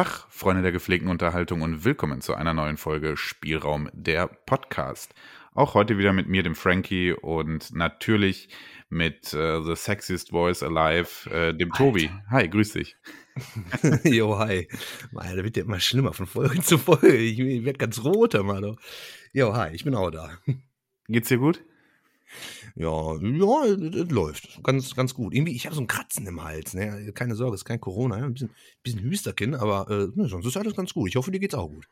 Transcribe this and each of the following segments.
Tag, Freunde der gepflegten Unterhaltung und willkommen zu einer neuen Folge Spielraum der Podcast. Auch heute wieder mit mir, dem Frankie und natürlich mit äh, The Sexiest Voice Alive, äh, dem Alter. Tobi. Hi, grüß dich. Jo, hi. Mann, da wird ja immer schlimmer von Folge zu Folge. Ich, ich werde ganz rot, Mann. Jo, hi, ich bin auch da. Geht's dir gut? Ja, ja, es läuft. Ganz, ganz gut. Irgendwie, ich habe so ein Kratzen im Hals. Ne? Keine Sorge, es ist kein Corona. Ein bisschen, bisschen Hüsterkin, aber äh, ne, sonst ist alles ganz gut. Ich hoffe, dir geht's auch gut.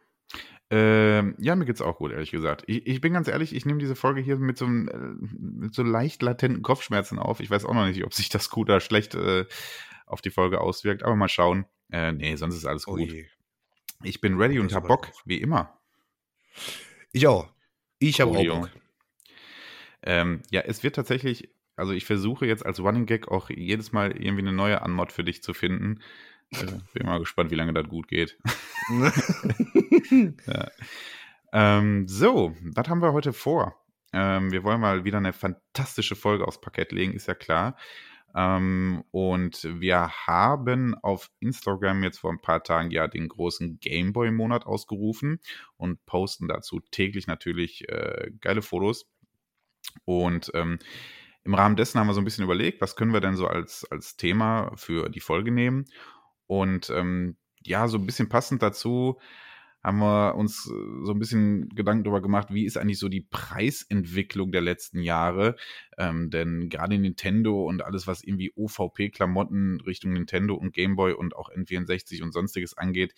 Ähm, ja, mir geht's auch gut, ehrlich gesagt. Ich, ich bin ganz ehrlich, ich nehme diese Folge hier mit so, einem, äh, mit so leicht latenten Kopfschmerzen auf. Ich weiß auch noch nicht, ob sich das gut oder schlecht äh, auf die Folge auswirkt, aber mal schauen. Äh, nee, sonst ist alles gut. Oh ich bin ready und hab Bock, wie immer. Ich auch. Ich habe auch Bock. Ähm, ja, es wird tatsächlich, also ich versuche jetzt als Running Gag auch jedes Mal irgendwie eine neue Anmod für dich zu finden. Äh, bin mal gespannt, wie lange das gut geht. ja. ähm, so, was haben wir heute vor? Ähm, wir wollen mal wieder eine fantastische Folge aufs Parkett legen, ist ja klar. Ähm, und wir haben auf Instagram jetzt vor ein paar Tagen ja den großen Gameboy-Monat ausgerufen und posten dazu täglich natürlich äh, geile Fotos. Und ähm, im Rahmen dessen haben wir so ein bisschen überlegt, was können wir denn so als, als Thema für die Folge nehmen. Und ähm, ja, so ein bisschen passend dazu haben wir uns äh, so ein bisschen Gedanken darüber gemacht, wie ist eigentlich so die Preisentwicklung der letzten Jahre. Ähm, denn gerade Nintendo und alles, was irgendwie OVP-Klamotten Richtung Nintendo und Gameboy und auch N64 und sonstiges angeht,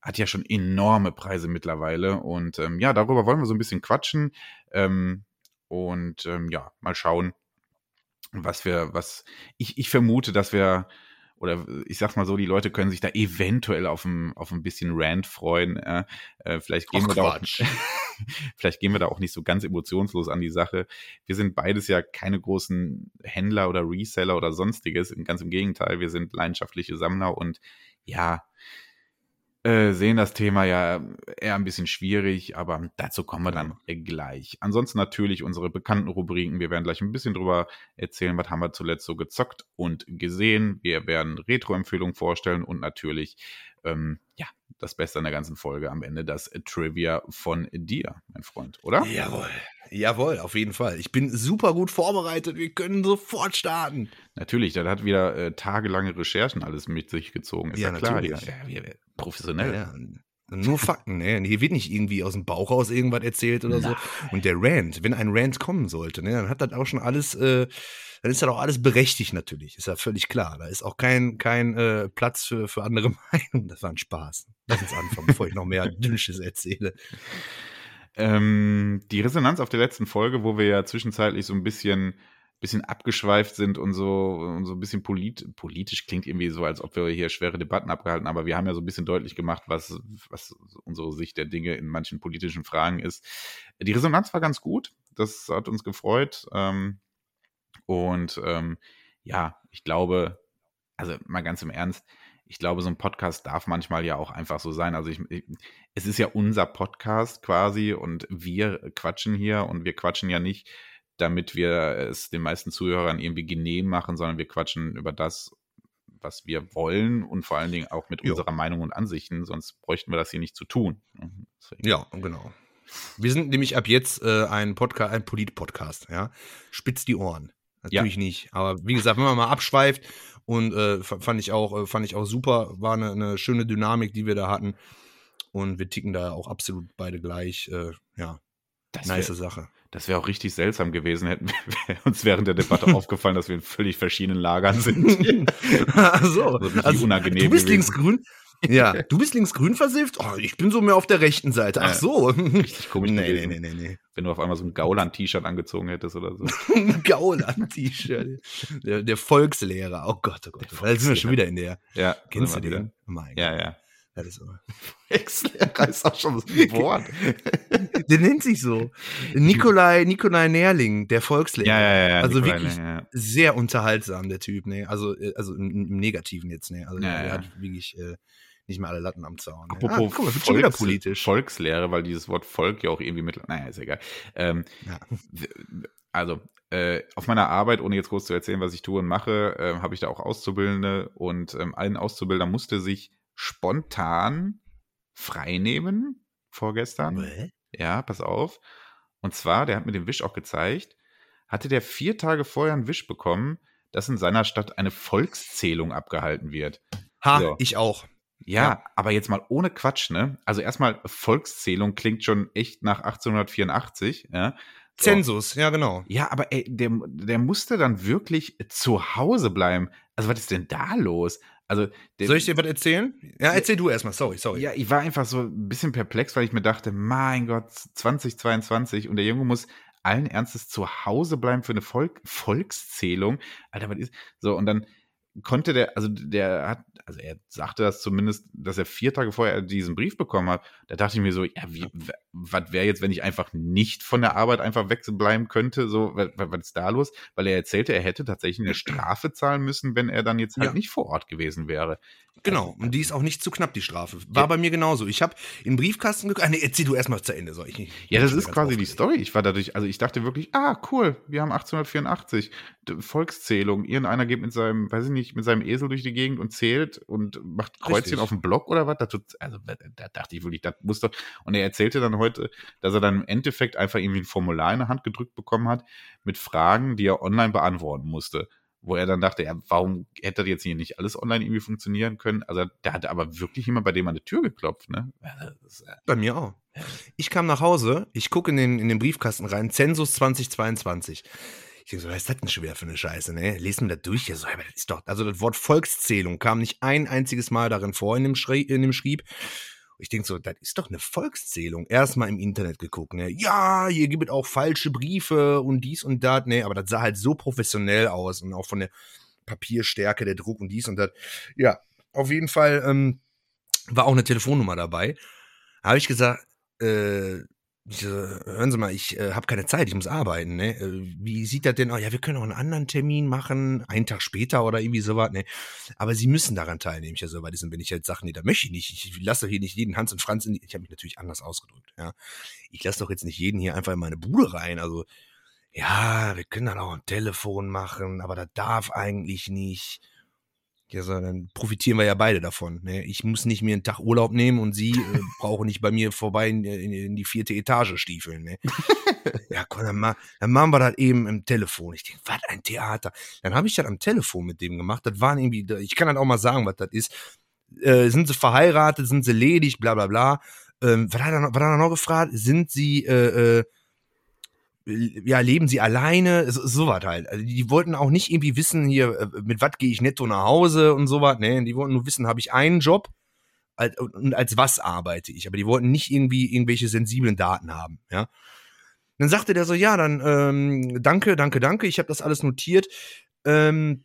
hat ja schon enorme Preise mittlerweile. Und ähm, ja, darüber wollen wir so ein bisschen quatschen. Ähm, und ähm, ja, mal schauen, was wir, was ich, ich vermute, dass wir, oder ich sag's mal so, die Leute können sich da eventuell auf ein, auf ein bisschen Rant freuen. Äh, äh, vielleicht, gehen wir da auch, vielleicht gehen wir da auch nicht so ganz emotionslos an die Sache. Wir sind beides ja keine großen Händler oder Reseller oder sonstiges. Ganz im Gegenteil, wir sind leidenschaftliche Sammler und ja, äh, sehen das Thema ja eher ein bisschen schwierig, aber dazu kommen wir dann gleich. Ansonsten natürlich unsere bekannten Rubriken. Wir werden gleich ein bisschen drüber erzählen, was haben wir zuletzt so gezockt und gesehen. Wir werden Retro-Empfehlungen vorstellen und natürlich, ähm, ja, das Beste an der ganzen Folge am Ende, das Trivia von dir, mein Freund, oder? Jawohl. Jawohl, auf jeden Fall. Ich bin super gut vorbereitet. Wir können sofort starten. Natürlich, das hat wieder äh, tagelange Recherchen alles mit sich gezogen. Ist ja, ja klar. Ja, ja, professionell. Ja, nur Fakten, ne? Hier wird nicht irgendwie aus dem Bauch raus irgendwas erzählt oder Nein. so. Und der Rant, wenn ein Rant kommen sollte, ne, dann hat das auch schon alles, äh, dann ist das auch alles berechtigt natürlich. Ist ja völlig klar. Da ist auch kein, kein äh, Platz für, für andere Meinungen. Das war ein Spaß. Lass uns anfangen, bevor ich noch mehr Dünnsches erzähle. Ähm, die Resonanz auf der letzten Folge, wo wir ja zwischenzeitlich so ein bisschen, bisschen abgeschweift sind und so, und so ein bisschen polit, politisch klingt irgendwie so, als ob wir hier schwere Debatten abgehalten, aber wir haben ja so ein bisschen deutlich gemacht, was, was unsere Sicht der Dinge in manchen politischen Fragen ist. Die Resonanz war ganz gut, das hat uns gefreut. Ähm, und ähm, ja, ich glaube, also mal ganz im Ernst, ich glaube, so ein Podcast darf manchmal ja auch einfach so sein. Also ich, ich, es ist ja unser Podcast quasi und wir quatschen hier und wir quatschen ja nicht, damit wir es den meisten Zuhörern irgendwie genehm machen, sondern wir quatschen über das, was wir wollen und vor allen Dingen auch mit jo. unserer Meinung und Ansichten, sonst bräuchten wir das hier nicht zu tun. Deswegen. Ja, genau. Wir sind nämlich ab jetzt äh, ein Podcast, ein Polit-Podcast, ja. Spitz die Ohren. Natürlich ja. nicht. Aber wie gesagt, wenn man mal abschweift und äh, fand ich auch, äh, fand ich auch super, war eine, eine, schöne Dynamik, die wir da hatten. Und wir ticken da auch absolut beide gleich. Äh, ja, das nice wär, Sache. Das wäre auch richtig seltsam gewesen, hätten wir uns während der Debatte aufgefallen, dass wir in völlig verschiedenen Lagern sind. Ach so. Also, unangenehm du bist linksgrün. Ja, du bist linksgrün versifft? Oh, ich bin so mehr auf der rechten Seite. Ach so. Richtig komisch. Nee, nee, nee, nee, nee. Wenn du auf einmal so ein Gauland-T-Shirt angezogen hättest oder so. Gauland-T-Shirt. Der, der, Volkslehrer. Oh Gott, oh Gott. Da sind wir schon wieder in der. Ja. Kennst du den? Mein ja, ja. Das ist so. Volkslehrer ist auch schon ein Wort. der nennt sich so. Nikolai, Nikolai Nährling, der Volkslehrer. Ja, ja, ja. Also Nikolai, wirklich ja. sehr unterhaltsam, der Typ, ne? Also, äh, also im, im Negativen jetzt, ne? Also ja, der ja. hat wirklich. Äh, nicht mehr alle Latten am Zaun. Apropos ah, guck Volks, schon wieder politisch. Volkslehre, weil dieses Wort Volk ja auch irgendwie mit. Naja, ist egal. Ähm, ja. Also, äh, auf meiner Arbeit, ohne jetzt groß zu erzählen, was ich tue und mache, äh, habe ich da auch Auszubildende und ähm, ein Auszubilder musste sich spontan freinehmen vorgestern. Hä? Ja, pass auf. Und zwar, der hat mir den Wisch auch gezeigt, hatte der vier Tage vorher einen Wisch bekommen, dass in seiner Stadt eine Volkszählung abgehalten wird. Ha, So. ich auch. Ja, Ja. aber jetzt mal ohne Quatsch, ne? Also erstmal Volkszählung klingt schon echt nach 1884, ja. So. Zensus, ja genau. Ja, aber ey, der, der musste dann wirklich zu Hause bleiben. Also was ist denn da los? Also der, Soll ich dir was erzählen? Ja, erzähl du erstmal. Sorry, sorry. ja, ich war einfach so ein bisschen perplex, weil ich mir dachte, mein Gott, 2022 und der Junge muss allen Ernstes zu Hause bleiben für eine Volk Volkszählung. Alter, was ist so? Und dann konnte der, also der hat, also er sagte das zumindest, dass er vier Tage vorher diesen Brief bekommen hat. Da dachte ich mir so, ja, wie, was wäre jetzt, wenn ich einfach nicht von der Arbeit einfach wegbleiben könnte? So, was, was ist da los? Weil er erzählte, er hätte tatsächlich eine Strafe zahlen müssen, wenn er dann jetzt halt Ja. nicht vor Ort gewesen wäre. Genau, und die ist auch nicht zu knapp, die Strafe. War Ja. bei mir genauso. Ich habe in den Briefkasten geguckt. Ah, nee, erzähl du erstmal zu Ende. Soll ich nicht? Ja, das Ich ist quasi die. Story. Ich war dadurch, also ich dachte wirklich, ah, cool, wir haben 1884, D- Volkszählung. Irgendeiner geht mit seinem, weiß ich nicht, mit seinem Esel durch die Gegend und zählt und macht Kreuzchen Richtig. auf dem Block oder was. Da, tut, also, da, da dachte ich wirklich, das muss doch. Und er erzählte dann heute, dass er dann im Endeffekt einfach irgendwie ein Formular in der Hand gedrückt bekommen hat mit Fragen, die er online beantworten musste. Wo er dann dachte, ja, warum hätte das jetzt hier nicht alles online irgendwie funktionieren können? Also, da hatte aber wirklich jemand bei dem an die Tür geklopft, ne? Äh, Bei mir auch. Ich kam nach Hause, ich gucke in den, in den Briefkasten rein, Zensus 2022. Ich denke so, was ist das denn schon wieder für eine Scheiße, ne? Lesen wir das durch? Ja, so, aber das ist doch, also das Wort Volkszählung kam nicht ein einziges Mal darin vor in dem, Schrie, in dem Schrieb. Ich denke so, das ist doch eine Volkszählung. Erstmal im Internet geguckt, ne? Ja, hier gibt es auch falsche Briefe und dies und das, ne? Aber das sah halt so professionell aus und auch von der Papierstärke, der Druck und dies und das. Ja, auf jeden Fall ähm, war auch eine Telefonnummer dabei. Habe ich gesagt, äh, ich, so, hören Sie mal, ich äh, habe keine Zeit, ich muss arbeiten. Ne? Äh, wie sieht das denn aus? Ja, wir können auch einen anderen Termin machen, einen Tag später oder irgendwie sowas. Ne? Aber Sie müssen daran teilnehmen. Ich ja so, weil das sind, wenn ich jetzt sage, nee, da möchte ich nicht. Ich lasse doch hier nicht jeden Hans und Franz in die, Ich habe mich natürlich anders ausgedrückt. Ja, ich lasse doch jetzt nicht jeden hier einfach in meine Bude rein. Also ja, wir können dann auch am Telefon machen, aber das darf eigentlich nicht. Ja, so, dann profitieren wir ja beide davon. Ne? Ich muss nicht mir einen Tag Urlaub nehmen und sie äh, brauchen nicht bei mir vorbei in, in, in die vierte Etage stiefeln. Ne? ja, komm, dann, ma, dann machen wir das eben im Telefon. Ich denke, was ein Theater. Dann habe ich das am Telefon mit dem gemacht. Das waren irgendwie, ich kann halt auch mal sagen, was das ist. Äh, sind sie verheiratet, sind sie ledig, bla bla bla. Ähm, was, hat er noch, was hat er noch gefragt? Sind sie äh, äh, ja, leben sie alleine, so, so was halt. Also die wollten auch nicht irgendwie wissen, hier, äh, mit was gehe ich netto nach Hause und so was. Ne, die wollten nur wissen, habe ich einen Job als, und als was arbeite ich. Aber die wollten nicht irgendwie irgendwelche sensiblen Daten haben, ja. Dann sagte der so, ja, dann ähm, danke, danke, danke, ich habe das alles notiert. Ähm,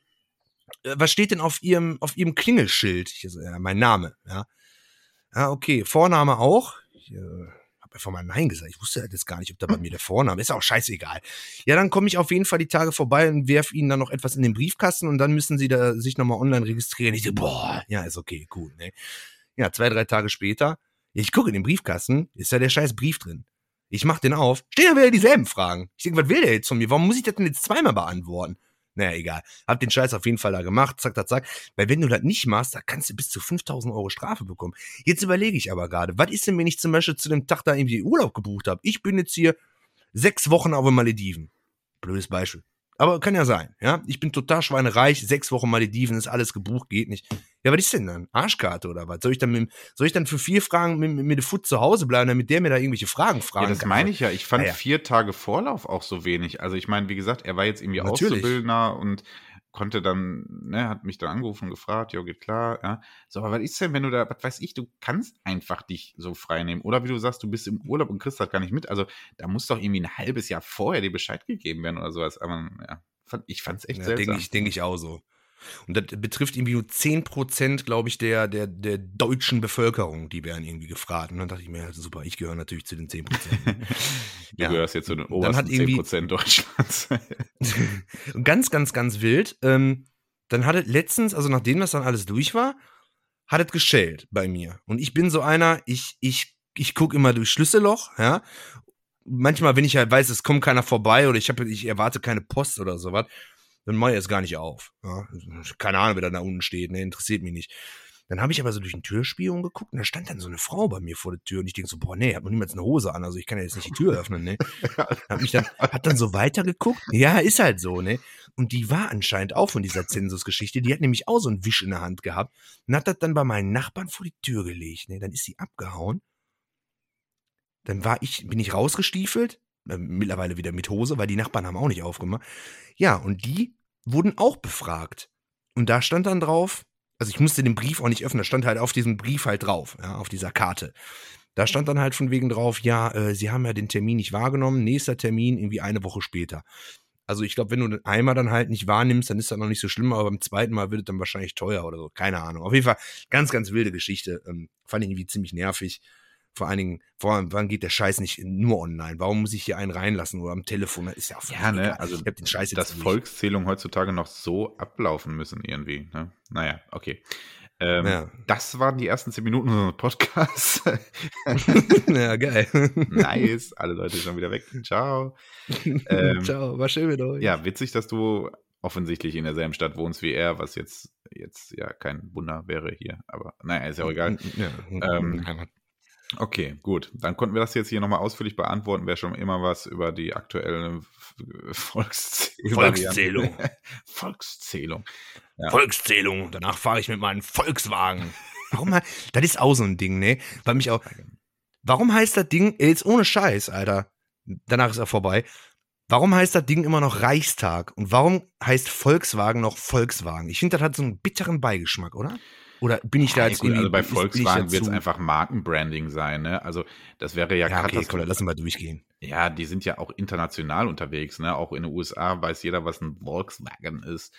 äh, was steht denn auf ihrem, auf ihrem Klingelschild? Ich so, ja, mein Name, ja. Ja, okay, Vorname auch. Ich, äh, habe einfach mal Nein gesagt. Ich wusste halt jetzt gar nicht, ob da bei mir der Vorname ist. Auch scheißegal. Ja, dann komme ich auf jeden Fall die Tage vorbei und werf ihnen dann noch etwas in den Briefkasten und dann müssen sie da sich nochmal online registrieren. Ich so, boah, ja, ist okay, cool. Ne? Ja, zwei, drei Tage später, ich gucke in den Briefkasten, ist da der scheiß Brief drin. Ich mach den auf, stehen da wieder dieselben Fragen. Ich denke, was will der jetzt von mir? Warum muss ich das denn jetzt zweimal beantworten? Naja, egal. Hab den Scheiß auf jeden Fall da gemacht, zack, zack, zack. Weil wenn du das nicht machst, da kannst du bis zu 5000 Euro Strafe bekommen. Jetzt überlege ich aber gerade, was ist denn, wenn ich zum Beispiel zu dem Tag da irgendwie Urlaub gebucht habe? Ich bin jetzt hier sechs Wochen auf den Malediven. Blödes Beispiel. Aber kann ja sein, ja. Ich bin total schweinereich, sechs Wochen Malediven, ist alles gebucht, geht nicht. Ja, was ist denn dann? Arschkarte oder was? Soll ich dann, mit, soll ich dann für vier Fragen mit, mit, mit der Foot zu Hause bleiben, damit der mir da irgendwelche Fragen fragen Ja, das kann? meine ich ja. Ich fand Ah, ja. vier Tage Vorlauf auch so wenig. Also ich meine, wie gesagt, er war jetzt irgendwie Natürlich. Auszubildender und konnte dann, ne, hat mich dann angerufen und gefragt, ja, geht klar, ja. So, aber was ist denn, wenn du da, was weiß ich, du kannst einfach dich so frei nehmen. Oder wie du sagst, du bist im Urlaub und kriegst das gar nicht mit. Also da muss doch irgendwie ein halbes Jahr vorher dir Bescheid gegeben werden oder sowas. Aber ja, fand, ich fand's echt Ja, seltsam. denke ich, denk ich auch so. Und das betrifft irgendwie nur 10%, glaube ich, der, der, der deutschen Bevölkerung, die werden irgendwie gefragt. Und dann dachte ich mir, ja, super, ich gehöre natürlich zu den 10%. Du Ja. gehörst jetzt zu den Dann obersten hat irgendwie- 10% Deutschlands. Ganz, ganz, ganz wild. Ähm, dann hat es letztens, also nachdem das dann alles durch war, hat es geschellt bei mir. Und ich bin so einer, ich, ich, ich gucke immer durch Schlüsselloch, ja. Manchmal, wenn ich halt weiß, es kommt keiner vorbei oder ich, hab, ich erwarte keine Post oder sowas, dann mache ich es gar nicht auf. Ja. Keine Ahnung, wer da, da unten steht, ne, interessiert mich nicht. Dann habe ich aber so durch den Türspion geguckt und da stand dann so eine Frau bei mir vor der Tür und ich denke so, boah, nee, hat noch niemals eine Hose an, also ich kann ja jetzt nicht die Tür öffnen, ne? Hab mich dann, hat dann so weitergeguckt. Ja, ist halt so, ne? Und die war anscheinend auch von dieser Zensusgeschichte. Die hat nämlich auch so einen Wisch in der Hand gehabt und hat das dann bei meinen Nachbarn vor die Tür gelegt, ne? Dann ist sie abgehauen. Dann war ich, bin ich rausgestiefelt, äh, mittlerweile wieder mit Hose, weil die Nachbarn haben auch nicht aufgemacht. Ja, und die wurden auch befragt. Und da stand dann drauf, also ich musste den Brief auch nicht öffnen, da stand halt auf diesem Brief halt drauf, ja, auf dieser Karte. Da stand dann halt von wegen drauf, ja, äh, Sie haben ja den Termin nicht wahrgenommen, nächster Termin irgendwie eine Woche später. Also ich glaube, wenn du den einmal dann halt nicht wahrnimmst, dann ist das noch nicht so schlimm, aber beim zweiten Mal wird es dann wahrscheinlich teuer oder so. Keine Ahnung. Auf jeden Fall ganz, ganz wilde Geschichte. Ähm, fand ich irgendwie ziemlich nervig. Vor allen Dingen, vor allem, wann geht der Scheiß nicht nur online? Warum muss ich hier einen reinlassen oder am Telefon? Das ist ja auch Ja, ne? Also, ich hab den Scheiß dass Volkszählungen heutzutage noch so ablaufen müssen irgendwie. Ne? Naja, okay. Ähm, ja. Das waren die ersten zehn Minuten unseres Podcasts. ja, geil. nice. Alle Leute schon wieder weg. Ciao. Ähm, Ciao, war schön mit euch. Ja, witzig, dass du offensichtlich in derselben Stadt wohnst wie er, was jetzt, jetzt ja kein Wunder wäre hier. Aber naja, ist ja auch egal. Ja, ähm, Okay, gut. Dann konnten wir das jetzt hier nochmal ausführlich beantworten. Wer schon immer was über die aktuelle Volkszählung. Volkszählung. Volkszählung. Ja. Volkszählung. Danach fahre ich mit meinem Volkswagen. Warum? das ist auch so ein Ding, ne? Weil mich auch. Warum heißt das Ding, jetzt ohne Scheiß, Alter. Danach ist er vorbei. Warum heißt das Ding immer noch Reichstag? Und warum heißt Volkswagen noch Volkswagen? Ich finde, das hat so einen bitteren Beigeschmack, oder? Oder bin ich da jetzt gut, irgendwie. Also bei Volkswagen wird es einfach Markenbranding sein, ne? Also das wäre ja, ja okay, komm, lass mal durchgehen. Ja, die sind ja auch international unterwegs, ne? Auch in den USA weiß jeder, was ein Volkswagen ist.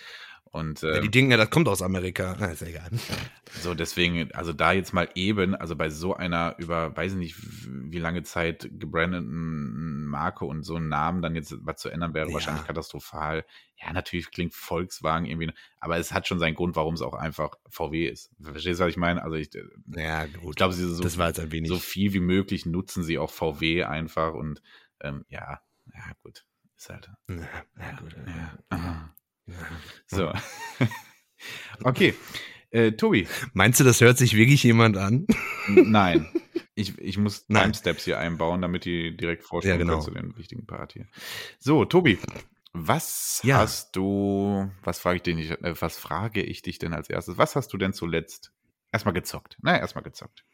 Und, äh, ja, die ähm, denken ja, das kommt aus Amerika. Na, ist ja egal. So, deswegen, also da jetzt mal eben, also bei so einer über, weiß ich nicht, wie lange Zeit gebrandeten Marke und so einen Namen dann jetzt was zu ändern, wäre ja. wahrscheinlich katastrophal. Ja, natürlich klingt Volkswagen irgendwie, aber es hat schon seinen Grund, warum es auch einfach VW ist. Verstehst du, was ich meine? Also ich, ja, gut. ich glaube, sie so, das war jetzt ein wenig. so viel wie möglich nutzen sie auch VW einfach und ähm, ja, ja, gut. Ist halt. Ja, ja gut. Ja. So. okay. Äh, Tobi. Meinst du, das hört sich wirklich jemand an? Nein. Ich, ich muss Timesteps hier einbauen, damit die direkt vorstellen ja, genau. zu den wichtigen Part hier. So, Tobi, was ja. hast du, was frage ich dich nicht, äh, was frage ich dich denn als erstes? Was hast du denn zuletzt erstmal gezockt? Na, erstmal gezockt.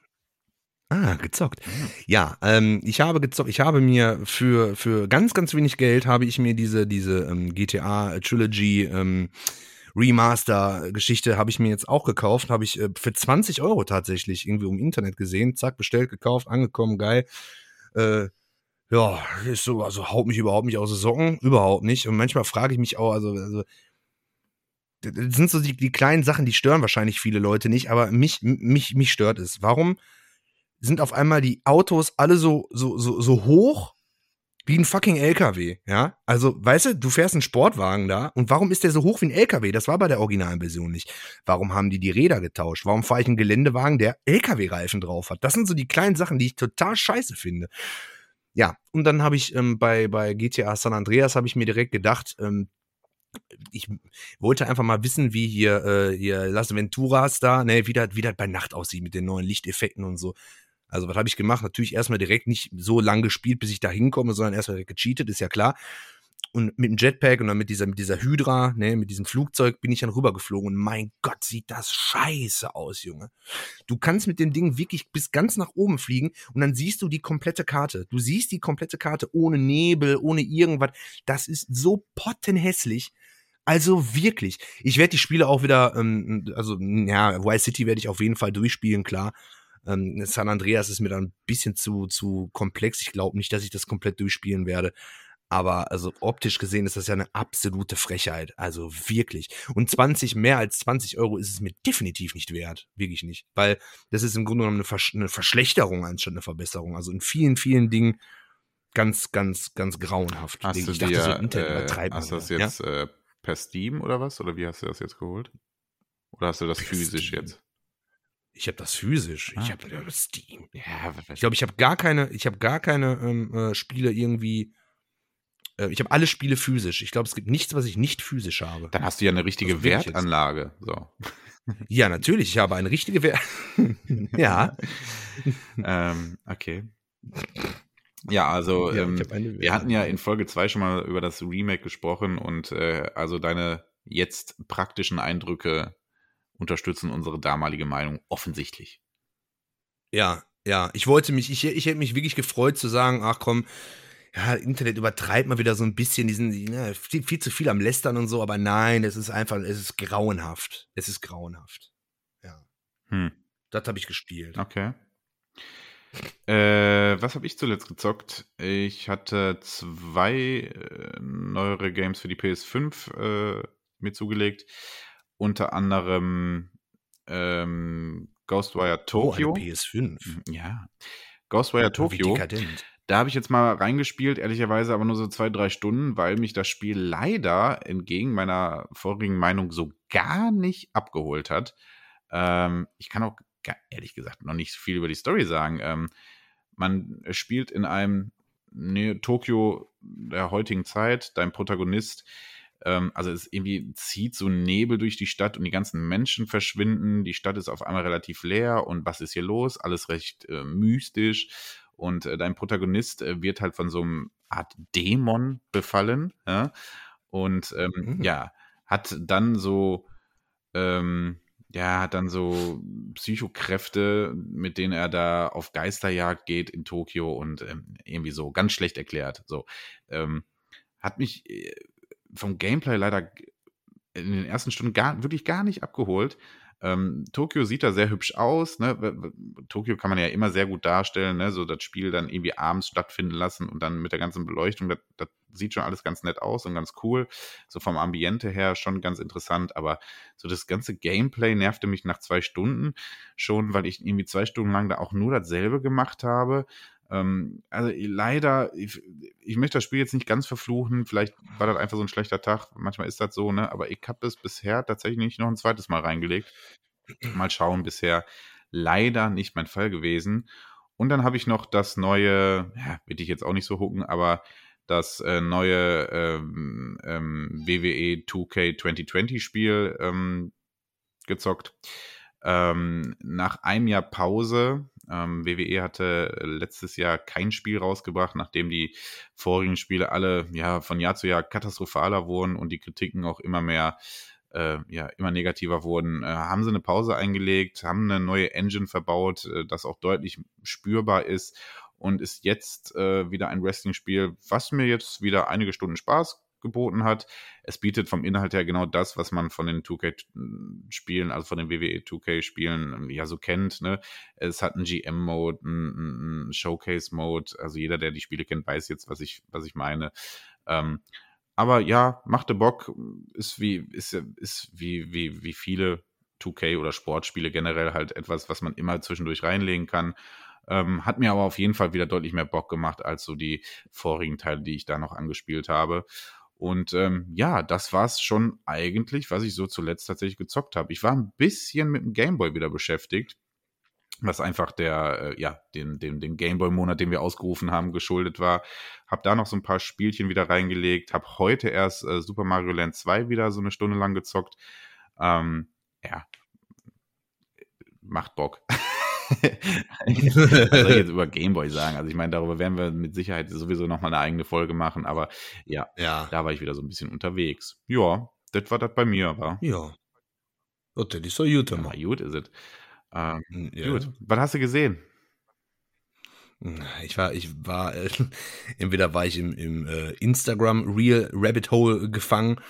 Ah, gezockt. Ja, ähm, ich habe gezockt. Ich habe mir für, für ganz, ganz wenig Geld habe ich mir diese, diese ähm, GTA Trilogy ähm, Remaster-Geschichte habe ich mir jetzt auch gekauft. Habe ich äh, für 20 Euro tatsächlich irgendwie im Internet gesehen. Zack, bestellt, gekauft, angekommen, geil. Äh, ja, ist so, also haut mich überhaupt nicht aus den Socken. Überhaupt nicht. Und manchmal frage ich mich auch, also, also das sind so die, die kleinen Sachen, die stören wahrscheinlich viele Leute nicht, aber mich, mich, mich stört es. Warum? Sind auf einmal die Autos alle so, so, so, so hoch wie ein fucking LKW, ja? Also, weißt du, du fährst einen Sportwagen da und warum ist der so hoch wie ein LKW? Das war bei der originalen Version nicht. Warum haben die die Räder getauscht? Warum fahre ich einen Geländewagen, der LKW-Reifen drauf hat? Das sind so die kleinen Sachen, die ich total scheiße finde. Ja, und dann habe ich ähm, bei, bei GTA San Andreas habe ich mir direkt gedacht, ähm, ich wollte einfach mal wissen, wie hier, äh, hier Las Venturas da, ne, wie das, wie das bei Nacht aussieht mit den neuen Lichteffekten und so. Also was habe ich gemacht? Natürlich erstmal direkt nicht so lang gespielt, bis ich da hinkomme, sondern erstmal gecheatet, ist ja klar. Und mit dem Jetpack und dann mit dieser, mit dieser Hydra, ne, mit diesem Flugzeug bin ich dann rübergeflogen. Und mein Gott, sieht das scheiße aus, Junge. Du kannst mit dem Ding wirklich bis ganz nach oben fliegen und dann siehst du die komplette Karte. Du siehst die komplette Karte ohne Nebel, ohne irgendwas. Das ist so pottenhässlich. Also wirklich. Ich werde die Spiele auch wieder, ähm, also ja, Vice City werde ich auf jeden Fall durchspielen, klar. Ähm, San Andreas ist mir dann ein bisschen zu, zu komplex. Ich glaube nicht, dass ich das komplett durchspielen werde. Aber also optisch gesehen ist das ja eine absolute Frechheit. Also wirklich. Und 20, mehr als 20 Euro ist es mir definitiv nicht wert. Wirklich nicht. Weil das ist im Grunde genommen eine, Versch eine Verschlechterung anstatt eine Verbesserung. Also in vielen, vielen Dingen ganz, ganz, ganz grauenhaft. Hast ich du dachte, dir, so Internet äh, hast du das jetzt ja? äh, per Steam oder was? Oder wie hast du das jetzt geholt? Oder hast du das per physisch Steam. jetzt? Ich habe das physisch. Ah, ich habe okay. Steam. Ja, ich glaube, ich habe gar keine, ich habe gar keine ähm, äh, Spiele irgendwie. Äh, ich habe alle Spiele physisch. Ich glaube, es gibt nichts, was ich nicht physisch habe. Dann hast du ja eine richtige Wertanlage. So. Ja, natürlich. Ich habe eine richtige. Ver ja. ähm, okay. Ja, also ja, ähm, wir hatten ja in Folge 2 schon mal über das Remake gesprochen und äh, also deine jetzt praktischen Eindrücke unterstützen unsere damalige Meinung offensichtlich. Ja, ja. Ich wollte mich, ich, ich hätte mich wirklich gefreut zu sagen, ach komm, ja, Internet übertreibt mal wieder so ein bisschen diesen, ne, viel, viel, zu viel am Lästern und so, aber nein, es ist einfach, es ist grauenhaft. Es ist grauenhaft. Ja. Hm. Das habe ich gespielt. Okay. Äh, was habe ich zuletzt gezockt? Ich hatte zwei äh, neuere Games für die PS5 äh, mir zugelegt. Unter anderem ähm, Ghostwire Tokyo. Oh, PS5. Mhm, ja. Ghostwire Tokyo. Da habe ich jetzt mal reingespielt, ehrlicherweise aber nur so zwei, drei Stunden, weil mich das Spiel leider entgegen meiner vorigen Meinung so gar nicht abgeholt hat. Ähm, ich kann auch ehrlich gesagt noch nicht viel über die Story sagen. Ähm, man spielt in einem ne, Tokio der heutigen Zeit. Dein Protagonist, ähm, also es irgendwie zieht so Nebel durch die Stadt und die ganzen Menschen verschwinden. Die Stadt ist auf einmal relativ leer und was ist hier los? Alles recht äh, mystisch. Und äh, dein Protagonist äh, wird halt von so einem Art Dämon befallen. Ja? Und ähm, mhm. ja, hat dann so ähm, ja, hat dann so Psychokräfte, mit denen er da auf Geisterjagd geht in Tokio und ähm, irgendwie so ganz schlecht erklärt. So ähm, hat mich äh, vom Gameplay leider in den ersten Stunden gar, wirklich gar nicht abgeholt. Ähm, Tokio sieht da sehr hübsch aus. Ne? Tokio kann man ja immer sehr gut darstellen, ne? so das Spiel dann irgendwie abends stattfinden lassen und dann mit der ganzen Beleuchtung, das, das sieht schon alles ganz nett aus und ganz cool. So vom Ambiente her schon ganz interessant, aber so das ganze Gameplay nervte mich nach zwei Stunden schon, weil ich irgendwie zwei Stunden lang da auch nur dasselbe gemacht habe. Ähm, also leider, ich, ich, möchte das Spiel jetzt nicht ganz verfluchen, vielleicht war das einfach so ein schlechter Tag, manchmal ist das so, ne? Aber ich habe es bisher tatsächlich nicht noch ein zweites Mal reingelegt. Mal schauen, bisher leider nicht mein Fall gewesen. Und dann habe ich noch das neue, ja, will ich jetzt auch nicht so hucken, aber das äh, neue ähm, ähm, WWE 2K 2020 Spiel ähm, gezockt. Ähm, nach einem Jahr Pause, ähm, WWE hatte letztes Jahr kein Spiel rausgebracht, nachdem die vorigen Spiele alle ja von Jahr zu Jahr katastrophaler wurden und die Kritiken auch immer mehr äh, ja, immer negativer wurden, äh, haben sie eine Pause eingelegt, haben eine neue Engine verbaut, äh, das auch deutlich spürbar ist und ist jetzt äh, wieder ein Wrestling-Spiel, was mir jetzt wieder einige Stunden Spaß geboten hat. Es bietet vom Inhalt her genau das, was man von den 2K-Spielen, also von den WWE 2K-Spielen ähm, ja so kennt. Ne? Es hat einen GM-Mode, einen, einen Showcase-Mode. Also jeder, der die Spiele kennt, weiß jetzt, was ich, was ich meine. Ähm, aber ja, machte Bock, ist wie, ist, ist wie, wie, wie viele 2K oder Sportspiele generell halt etwas, was man immer zwischendurch reinlegen kann. Ähm, hat mir aber auf jeden Fall wieder deutlich mehr Bock gemacht als so die vorigen Teile, die ich da noch angespielt habe. Und ähm, ja, das war es schon eigentlich, was ich so zuletzt tatsächlich gezockt habe. Ich war ein bisschen mit dem Gameboy wieder beschäftigt, was einfach der, äh, ja, den, den, den Gameboy-Monat, den wir ausgerufen haben, geschuldet war. Hab da noch so ein paar Spielchen wieder reingelegt, hab heute erst äh, Super Mario Land 2 wieder so eine Stunde lang gezockt. Ähm, ja, macht Bock. Was soll ich jetzt über Gameboy sagen? Also ich meine, darüber werden wir mit Sicherheit sowieso nochmal eine eigene Folge machen, aber ja, ja, da war ich wieder so ein bisschen unterwegs. Ja, das war das bei mir, war. Ja. Und das ist so gut, ja, gut ist es. Ähm, ja. Gut. Was hast du gesehen? Ich war, ich war, äh, entweder war ich im, im äh, Instagram Real Rabbit Hole gefangen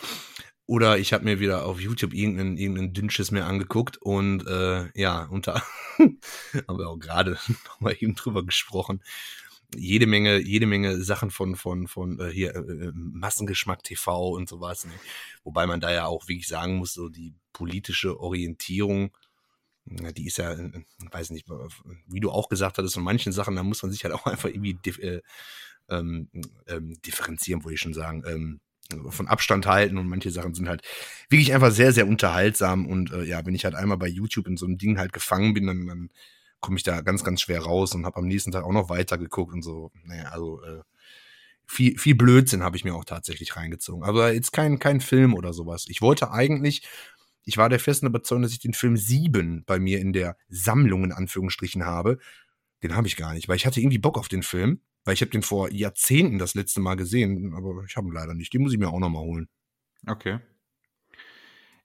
oder ich habe mir wieder auf YouTube irgendeinen, irgendeinen Dünnschiss mehr angeguckt und äh, ja, unter haben wir auch gerade nochmal eben drüber gesprochen. Jede Menge, jede Menge Sachen von, von, von äh, hier äh, äh Massengeschmack TV und sowas. Ne? Wobei man da ja auch wirklich sagen muss, so die politische Orientierung, die ist ja, äh, weiß nicht, wie du auch gesagt hattest, von manchen Sachen, da muss man sich halt auch einfach irgendwie dif äh, ähm, ähm, differenzieren, wollte ich schon sagen. Ähm, von Abstand halten und manche Sachen sind halt wirklich einfach sehr, sehr unterhaltsam und äh, ja, wenn ich halt einmal bei YouTube in so einem Ding halt gefangen bin, dann, dann komme ich da ganz, ganz schwer raus und habe am nächsten Tag auch noch weiter geguckt und so. Naja, also äh, viel, viel Blödsinn habe ich mir auch tatsächlich reingezogen. Aber jetzt kein, kein Film oder sowas. Ich wollte eigentlich, ich war der festen Überzeugung, dass ich den Film 7 bei mir in der Sammlung in Anführungsstrichen habe. Den habe ich gar nicht, weil ich hatte irgendwie Bock auf den Film, weil ich habe den vor Jahrzehnten das letzte Mal gesehen, aber ich habe ihn leider nicht. Den muss ich mir auch noch mal holen. Okay.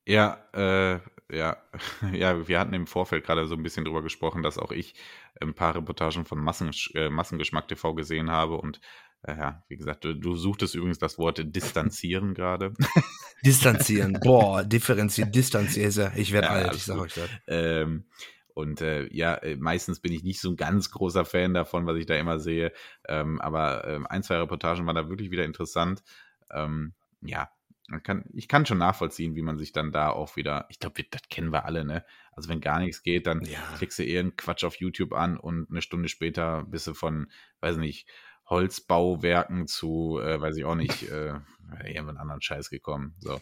Ja, äh, ja, ja, wir hatten im Vorfeld gerade so ein bisschen drüber gesprochen, dass auch ich ein paar Reportagen von Massen, äh, Massengeschmack TV gesehen habe und äh, ja, wie gesagt, du, du suchtest übrigens das Wort distanzieren gerade. Distanzieren, boah, differenzieren, distanzieren, ich werde ja, alt, ich sag euch das. Ähm, und äh, ja, äh, meistens bin ich nicht so ein ganz großer Fan davon, was ich da immer sehe. Ähm, aber äh, ein, zwei Reportagen waren da wirklich wieder interessant. Ähm, ja, kann, ich kann schon nachvollziehen, wie man sich dann da auch wieder, ich glaube, das kennen wir alle, ne? Also wenn gar nichts geht, dann ja. klickst du eher einen Quatsch auf YouTube an und eine Stunde später bist du von, weiß nicht, Holzbauwerken zu, äh, weiß ich auch nicht, äh, irgendeinen anderen Scheiß gekommen. So,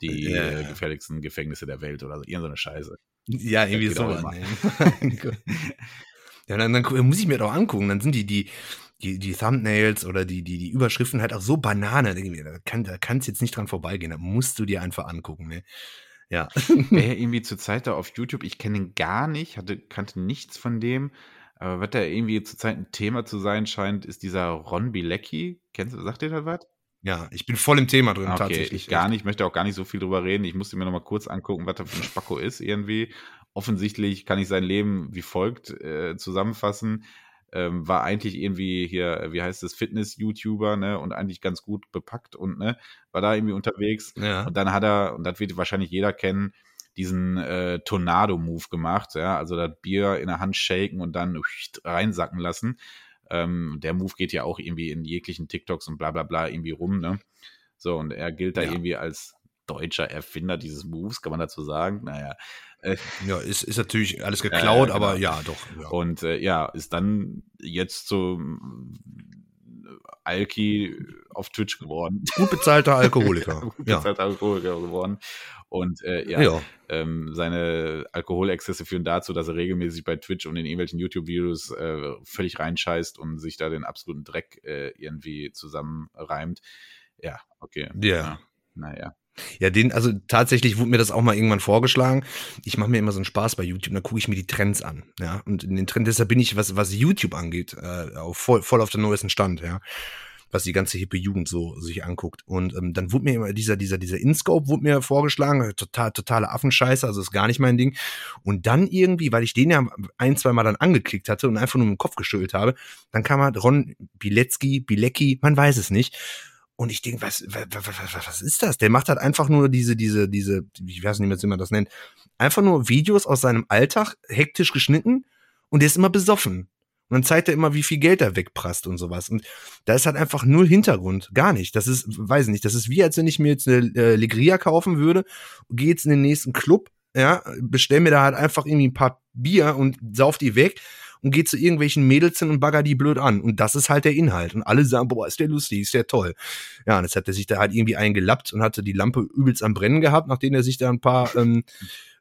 die ja. äh, gefährlichsten Gefängnisse der Welt oder so, irgendeine Scheiße. Ja, irgendwie so. ja, dann, dann, muss ich mir doch angucken. Dann sind die, die, die, die Thumbnails oder die, die, die Überschriften halt auch so Banane. Da, kann, da kannst du jetzt nicht dran vorbeigehen. Da musst du dir einfach angucken. Ne? Ja. Wäre irgendwie zur Zeit da auf YouTube. Ich kenne ihn gar nicht, hatte, kannte nichts von dem. Aber was da irgendwie zurzeit ein Thema zu sein scheint, ist dieser Ron Bilecki. Kennst du, sagt ihr das was? Ja, ich bin voll im Thema drin, okay, tatsächlich. Ich gar nicht, möchte auch gar nicht so viel drüber reden. Ich musste mir noch mal kurz angucken, was da für ein Spacko ist irgendwie. Offensichtlich kann ich sein Leben wie folgt äh, zusammenfassen ähm, war eigentlich irgendwie hier, wie heißt es, Fitness-YouTuber, ne, und eigentlich ganz gut bepackt und, ne, war da irgendwie unterwegs. Ja. Und dann hat er, und das wird wahrscheinlich jeder kennen, diesen äh, Tornado-Move gemacht, ja, also das Bier in der Hand shaken und dann reinsacken lassen. Ähm, der Move geht ja auch irgendwie in jeglichen TikToks und bla bla bla irgendwie rum, ne? So, und er gilt da ja. irgendwie als deutscher Erfinder dieses Moves, kann man dazu sagen. Naja. Äh, ja, ist, ist natürlich alles geklaut, äh, genau. aber ja, doch. Ja. Und äh, ja, ist dann jetzt so Alki auf Twitch geworden. Gut bezahlter Alkoholiker. Gut bezahlter ja. Alkoholiker geworden. Und äh, ja, ja. Ähm, seine Alkoholexzesse führen dazu, dass er regelmäßig bei Twitch und in irgendwelchen YouTube-Videos äh, völlig reinscheißt und sich da den absoluten Dreck äh, irgendwie zusammenreimt. Ja, okay. Yeah. Ja. Naja. Ja, den, also tatsächlich wurde mir das auch mal irgendwann vorgeschlagen. Ich mache mir immer so einen Spaß bei YouTube, da gucke ich mir die Trends an. Ja, und in den Trends, deshalb bin ich, was, was YouTube angeht, äh, auf, voll, voll auf dem neuesten Stand, ja. Was die ganze hippe Jugend so sich anguckt. Und ähm, dann wurde mir immer dieser, dieser, dieser InScope wurde mir vorgeschlagen, total, totale Affenscheiße, also ist gar nicht mein Ding. Und dann irgendwie, weil ich den ja ein, zwei Mal dann angeklickt hatte und einfach nur im Kopf geschüttelt habe, dann kam halt Ron Bilecki, Bilecki, man weiß es nicht und ich denke, was, was, was, was ist das? Der macht halt einfach nur diese, diese, diese, ich weiß nicht wie man das nennt, einfach nur Videos aus seinem Alltag, hektisch geschnitten und der ist immer besoffen. Und dann zeigt er immer, wie viel Geld er wegprasst und sowas. Und da ist halt einfach null Hintergrund. Gar nicht. Das ist, weiß nicht, das ist wie, als wenn ich mir jetzt eine äh, Legria kaufen würde, gehe jetzt in den nächsten Club, ja, bestell mir da halt einfach irgendwie ein paar Bier und sauf die weg und geht zu irgendwelchen Mädels hin und bagger die blöd an. Und das ist halt der Inhalt. Und alle sagen, boah, ist der lustig, ist der toll. Ja, und jetzt hat er sich da halt irgendwie eingelappt und hatte die Lampe übelst am Brennen gehabt, nachdem er sich da ein paar ähm,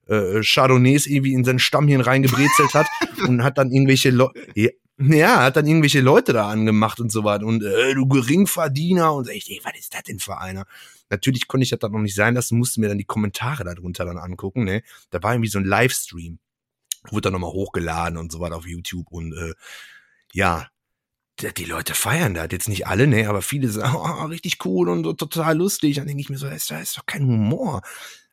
äh, Chardonnays irgendwie in sein Stammhirn reingebrezelt hat und hat dann irgendwelche Leute. Ja, ja, hat dann irgendwelche Leute da angemacht und so weiter. Und äh, du Geringverdiener und ich, ey, was ist das denn für einer? Natürlich konnte ich das dann noch nicht sein lassen, musste mir dann die Kommentare darunter dann angucken. Ne? Da war irgendwie so ein Livestream wurde dann nochmal hochgeladen und so weiter auf YouTube und äh, ja, die Leute feiern das. Jetzt nicht alle, ne, aber viele sagen, oh, richtig cool und total lustig. Dann denke ich mir so, das ist, das ist doch kein Humor.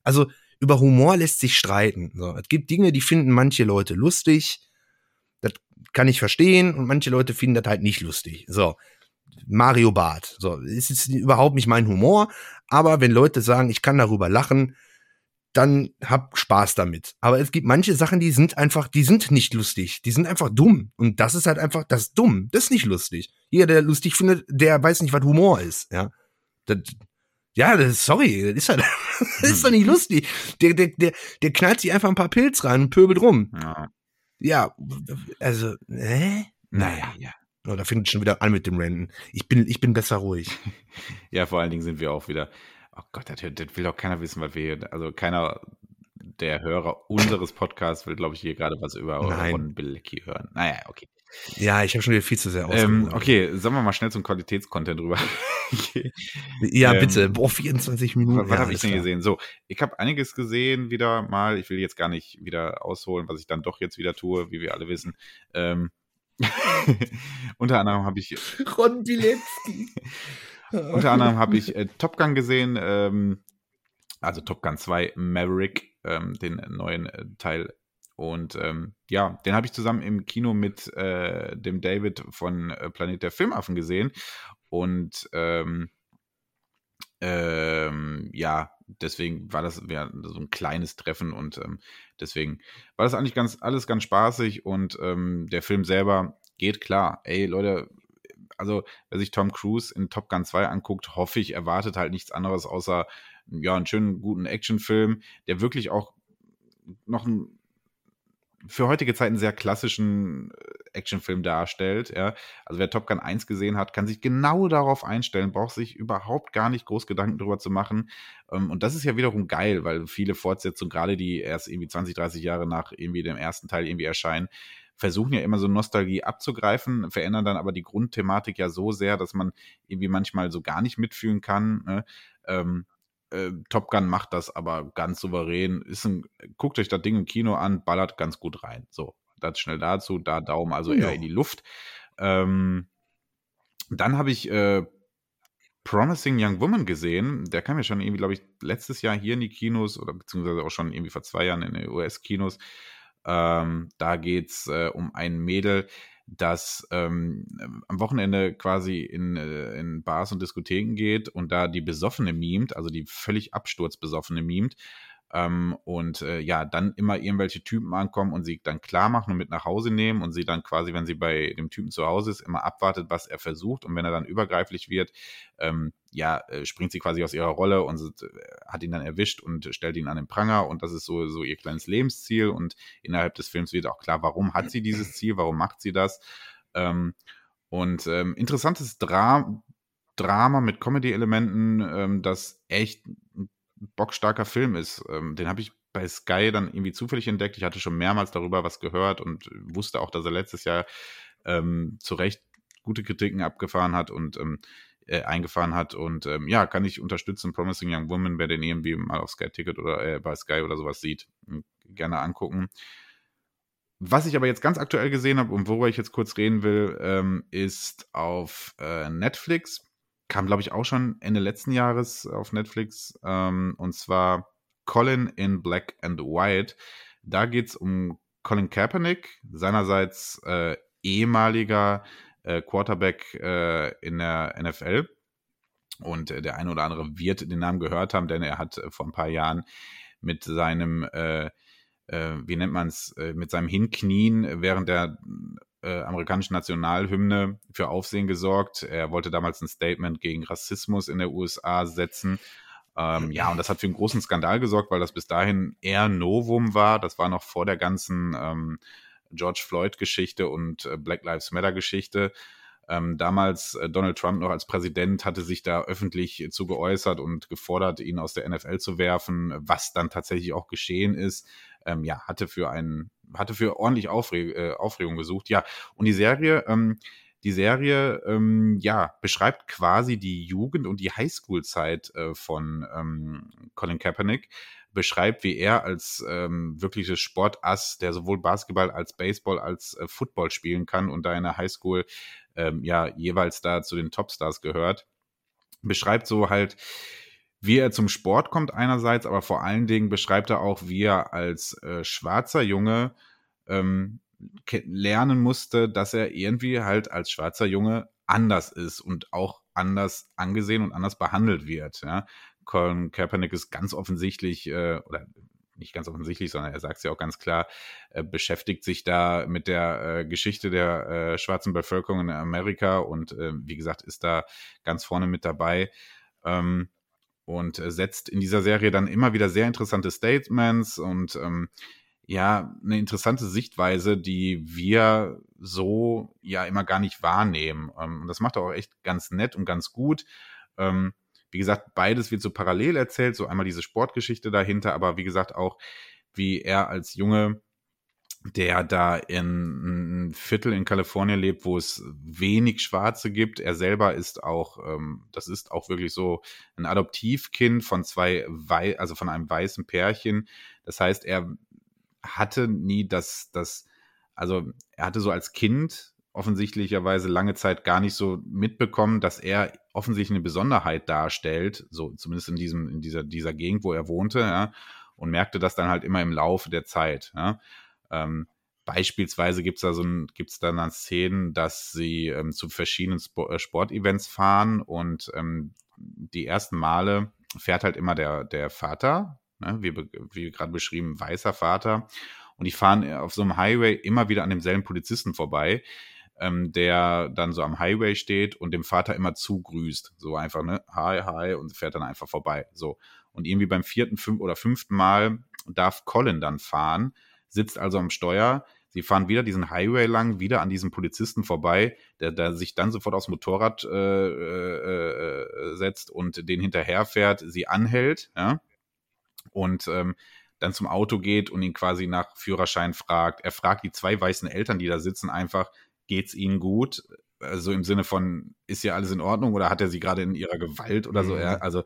Also über Humor lässt sich streiten. So, es gibt Dinge, die finden manche Leute lustig. Das kann ich verstehen und manche Leute finden das halt nicht lustig. So, Mario Bart. So, ist jetzt überhaupt nicht mein Humor, aber wenn Leute sagen, ich kann darüber lachen, dann hab Spaß damit. Aber es gibt manche Sachen, die sind einfach, die sind nicht lustig. Die sind einfach dumm. Und das ist halt einfach, das ist dumm. Das ist nicht lustig. Jeder, der lustig findet, der weiß nicht, was Humor ist, ja. Das, ja, das, sorry, das ist halt, das ist doch nicht lustig. Der, der, der, der knallt sich einfach ein paar Pilz rein und pöbelt rum. Ja. Ja, also, hä? Naja, ja. Oh, da fängt schon wieder an mit dem Renten. Ich bin, ich bin besser ruhig. ja, vor allen Dingen sind wir auch wieder Oh Gott, das, das will doch keiner wissen, was wir hier, also keiner der Hörer unseres Podcasts will, glaube ich, hier gerade was über Nein. Ron Bilecki hören. Naja, okay. Ja, ich habe schon wieder viel zu sehr ähm, Okay, sagen wir mal schnell zum Qualitätscontent drüber. ja, ähm, bitte. Boah, 24 Minuten. Was, was ja, habe ich denn klar. gesehen? So, ich habe einiges gesehen wieder mal. Ich will jetzt gar nicht wieder ausholen, was ich dann doch jetzt wieder tue, wie wir alle wissen. Ähm, unter anderem habe ich. Ron Bilecki. Unter anderem habe ich äh, Top Gun gesehen, ähm, also Top Gun 2 Maverick, ähm, den neuen äh, Teil und ähm, ja, den habe ich zusammen im Kino mit äh, dem David von äh, Planet der Filmaffen gesehen. Und ähm, ähm, ja, deswegen war das ja, so ein kleines Treffen und ähm, deswegen war das eigentlich ganz alles ganz spaßig und der Film selber geht klar. Ey, Leute, also wer sich Tom Cruise in Top Gun 2 anguckt, hoffe ich, erwartet halt nichts anderes außer ja, einen schönen, guten Actionfilm, der wirklich auch noch ein für heutige Zeiten sehr klassischen äh, Actionfilm darstellt. Ja. Also wer Top Gun 1 gesehen hat, kann sich genau darauf einstellen, braucht sich überhaupt gar nicht groß Gedanken darüber zu machen. Ähm, und das ist ja wiederum geil, weil viele Fortsetzungen, gerade die erst irgendwie 20, 30 Jahre nach irgendwie dem ersten Teil irgendwie erscheinen, versuchen ja immer so Nostalgie abzugreifen, verändern dann aber die Grundthematik ja so sehr, dass man irgendwie manchmal so gar nicht mitfühlen kann. Ne? Ähm, äh, Top Gun macht das aber ganz souverän. Ein, guckt euch das Ding im Kino an, ballert ganz gut rein. So, das schnell dazu, da Daumen also eher in die Luft. Ähm, dann habe ich äh, Promising Young Woman gesehen. Der kam ja schon irgendwie, glaube ich, letztes Jahr hier in die Kinos oder beziehungsweise auch schon irgendwie vor zwei Jahren in den US-Kinos. Ähm, da geht es äh, um ein Mädel, das ähm, am Wochenende quasi in, äh, in Bars und Diskotheken geht und da die Besoffene mimt, also die völlig absturzbesoffene mimt ähm, und äh, ja, dann immer irgendwelche Typen ankommen und sie dann klar machen und mit nach Hause nehmen und sie dann quasi, wenn sie bei dem Typen zu Hause ist, immer abwartet, was er versucht. Und wenn er dann übergreiflich wird, ähm, ja, äh, springt sie quasi aus ihrer Rolle und äh, hat ihn dann erwischt und stellt ihn an den Pranger. Und das ist so, so ihr kleines Lebensziel. Und innerhalb des Films wird auch klar, warum hat sie dieses Ziel, warum macht sie das. Ähm, und ähm, interessantes Dra Drama mit Comedy-Elementen, ähm, das echt bockstarker Film ist. Ähm, den habe ich bei Sky dann irgendwie zufällig entdeckt. Ich hatte schon mehrmals darüber was gehört und wusste auch, dass er letztes Jahr ähm, zu Recht gute Kritiken abgefahren hat und ähm, äh, eingefahren hat. Und ähm, ja, kann ich unterstützen. Promising Young Woman, wer den irgendwie mal auf Sky Ticket oder äh, bei Sky oder sowas sieht, hm, gerne angucken. Was ich aber jetzt ganz aktuell gesehen habe und worüber ich jetzt kurz reden will, ähm, ist auf äh, Netflix kam, glaube ich, auch schon Ende letzten Jahres auf Netflix. Ähm, und zwar Colin in Black and White. Da geht es um Colin Kaepernick, seinerseits äh, ehemaliger äh, Quarterback äh, in der NFL. Und äh, der eine oder andere wird den Namen gehört haben, denn er hat äh, vor ein paar Jahren mit seinem, äh, wie nennt man es, mit seinem Hinknien während der äh, amerikanischen Nationalhymne für Aufsehen gesorgt. Er wollte damals ein Statement gegen Rassismus in der USA setzen. Ähm, ja, und das hat für einen großen Skandal gesorgt, weil das bis dahin eher Novum war. Das war noch vor der ganzen ähm, George Floyd-Geschichte und äh, Black Lives Matter-Geschichte. Ähm, damals äh, Donald Trump noch als Präsident hatte sich da öffentlich zu geäußert und gefordert, ihn aus der NFL zu werfen, was dann tatsächlich auch geschehen ist. Ähm, ja, hatte für einen hatte für ordentlich Aufreg äh, Aufregung gesucht. Ja, und die Serie, ähm, die Serie, ähm, ja, beschreibt quasi die Jugend und die Highschool-Zeit äh, von ähm, Colin Kaepernick, beschreibt, wie er als ähm, wirkliches Sportass, der sowohl Basketball als Baseball als äh, Football spielen kann und da in der Highschool ähm, ja jeweils da zu den Topstars gehört, beschreibt so halt, wie er zum Sport kommt einerseits, aber vor allen Dingen beschreibt er auch, wie er als äh, schwarzer Junge ähm, lernen musste, dass er irgendwie halt als schwarzer Junge anders ist und auch anders angesehen und anders behandelt wird. Ja. Colin Kaepernick ist ganz offensichtlich, äh, oder nicht ganz offensichtlich, sondern er sagt es ja auch ganz klar, äh, beschäftigt sich da mit der äh, Geschichte der äh, schwarzen Bevölkerung in Amerika und äh, wie gesagt, ist da ganz vorne mit dabei. Ähm, und äh, setzt in dieser Serie dann immer wieder sehr interessante Statements und ähm, ja, eine interessante Sichtweise, die wir so ja immer gar nicht wahrnehmen. Ähm, und das macht er auch echt ganz nett und ganz gut. Ähm, wie gesagt, beides wird so parallel erzählt, so einmal diese Sportgeschichte dahinter, aber wie gesagt auch, wie er als Junge, der da in einem Viertel in Kalifornien lebt, wo es wenig Schwarze gibt. Er selber ist auch, ähm, das ist auch wirklich so ein Adoptivkind von zwei, Wei also von einem weißen Pärchen. Das heißt, er hatte nie das, das, also er hatte so als Kind offensichtlicherweise lange Zeit gar nicht so mitbekommen, dass er offensichtlich eine Besonderheit darstellt, so zumindest in diesem, in dieser, dieser Gegend, wo er wohnte, ja, und merkte das dann halt immer im Laufe der Zeit. Ja. Ähm, beispielsweise gibt es da so ein, gibt's da dann Szenen, dass sie ähm, zu verschiedenen Sp äh, Sportevents fahren und ähm, die ersten Male fährt halt immer der, der Vater, ne, wie, wie gerade beschrieben, weißer Vater. Und die fahren auf so einem Highway immer wieder an demselben Polizisten vorbei, ähm, der dann so am Highway steht und dem Vater immer zugrüßt. So einfach, ne, hi, hi, und fährt dann einfach vorbei. So. Und irgendwie beim vierten, fünften oder fünften Mal darf Colin dann fahren, sitzt also am Steuer. Sie fahren wieder diesen Highway lang, wieder an diesem Polizisten vorbei, der, der sich dann sofort aufs Motorrad äh, äh, äh setzt und den hinterherfährt, sie anhält, ja, und ähm, dann zum Auto geht und ihn quasi nach Führerschein fragt. Er fragt die zwei weißen Eltern, die da sitzen, einfach, geht's ihnen gut? Also im Sinne von, ist ja alles in Ordnung oder hat er sie gerade in ihrer Gewalt oder so? Mhm. Also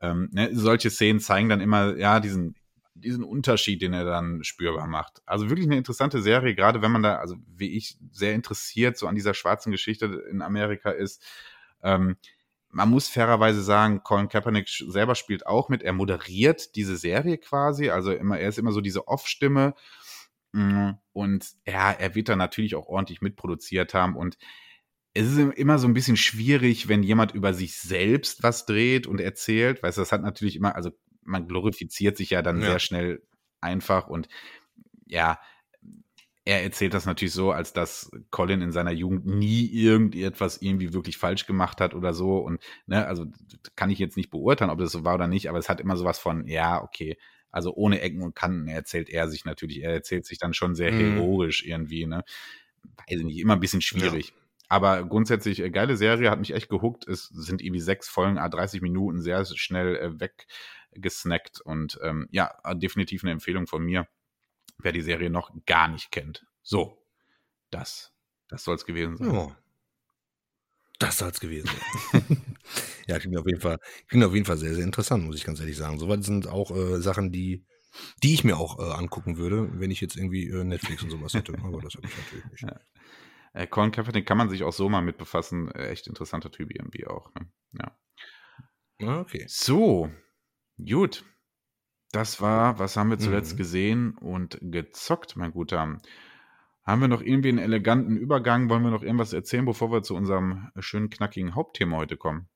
ähm, ne, solche Szenen zeigen dann immer, ja, diesen, diesen Unterschied, den er dann spürbar macht. Also wirklich eine interessante Serie, gerade wenn man da, also wie ich, sehr interessiert so an dieser schwarzen Geschichte in Amerika ist. Ähm, man muss fairerweise sagen, Colin Kaepernick selber spielt auch mit. Er moderiert diese Serie quasi. Also immer, er ist immer so diese Off-Stimme. Mm, und ja, er wird da natürlich auch ordentlich mitproduziert haben. Und es ist immer so ein bisschen schwierig, wenn jemand über sich selbst was dreht und erzählt. Weißt du, das hat natürlich immer, also man glorifiziert sich ja dann ja. sehr schnell einfach und ja, er erzählt das natürlich so, als dass Colin in seiner Jugend nie irgendetwas irgendwie wirklich falsch gemacht hat oder so. Und, ne, also kann ich jetzt nicht beurteilen, ob das so war oder nicht, aber es hat immer sowas von, ja, okay, also ohne Ecken und Kanten erzählt er sich natürlich. Er erzählt sich dann schon sehr mhm. heroisch irgendwie, ne? Weiß ich nicht, immer ein bisschen schwierig. Ja. Aber grundsätzlich, äh, geile Serie, hat mich echt gehuckt. Es sind irgendwie sechs Folgen, 30 Minuten, sehr schnell äh, weggesnackt. Und ähm, ja, definitiv eine Empfehlung von mir wer die Serie noch gar nicht kennt. So, das, das soll es gewesen sein. Oh. Das soll es gewesen sein. ja, klingt auf jeden Fall, klingt auf jeden Fall sehr, sehr interessant, muss ich ganz ehrlich sagen. Soweit sind auch äh, Sachen, die, die ich mir auch äh, angucken würde, wenn ich jetzt irgendwie äh, Netflix und sowas hätte. Aber das habe ich natürlich nicht. Ja. Äh, Colin Kaepernick kann man sich auch so mal mit befassen. Äh, echt interessanter Typ irgendwie auch. Ne? Ja. Ah, okay. So, gut. Das war, was haben wir zuletzt mhm. gesehen und gezockt, mein Guter? Haben wir noch irgendwie einen eleganten Übergang? Wollen wir noch irgendwas erzählen, bevor wir zu unserem schönen, knackigen Hauptthema heute kommen?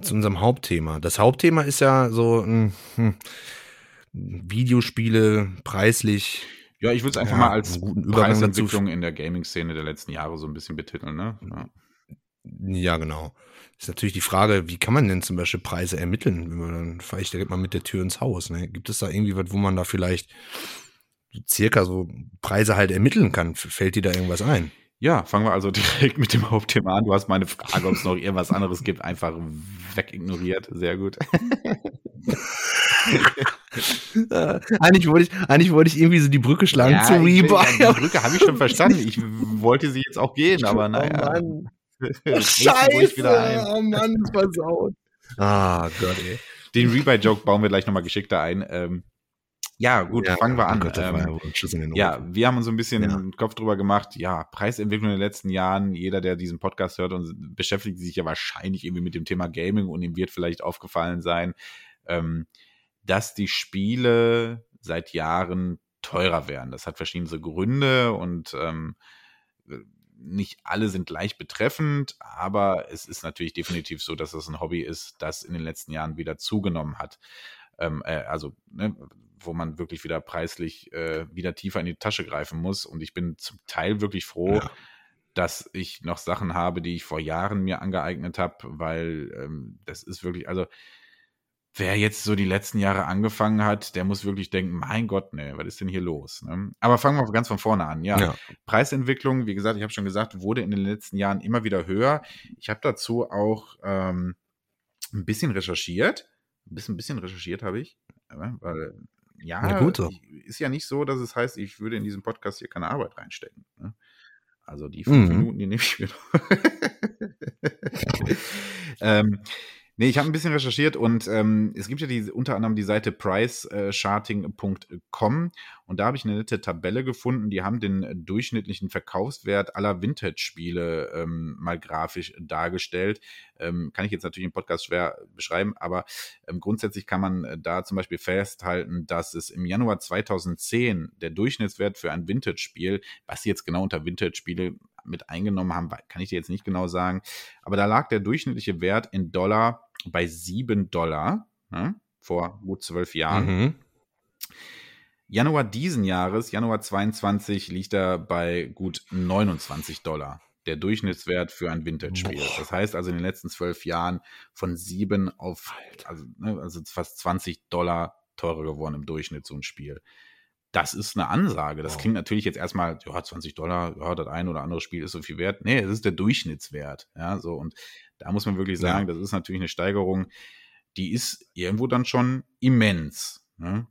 Zu unserem Hauptthema. Das Hauptthema ist ja so hm, hm, Videospiele preislich. Ja, ich würde es einfach ja, mal als Preisentwicklung in der Gaming-Szene der letzten Jahre so ein bisschen betiteln, ne? Ja. Ja, genau. Ist natürlich die Frage, wie kann man denn zum Beispiel Preise ermitteln, wenn man dann fahre ich direkt mal mit der Tür ins Haus. Ne? Gibt es da irgendwie was, wo man da vielleicht circa so Preise halt ermitteln kann? Fällt dir da irgendwas ein? Ja, fangen wir also direkt mit dem Hauptthema an. Du hast meine Frage, ob es noch irgendwas anderes gibt, einfach wegignoriert. Sehr gut. eigentlich, wollte ich, eigentlich wollte ich irgendwie so die Brücke schlagen ja, zu Rebuy. Die Brücke habe ich schon verstanden. Ich wollte sie jetzt auch gehen, aber naja. Oh Scheiße, oh Mann, versaut. Ah, Gott, ey. Den Rebuy-Joke bauen wir gleich nochmal geschickter ein. Ähm, ja, gut, ja, fangen wir an. Gott, ähm, ja, wir haben uns so ein bisschen ja. den Kopf drüber gemacht. Ja, Preisentwicklung in den letzten Jahren. Jeder, der diesen Podcast hört und beschäftigt sich ja wahrscheinlich irgendwie mit dem Thema Gaming und ihm wird vielleicht aufgefallen sein, ähm, dass die Spiele seit Jahren teurer werden. Das hat verschiedene Gründe und ähm, nicht alle sind gleich betreffend, aber es ist natürlich definitiv so, dass es ein Hobby ist, das in den letzten Jahren wieder zugenommen hat. Ähm, äh, also, ne, wo man wirklich wieder preislich äh, wieder tiefer in die Tasche greifen muss. Und ich bin zum Teil wirklich froh, ja. dass ich noch Sachen habe, die ich vor Jahren mir angeeignet habe, weil ähm, das ist wirklich, also wer jetzt so die letzten Jahre angefangen hat, der muss wirklich denken, mein Gott, ne, was ist denn hier los? Ne? Aber fangen wir ganz von vorne an. Ja, ja. Preisentwicklung, wie gesagt, ich habe schon gesagt, wurde in den letzten Jahren immer wieder höher. Ich habe dazu auch ähm, ein bisschen recherchiert. Ein bisschen, ein bisschen recherchiert habe ich, weil ja, ist ja nicht so, dass es heißt, ich würde in diesen Podcast hier keine Arbeit reinstecken. Ne? Also die fünf mhm. Minuten, die nehme ich mir noch. ähm, Nee, ich habe ein bisschen recherchiert und ähm, es gibt ja die, unter anderem die Seite pricecharting.com und da habe ich eine nette Tabelle gefunden. Die haben den durchschnittlichen Verkaufswert aller Vintage-Spiele ähm, mal grafisch dargestellt. Ähm, kann ich jetzt natürlich im Podcast schwer beschreiben, aber ähm, grundsätzlich kann man äh, da zum Beispiel festhalten, dass es im Januar 2010 der Durchschnittswert für ein Vintage-Spiel, was jetzt genau unter Vintage-Spiele mit eingenommen haben, kann ich dir jetzt nicht genau sagen. Aber da lag der durchschnittliche Wert in Dollar bei 7 Dollar ne, vor gut zwölf Jahren. Mhm. Januar diesen Jahres, Januar 22, liegt er bei gut 29 Dollar. Der Durchschnittswert für ein Vintage-Spiel. Das heißt also in den letzten zwölf Jahren von 7 auf also, ne, also fast 20 Dollar teurer geworden im Durchschnitt so ein Spiel das ist eine Ansage. Das wow. klingt natürlich jetzt erstmal, ja, 20 Dollar, ja, das ein oder andere Spiel ist so viel wert. Nee, es ist der Durchschnittswert. Ja, so. Und da muss man wirklich sagen, ja. das ist natürlich eine Steigerung, die ist irgendwo dann schon immens. Ne?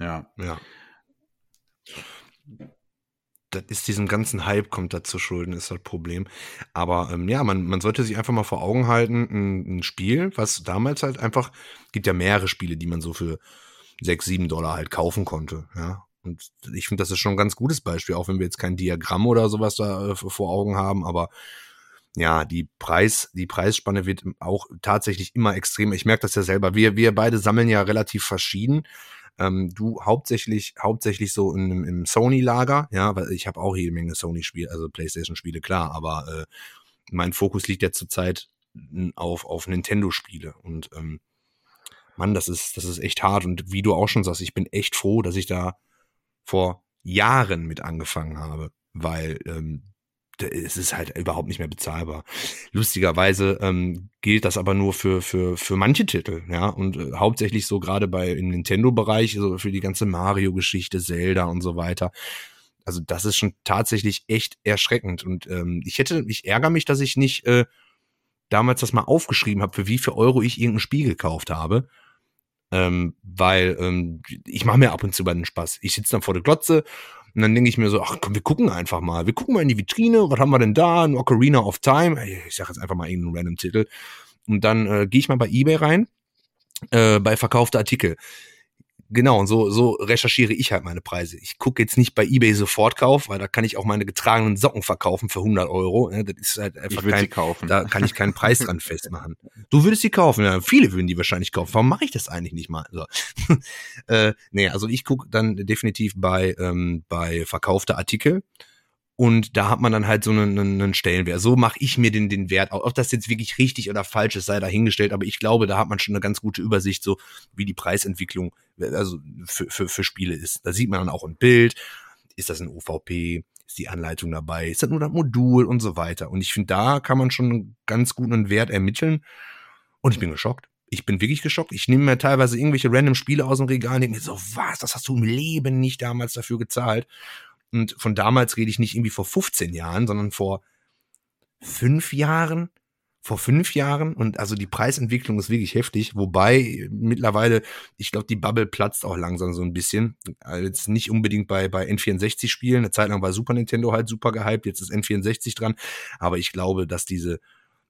Ja. Ja. Das ist diesem ganzen Hype kommt da zu Schulden, ist das Problem. Aber ähm, ja, man, man sollte sich einfach mal vor Augen halten, ein, ein Spiel, was damals halt einfach, gibt ja mehrere Spiele, die man so für sechs, sieben Dollar halt kaufen konnte, ja. Und ich finde, das ist schon ein ganz gutes Beispiel, auch wenn wir jetzt kein Diagramm oder sowas da äh, vor Augen haben, aber ja, die Preis, die Preisspanne wird auch tatsächlich immer extrem. Ich merke das ja selber. Wir, wir beide sammeln ja relativ verschieden. Ähm, du hauptsächlich, hauptsächlich so in, im Sony-Lager, ja, weil ich habe auch jede Menge Sony-Spiele, also PlayStation-Spiele, klar, aber äh, mein Fokus liegt ja zurzeit auf, auf Nintendo-Spiele. Und ähm, Mann, das ist, das ist echt hart. Und wie du auch schon sagst, ich bin echt froh, dass ich da vor Jahren mit angefangen habe, weil ähm, es ist halt überhaupt nicht mehr bezahlbar. Lustigerweise ähm, gilt das aber nur für, für, für manche Titel, ja, und äh, hauptsächlich so gerade bei im Nintendo-Bereich, so für die ganze Mario-Geschichte, Zelda und so weiter. Also das ist schon tatsächlich echt erschreckend. Und ähm, ich hätte, ich ärgere mich, dass ich nicht äh, damals das mal aufgeschrieben habe, für wie viel Euro ich irgendein Spiel gekauft habe. Ähm, weil ähm, ich mache mir ab und zu bei den Spaß. Ich sitze dann vor der Glotze und dann denke ich mir so, ach komm, wir gucken einfach mal. Wir gucken mal in die Vitrine, was haben wir denn da? Ein Ocarina of Time. Ich sage jetzt einfach mal irgendeinen random Titel. Und dann äh, gehe ich mal bei Ebay rein, äh, bei verkaufte Artikel. Genau, und so, so recherchiere ich halt meine Preise. Ich gucke jetzt nicht bei eBay Sofortkauf, weil da kann ich auch meine getragenen Socken verkaufen für 100 Euro. Das ist halt einfach ich kein, sie kaufen. da kann ich keinen Preis dran festmachen. Du würdest sie kaufen, ja, viele würden die wahrscheinlich kaufen. Warum mache ich das eigentlich nicht mal? So. äh, nee, also ich gucke dann definitiv bei, ähm, bei verkaufte Artikel und da hat man dann halt so einen, einen Stellenwert. So mache ich mir den, den Wert. Ob das jetzt wirklich richtig oder falsch ist, sei dahingestellt. Aber ich glaube, da hat man schon eine ganz gute Übersicht, so wie die Preisentwicklung also für, für, für Spiele ist. Da sieht man dann auch ein Bild. Ist das ein OVP? Ist die Anleitung dabei? Ist das nur das Modul und so weiter? Und ich finde, da kann man schon einen ganz guten Wert ermitteln. Und ich bin geschockt. Ich bin wirklich geschockt. Ich nehme mir teilweise irgendwelche random Spiele aus dem Regal und denke mir so, was, das hast du im Leben nicht damals dafür gezahlt. Und von damals rede ich nicht irgendwie vor 15 Jahren, sondern vor fünf Jahren. Vor fünf Jahren. Und also die Preisentwicklung ist wirklich heftig. Wobei mittlerweile, ich glaube, die Bubble platzt auch langsam so ein bisschen. Also jetzt nicht unbedingt bei, bei N64-Spielen. Eine Zeit lang war Super Nintendo halt super gehypt. Jetzt ist N64 dran. Aber ich glaube, dass diese,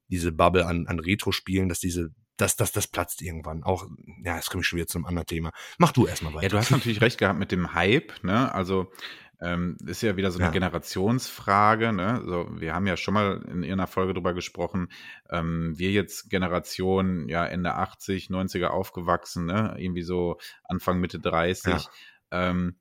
diese Bubble an, an Retro-Spielen, dass diese das, das, das platzt irgendwann. Auch, ja, jetzt komme ich schon wieder zu einem anderen Thema. Mach du erstmal weiter. Ja, du hast natürlich recht gehabt mit dem Hype, ne? Also ähm, ist ja wieder so eine ja. Generationsfrage. Ne? So, wir haben ja schon mal in irgendeiner Folge drüber gesprochen. Ähm, wir jetzt Generation ja Ende 80, 90er aufgewachsen, ne? irgendwie so Anfang Mitte 30. Ja. Ähm,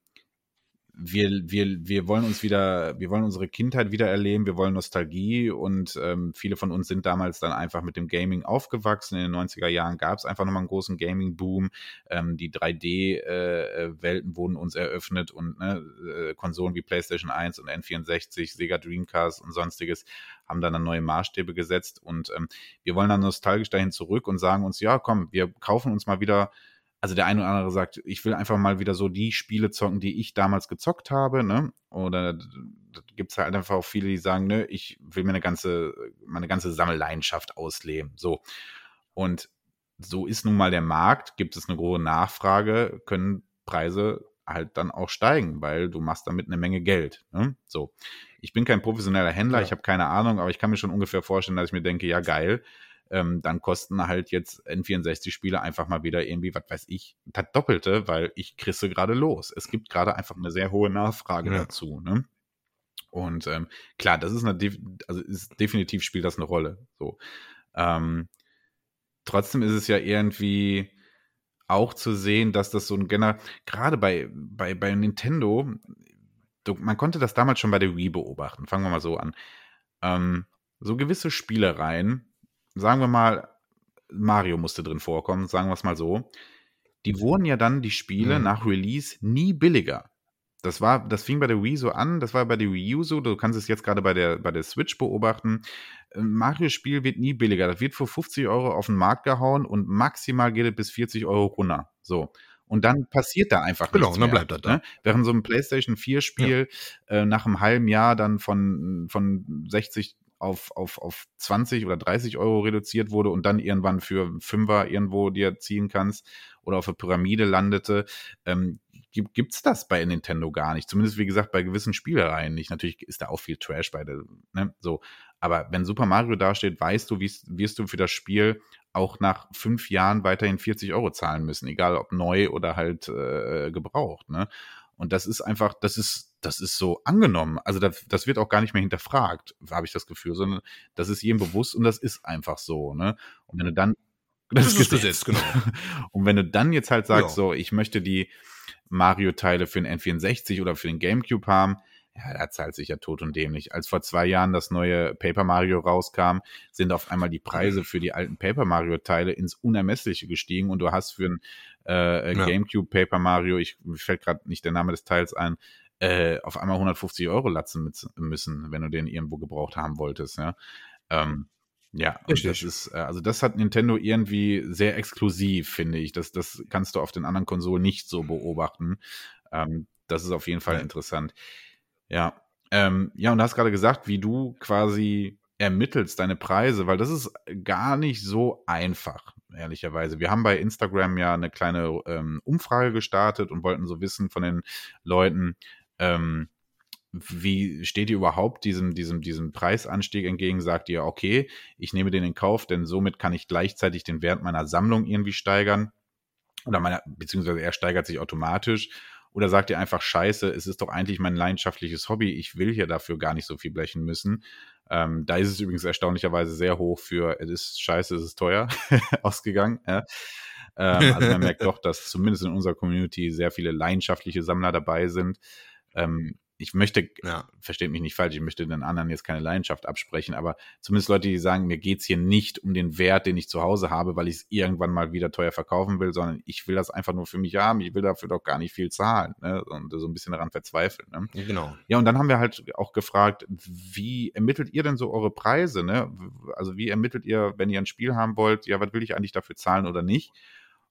wir, wir, wir wollen uns wieder, wir wollen unsere Kindheit wieder erleben, wir wollen Nostalgie und ähm, viele von uns sind damals dann einfach mit dem Gaming aufgewachsen. In den 90er Jahren gab es einfach nochmal einen großen Gaming-Boom. Ähm, die 3D-Welten äh, wurden uns eröffnet und ne, äh, Konsolen wie PlayStation 1 und N64, Sega Dreamcast und sonstiges haben dann, dann neue Maßstäbe gesetzt und ähm, wir wollen dann nostalgisch dahin zurück und sagen uns, ja komm, wir kaufen uns mal wieder also der eine oder andere sagt, ich will einfach mal wieder so die Spiele zocken, die ich damals gezockt habe, ne? Oder da gibt es halt einfach auch viele, die sagen, ne, ich will mir eine ganze, meine ganze Sammelleidenschaft ausleben. So. Und so ist nun mal der Markt, gibt es eine große Nachfrage, können Preise halt dann auch steigen, weil du machst damit eine Menge Geld. Ne? So. Ich bin kein professioneller Händler, ja. ich habe keine Ahnung, aber ich kann mir schon ungefähr vorstellen, dass ich mir denke, ja geil, ähm, dann kosten halt jetzt N64-Spiele einfach mal wieder irgendwie, was weiß ich, das Doppelte, weil ich krisse gerade los. Es gibt gerade einfach eine sehr hohe Nachfrage ja. dazu. Ne? Und ähm, klar, das ist eine, also ist, definitiv spielt das eine Rolle. So. Ähm, trotzdem ist es ja irgendwie auch zu sehen, dass das so ein generell, gerade bei, bei, bei Nintendo, man konnte das damals schon bei der Wii beobachten. Fangen wir mal so an. Ähm, so gewisse Spielereien, sagen wir mal, Mario musste drin vorkommen, sagen wir es mal so. Die wurden ja dann die Spiele mhm. nach Release nie billiger. Das war, das fing bei der Wii so an, das war bei der Wii U so, du kannst es jetzt gerade bei der, bei der Switch beobachten. Ein Mario-Spiel wird nie billiger. Das wird für 50 Euro auf den Markt gehauen und maximal geht es bis 40 Euro runter. So. Und dann passiert da einfach genau, nichts Genau, dann bleibt das da. Ne? Während so ein PlayStation 4-Spiel ja. äh, nach einem halben Jahr dann von, von 60 auf, auf, auf 20 oder 30 Euro reduziert wurde und dann irgendwann für Fünfer irgendwo dir ziehen kannst oder auf der Pyramide landete, ähm, gibt es das bei Nintendo gar nicht. Zumindest, wie gesagt, bei gewissen Spielereien nicht. Natürlich ist da auch viel Trash bei der, ne, so. Aber wenn Super Mario dasteht, weißt du, wirst du für das Spiel auch nach fünf Jahren weiterhin 40 Euro zahlen müssen, egal ob neu oder halt äh, gebraucht, ne? Und das ist einfach, das ist, das ist so angenommen. Also das, das wird auch gar nicht mehr hinterfragt, habe ich das Gefühl, sondern das ist jedem bewusst und das ist einfach so, ne? Und wenn du dann das, das ist Gesetz, genau. und wenn du dann jetzt halt sagst, ja. so, ich möchte die Mario-Teile für den N64 oder für den GameCube haben, ja, da zahlt sich ja tot und dämlich. Als vor zwei Jahren das neue Paper Mario rauskam, sind auf einmal die Preise für die alten Paper Mario Teile ins Unermessliche gestiegen und du hast für ein äh, ja. GameCube Paper Mario, ich mir fällt gerade nicht der Name des Teils ein, äh, auf einmal 150 Euro latzen müssen, wenn du den irgendwo gebraucht haben wolltest. Ja, ähm, ja das ist, äh, also das hat Nintendo irgendwie sehr exklusiv, finde ich. Das, das kannst du auf den anderen Konsolen nicht so beobachten. Ähm, das ist auf jeden Fall interessant. Ja. Ähm, ja, und du hast gerade gesagt, wie du quasi ermittelst deine Preise, weil das ist gar nicht so einfach, ehrlicherweise. Wir haben bei Instagram ja eine kleine ähm, Umfrage gestartet und wollten so wissen von den Leuten, ähm, wie steht ihr überhaupt diesem, diesem, diesem Preisanstieg entgegen? Sagt ihr, okay, ich nehme den in Kauf, denn somit kann ich gleichzeitig den Wert meiner Sammlung irgendwie steigern? Oder meiner, beziehungsweise er steigert sich automatisch. Oder sagt ihr einfach, scheiße, es ist doch eigentlich mein leidenschaftliches Hobby, ich will hier dafür gar nicht so viel blechen müssen. Ähm, da ist es übrigens erstaunlicherweise sehr hoch für, es ist scheiße, es ist teuer ausgegangen. Ja. Ähm, also man merkt doch, dass zumindest in unserer Community sehr viele leidenschaftliche Sammler dabei sind. Ähm, ich möchte, ja. versteht mich nicht falsch, ich möchte den anderen jetzt keine Leidenschaft absprechen, aber zumindest Leute, die sagen, mir geht's hier nicht um den Wert, den ich zu Hause habe, weil ich es irgendwann mal wieder teuer verkaufen will, sondern ich will das einfach nur für mich haben, ich will dafür doch gar nicht viel zahlen ne? und so ein bisschen daran verzweifeln. Ne? Genau. Ja, und dann haben wir halt auch gefragt, wie ermittelt ihr denn so eure Preise? Ne? Also wie ermittelt ihr, wenn ihr ein Spiel haben wollt, ja, was will ich eigentlich dafür zahlen oder nicht?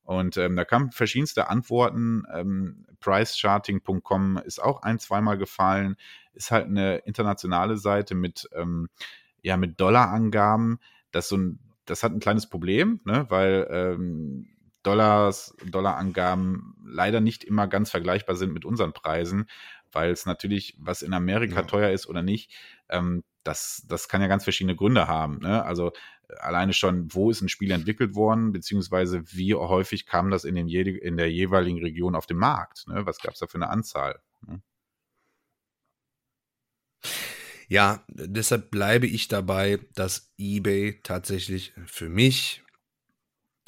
Und ähm, da kamen verschiedenste Antworten. Ähm, Pricecharting.com ist auch ein, zweimal gefallen. Ist halt eine internationale Seite mit, ähm, ja, mit Dollarangaben. Das, so ein, das hat ein kleines Problem, ne? weil ähm, Dollars, Dollarangaben leider nicht immer ganz vergleichbar sind mit unseren Preisen, weil es natürlich, was in Amerika ja. teuer ist oder nicht, ähm, das, das kann ja ganz verschiedene Gründe haben. Ne? Also alleine schon, wo ist ein Spiel entwickelt worden, beziehungsweise wie häufig kam das in, dem in der jeweiligen Region auf den Markt? Ne? Was gab es da für eine Anzahl? Ne? Ja, deshalb bleibe ich dabei, dass eBay tatsächlich für mich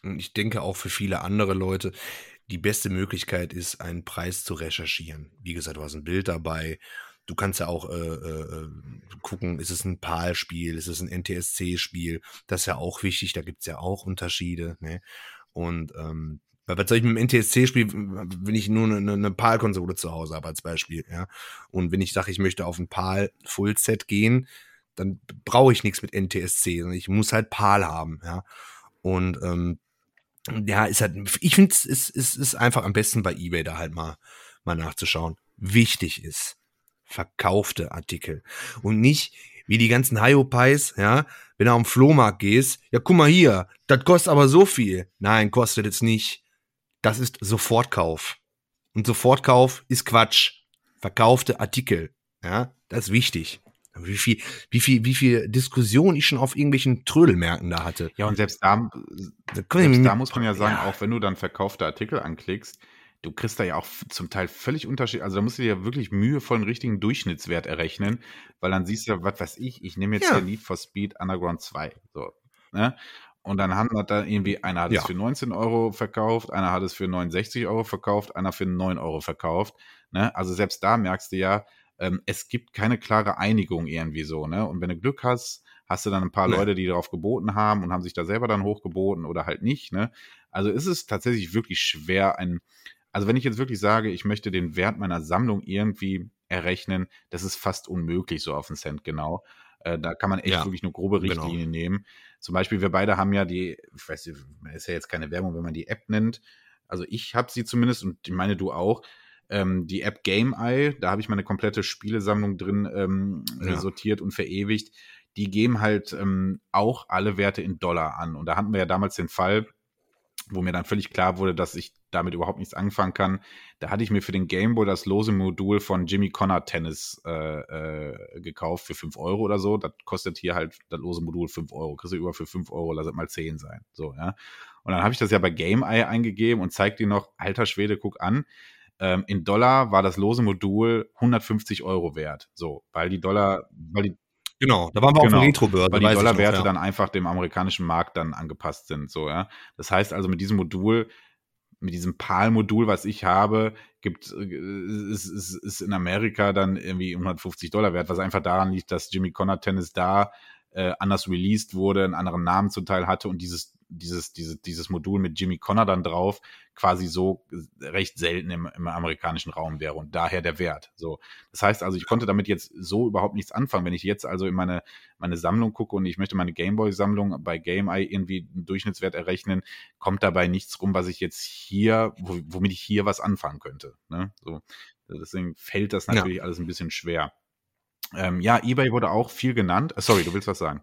und ich denke auch für viele andere Leute die beste Möglichkeit ist, einen Preis zu recherchieren. Wie gesagt, du hast ein Bild dabei Du kannst ja auch äh, äh, gucken, ist es ein PAL-Spiel, ist es ein NTSC-Spiel? Das ist ja auch wichtig, da gibt es ja auch Unterschiede. Ne? Und ähm, was soll ich mit dem NTSC-Spiel, wenn ich nur eine, eine PAL-Konsole zu Hause habe als Beispiel, ja? Und wenn ich sage, ich möchte auf ein PAL-Full-Set gehen, dann brauche ich nichts mit NTSC, sondern ich muss halt PAL haben, ja. Und ähm, ja, ist halt, ich finde es ist, ist, ist einfach am besten bei Ebay da halt mal, mal nachzuschauen. Wichtig ist, verkaufte Artikel. Und nicht wie die ganzen Hyopies, ja, wenn du den Flohmarkt gehst, ja, guck mal hier, das kostet aber so viel. Nein, kostet es nicht. Das ist Sofortkauf. Und Sofortkauf ist Quatsch. Verkaufte Artikel. Ja, das ist wichtig. Wie viel, wie viel, wie viel Diskussion ich schon auf irgendwelchen Trödelmärkten da hatte. Ja, und selbst da, selbst da muss man ja sagen, ja. auch wenn du dann verkaufte Artikel anklickst, du kriegst da ja auch zum Teil völlig Unterschied. Also da musst du dir ja wirklich mühevoll einen richtigen Durchschnittswert errechnen, weil dann siehst du ja, was weiß ich, ich nehme jetzt ja. hier Need for Speed Underground 2. So, ne? Und dann hat da irgendwie, einer hat ja. es für 19 Euro verkauft, einer hat es für 69 Euro verkauft, einer für 9 Euro verkauft. Ne? Also selbst da merkst du ja, ähm, es gibt keine klare Einigung irgendwie so. Ne? Und wenn du Glück hast, hast du dann ein paar nee. Leute, die darauf geboten haben und haben sich da selber dann hochgeboten oder halt nicht. Ne? Also ist es tatsächlich wirklich schwer, ein, also wenn ich jetzt wirklich sage, ich möchte den Wert meiner Sammlung irgendwie errechnen, das ist fast unmöglich so auf den Cent genau. Äh, da kann man echt ja, wirklich nur grobe. Richtlinien genau. nehmen. Zum Beispiel, wir beide haben ja die, ich weiß nicht, ist ja jetzt keine Werbung, wenn man die App nennt. Also ich habe sie zumindest und ich meine du auch. Ähm, die App Game Eye, da habe ich meine komplette Spielesammlung drin ähm, ja. sortiert und verewigt. Die geben halt ähm, auch alle Werte in Dollar an. Und da hatten wir ja damals den Fall, wo mir dann völlig klar wurde, dass ich damit überhaupt nichts anfangen kann. Da hatte ich mir für den Gameboy das lose Modul von Jimmy Connor Tennis äh, äh, gekauft für 5 Euro oder so. Das kostet hier halt das lose Modul 5 Euro. Kriegst du über für 5 Euro, lass es mal 10 sein. So, ja. Und dann habe ich das ja bei Game Eye eingegeben und zeigt dir noch, alter Schwede, guck an. Ähm, in Dollar war das lose Modul 150 Euro wert. So, weil die Dollar, weil die Genau, da waren wir genau, auf der Retro-Börse. Weil die Dollarwerte ja. dann einfach dem amerikanischen Markt dann angepasst sind. So, ja. Das heißt also, mit diesem Modul, mit diesem PAL-Modul, was ich habe, gibt, äh, ist, ist, ist in Amerika dann irgendwie 150 Dollar wert, was einfach daran liegt, dass Jimmy Connor Tennis da äh, anders released wurde, einen anderen Namen zum Teil hatte und dieses dieses, dieses, dieses Modul mit Jimmy Connor dann drauf quasi so recht selten im, im amerikanischen Raum wäre und daher der Wert. So. Das heißt also, ich konnte damit jetzt so überhaupt nichts anfangen. Wenn ich jetzt also in meine, meine Sammlung gucke und ich möchte meine Gameboy-Sammlung bei GameEye irgendwie einen Durchschnittswert errechnen, kommt dabei nichts rum, was ich jetzt hier, womit ich hier was anfangen könnte. Ne? So. Deswegen fällt das natürlich ja. alles ein bisschen schwer. Ähm, ja, eBay wurde auch viel genannt. Sorry, du willst was sagen?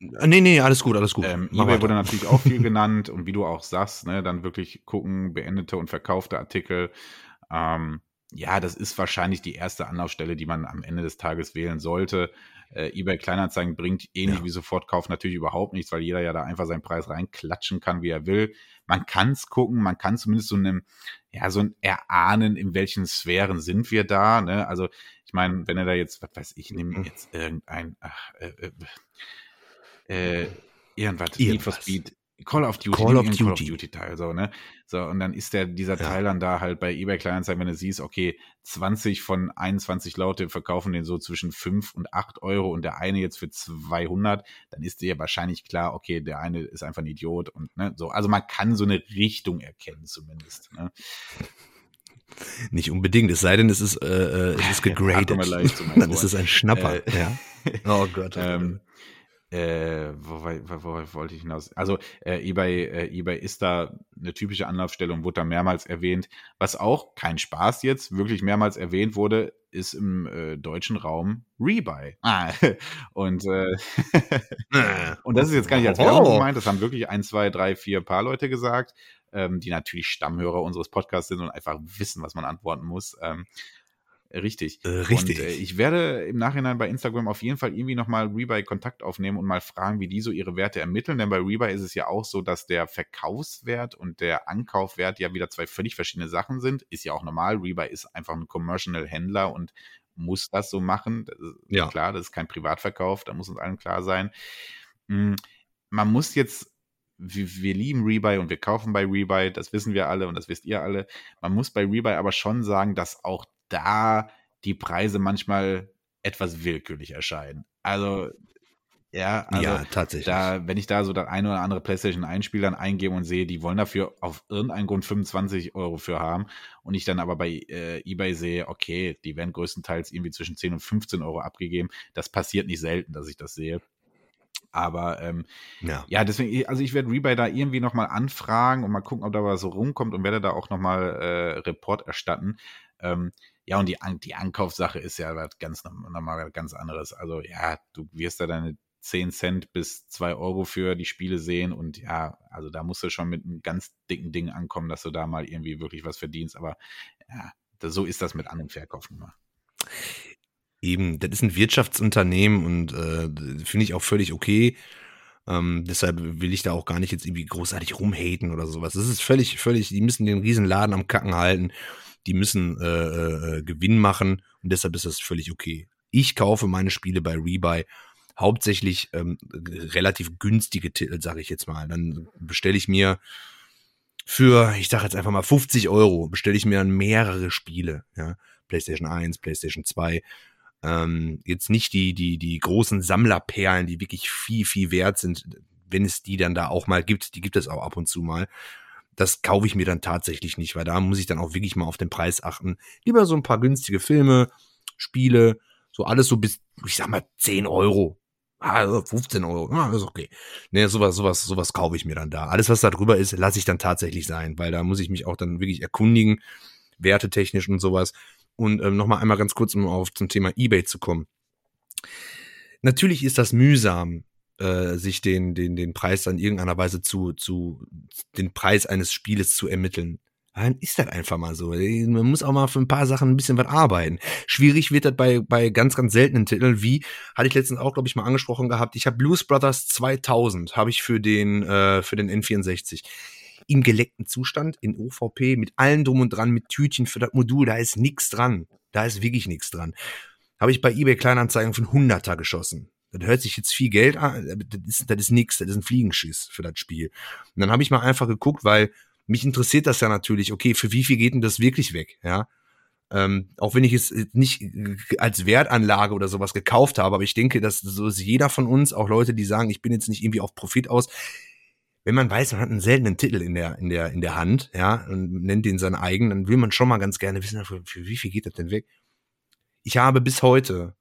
Nee, nee, alles gut, alles gut. Ähm, eBay weiter. wurde natürlich auch viel genannt und wie du auch sagst, ne, dann wirklich gucken, beendete und verkaufte Artikel. Ähm, ja, das ist wahrscheinlich die erste Anlaufstelle, die man am Ende des Tages wählen sollte. Äh, eBay Kleinanzeigen bringt ähnlich ja. wie Sofortkauf natürlich überhaupt nichts, weil jeder ja da einfach seinen Preis reinklatschen kann, wie er will. Man kann es gucken, man kann zumindest so einem, ja, so ein Erahnen, in welchen Sphären sind wir da. Ne? Also ich meine, wenn er da jetzt, was weiß ich, nehme jetzt irgendein, ach, äh, äh, äh, irgendwas, Need for Speed, Call of Duty, Call of Duty. Call of Duty Teil, so, ne? So, und dann ist der, dieser ja. Teil dann da halt bei eBay Kleinanzeigen, wenn du siehst, okay, 20 von 21 Leute verkaufen den so zwischen 5 und 8 Euro und der eine jetzt für 200, dann ist dir wahrscheinlich klar, okay, der eine ist einfach ein Idiot und, ne, so. Also man kann so eine Richtung erkennen zumindest, ne? Nicht unbedingt, es sei denn, es ist, äh, äh es ist gegradet. Dann ist es ein Schnapper, äh, ja. Oh Gott. Oh ähm, äh, wo, wo, wo, wollte ich hinaus? Also äh, eBay, äh, eBay ist da eine typische Anlaufstelle und wurde da mehrmals erwähnt. Was auch kein Spaß jetzt wirklich mehrmals erwähnt wurde, ist im äh, deutschen Raum Rebuy. Ah, und, äh, und das ist jetzt gar nicht als Werbung gemeint, das haben wirklich ein, zwei, drei, vier paar Leute gesagt, ähm, die natürlich Stammhörer unseres Podcasts sind und einfach wissen, was man antworten muss. Ähm, Richtig. Äh, richtig. Und, äh, ich werde im Nachhinein bei Instagram auf jeden Fall irgendwie nochmal Rebuy Kontakt aufnehmen und mal fragen, wie die so ihre Werte ermitteln. Denn bei Rebuy ist es ja auch so, dass der Verkaufswert und der Ankaufwert ja wieder zwei völlig verschiedene Sachen sind. Ist ja auch normal. Rebuy ist einfach ein Commercial-Händler und muss das so machen. Das ja. Klar, das ist kein Privatverkauf, da muss uns allen klar sein. Hm, man muss jetzt wir, wir, lieben Rebuy und wir kaufen bei Rebuy, das wissen wir alle und das wisst ihr alle. Man muss bei Rebuy aber schon sagen, dass auch da die Preise manchmal etwas willkürlich erscheinen. Also, ja, also ja, tatsächlich. Da, wenn ich da so das eine oder andere PlayStation 1-Spiel dann eingebe und sehe, die wollen dafür auf irgendeinen Grund 25 Euro für haben und ich dann aber bei äh, eBay sehe, okay, die werden größtenteils irgendwie zwischen 10 und 15 Euro abgegeben. Das passiert nicht selten, dass ich das sehe. Aber ähm, ja. ja, deswegen, also ich werde Rebuy da irgendwie nochmal anfragen und mal gucken, ob da was so rumkommt und werde da auch nochmal äh, Report erstatten. Ähm, ja, und die, die Ankaufssache ist ja was ganz normal, ganz anderes. Also ja, du wirst da deine 10 Cent bis 2 Euro für die Spiele sehen. Und ja, also da musst du schon mit einem ganz dicken Ding ankommen, dass du da mal irgendwie wirklich was verdienst. Aber ja, so ist das mit An- und Verkauf immer. Eben, das ist ein Wirtschaftsunternehmen und äh, finde ich auch völlig okay. Ähm, deshalb will ich da auch gar nicht jetzt irgendwie großartig rumhaten oder sowas. Das ist völlig, völlig, die müssen den Riesenladen am Kacken halten. Die müssen äh, äh, Gewinn machen und deshalb ist das völlig okay. Ich kaufe meine Spiele bei Rebuy hauptsächlich ähm, relativ günstige Titel, sage ich jetzt mal. Dann bestelle ich mir für, ich sage jetzt einfach mal 50 Euro, bestelle ich mir dann mehrere Spiele. Ja? PlayStation 1, PlayStation 2 ähm, jetzt nicht die, die, die großen Sammlerperlen, die wirklich viel, viel wert sind, wenn es die dann da auch mal gibt, die gibt es auch ab und zu mal. Das kaufe ich mir dann tatsächlich nicht, weil da muss ich dann auch wirklich mal auf den Preis achten. Lieber so ein paar günstige Filme, Spiele, so alles so bis, ich sag mal, 10 Euro. Ah, 15 Euro, ah, ist okay. Ne, sowas, sowas, sowas kaufe ich mir dann da. Alles, was da drüber ist, lasse ich dann tatsächlich sein, weil da muss ich mich auch dann wirklich erkundigen, wertetechnisch und sowas. Und ähm, nochmal einmal ganz kurz, um auf zum Thema eBay zu kommen. Natürlich ist das mühsam, äh, sich den, den, den Preis an irgendeiner Weise zu, zu, den Preis eines Spieles zu ermitteln. Dann ist das einfach mal so. Man muss auch mal für ein paar Sachen ein bisschen was arbeiten. Schwierig wird das bei, bei ganz, ganz seltenen Titeln, wie, hatte ich letztens auch, glaube ich, mal angesprochen gehabt. Ich habe Blues Brothers 2000, habe ich für den, äh, für den N64 im geleckten Zustand in OVP mit allem drum und dran, mit Tütchen für das Modul, da ist nichts dran. Da ist wirklich nichts dran. Habe ich bei eBay Kleinanzeigen für einen Hunderter geschossen. Das hört sich jetzt viel Geld an, das ist, das ist nix, das ist ein Fliegenschiss für das Spiel. Und dann habe ich mal einfach geguckt, weil mich interessiert das ja natürlich, okay, für wie viel geht denn das wirklich weg, ja? Ähm, auch wenn ich es nicht als Wertanlage oder sowas gekauft habe, aber ich denke, dass so ist jeder von uns, auch Leute, die sagen, ich bin jetzt nicht irgendwie auf Profit aus, wenn man weiß, man hat einen seltenen Titel in der, in der, in der Hand, ja, und nennt den seinen eigenen, dann will man schon mal ganz gerne wissen, für, für wie viel geht das denn weg? Ich habe bis heute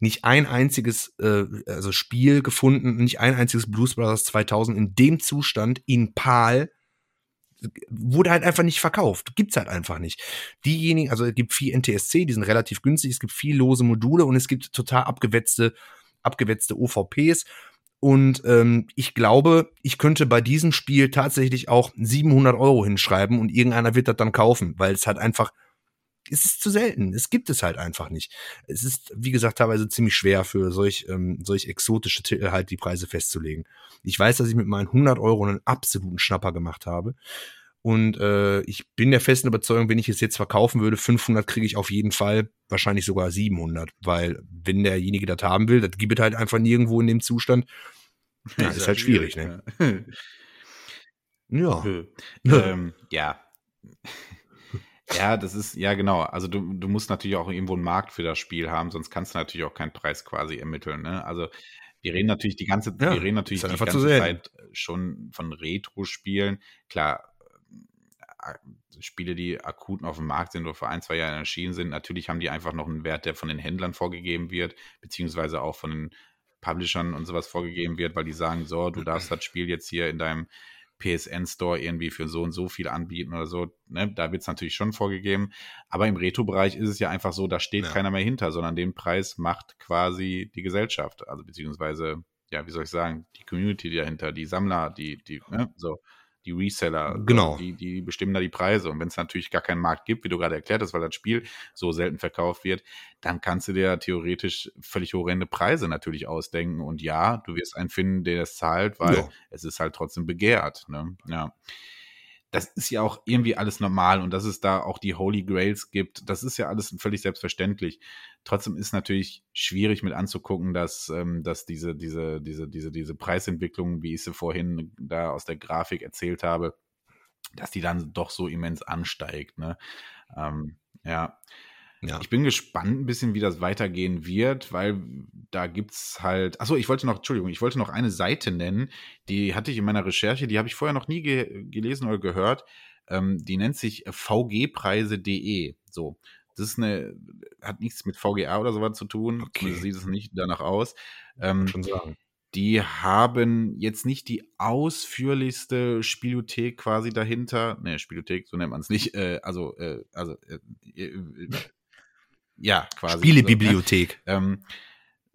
nicht ein einziges äh, also Spiel gefunden, nicht ein einziges Blues Brothers 2000 in dem Zustand in PAL wurde halt einfach nicht verkauft. Gibt's halt einfach nicht. Diejenigen, also es gibt viel NTSC, die sind relativ günstig, es gibt viel lose Module und es gibt total abgewetzte, abgewetzte OVPs und ähm, ich glaube, ich könnte bei diesem Spiel tatsächlich auch 700 Euro hinschreiben und irgendeiner wird das dann kaufen, weil es halt einfach, es ist zu selten. Es gibt es halt einfach nicht. Es ist, wie gesagt, teilweise ziemlich schwer für solch, ähm, solch exotische Titel halt die Preise festzulegen. Ich weiß, dass ich mit meinen 100 Euro einen absoluten Schnapper gemacht habe. Und äh, ich bin der festen Überzeugung, wenn ich es jetzt verkaufen würde, 500 kriege ich auf jeden Fall, wahrscheinlich sogar 700, weil wenn derjenige das haben will, das gibt es halt einfach nirgendwo in dem Zustand. Ja, ist, ist halt schwierig, schwierig ne? Ja. ja. ähm, ja. Ja, das ist, ja genau. Also du, du musst natürlich auch irgendwo einen Markt für das Spiel haben, sonst kannst du natürlich auch keinen Preis quasi ermitteln. Ne? Also wir reden natürlich die ganze, ja, wir reden natürlich die ganze Zeit schon von Retro-Spielen. Klar, Spiele, die akut auf dem Markt sind oder vor ein, zwei Jahren erschienen sind, natürlich haben die einfach noch einen Wert, der von den Händlern vorgegeben wird, beziehungsweise auch von den Publishern und sowas vorgegeben wird, weil die sagen, so, du darfst das Spiel jetzt hier in deinem PSN-Store irgendwie für so und so viel anbieten oder so. Ne? Da wird es natürlich schon vorgegeben. Aber im Retro-Bereich ist es ja einfach so, da steht ja. keiner mehr hinter, sondern den Preis macht quasi die Gesellschaft. Also beziehungsweise, ja, wie soll ich sagen, die Community dahinter, die Sammler, die, die, ne? so die Reseller, genau. die, die bestimmen da die Preise. Und wenn es natürlich gar keinen Markt gibt, wie du gerade erklärt hast, weil das Spiel so selten verkauft wird, dann kannst du dir theoretisch völlig horrende Preise natürlich ausdenken. Und ja, du wirst einen finden, der das zahlt, weil ja. es ist halt trotzdem begehrt. Ne? Ja das ist ja auch irgendwie alles normal und dass es da auch die Holy Grails gibt, das ist ja alles völlig selbstverständlich. Trotzdem ist natürlich schwierig mit anzugucken, dass, ähm, dass diese, diese, diese, diese, diese Preisentwicklung, wie ich sie vorhin da aus der Grafik erzählt habe, dass die dann doch so immens ansteigt. Ne? Ähm, ja. Ja. Ich bin gespannt ein bisschen, wie das weitergehen wird, weil da gibt's halt. Achso, ich wollte noch, Entschuldigung, ich wollte noch eine Seite nennen, die hatte ich in meiner Recherche, die habe ich vorher noch nie ge gelesen oder gehört. Ähm, die nennt sich vgpreise.de. So. Das ist eine, hat nichts mit VGA oder sowas zu tun. Okay. Sieht es nicht danach aus. Ähm, schon sagen. Die haben jetzt nicht die ausführlichste Spielothek quasi dahinter. Ne, Spielothek, so nennt man es nicht. Äh, also, äh, also äh, äh ja, quasi. Spielebibliothek. So, ne? ähm,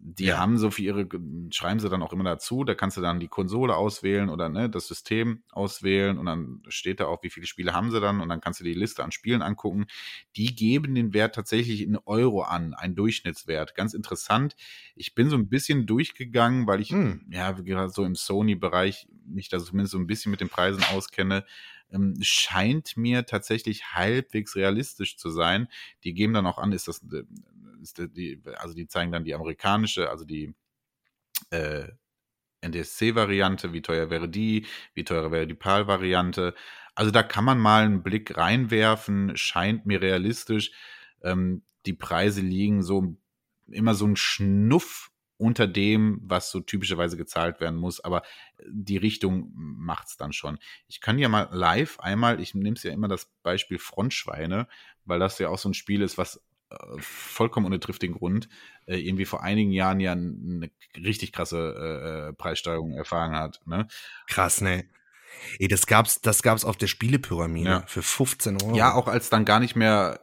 die ja. haben so für ihre, schreiben sie dann auch immer dazu, da kannst du dann die Konsole auswählen oder ne, das System auswählen und dann steht da auch, wie viele Spiele haben sie dann und dann kannst du die Liste an Spielen angucken. Die geben den Wert tatsächlich in Euro an, ein Durchschnittswert. Ganz interessant. Ich bin so ein bisschen durchgegangen, weil ich, hm. ja, gerade so im Sony-Bereich mich da zumindest so ein bisschen mit den Preisen auskenne ähm, scheint mir tatsächlich halbwegs realistisch zu sein. Die geben dann auch an, ist das, äh, ist die, also die zeigen dann die amerikanische, also die äh, NTSC-Variante, wie teuer wäre die, wie teuer wäre die PAL-Variante. Also da kann man mal einen Blick reinwerfen, scheint mir realistisch. Ähm, die Preise liegen so immer so ein Schnuff unter dem, was so typischerweise gezahlt werden muss, aber die Richtung macht's dann schon. Ich kann ja mal live einmal, ich nehme es ja immer das Beispiel Frontschweine, weil das ja auch so ein Spiel ist, was äh, vollkommen ohne triftigen Grund äh, irgendwie vor einigen Jahren ja eine richtig krasse äh, äh, Preissteigerung erfahren hat. Ne? Krass, ne? Ey, das gab's, das gab's auf der Spielepyramide ja. für 15 Euro. Ja, auch als dann gar nicht mehr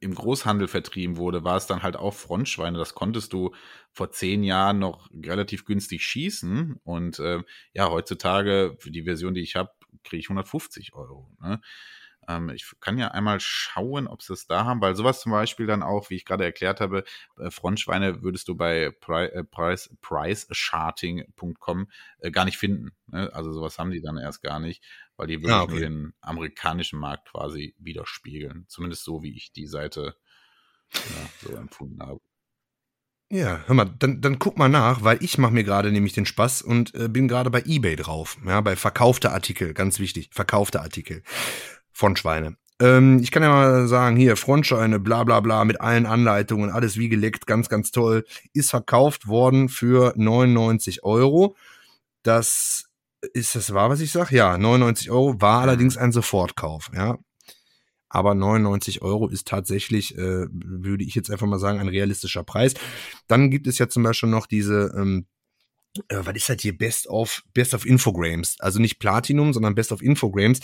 im Großhandel vertrieben wurde, war es dann halt auch Frontschweine. Das konntest du vor zehn Jahren noch relativ günstig schießen. Und äh, ja, heutzutage, für die Version, die ich habe, kriege ich 150 Euro. Ne? Ähm, ich kann ja einmal schauen, ob sie es da haben, weil sowas zum Beispiel dann auch, wie ich gerade erklärt habe, äh, Frontschweine würdest du bei Pri äh, Price, pricecharting.com äh, gar nicht finden. Ne? Also sowas haben die dann erst gar nicht, weil die wirklich ah, okay. nur den amerikanischen Markt quasi widerspiegeln. Zumindest so, wie ich die Seite ja, so empfunden habe. Ja, hör mal, dann, dann guck mal nach, weil ich mache mir gerade nämlich den Spaß und äh, bin gerade bei eBay drauf. Ja, bei verkaufte Artikel, ganz wichtig, verkaufte Artikel. Frontschweine. Ähm, ich kann ja mal sagen, hier, Frontschweine, bla bla bla, mit allen Anleitungen, alles wie geleckt, ganz, ganz toll, ist verkauft worden für 99 Euro. Das ist das wahr, was ich sage? Ja, 99 Euro war allerdings ein Sofortkauf, ja. Aber 99 Euro ist tatsächlich, äh, würde ich jetzt einfach mal sagen, ein realistischer Preis. Dann gibt es ja zum Beispiel noch diese, ähm, äh, was ist das hier? Best of, Best of Infogrames. Also nicht Platinum, sondern Best of Infogrames.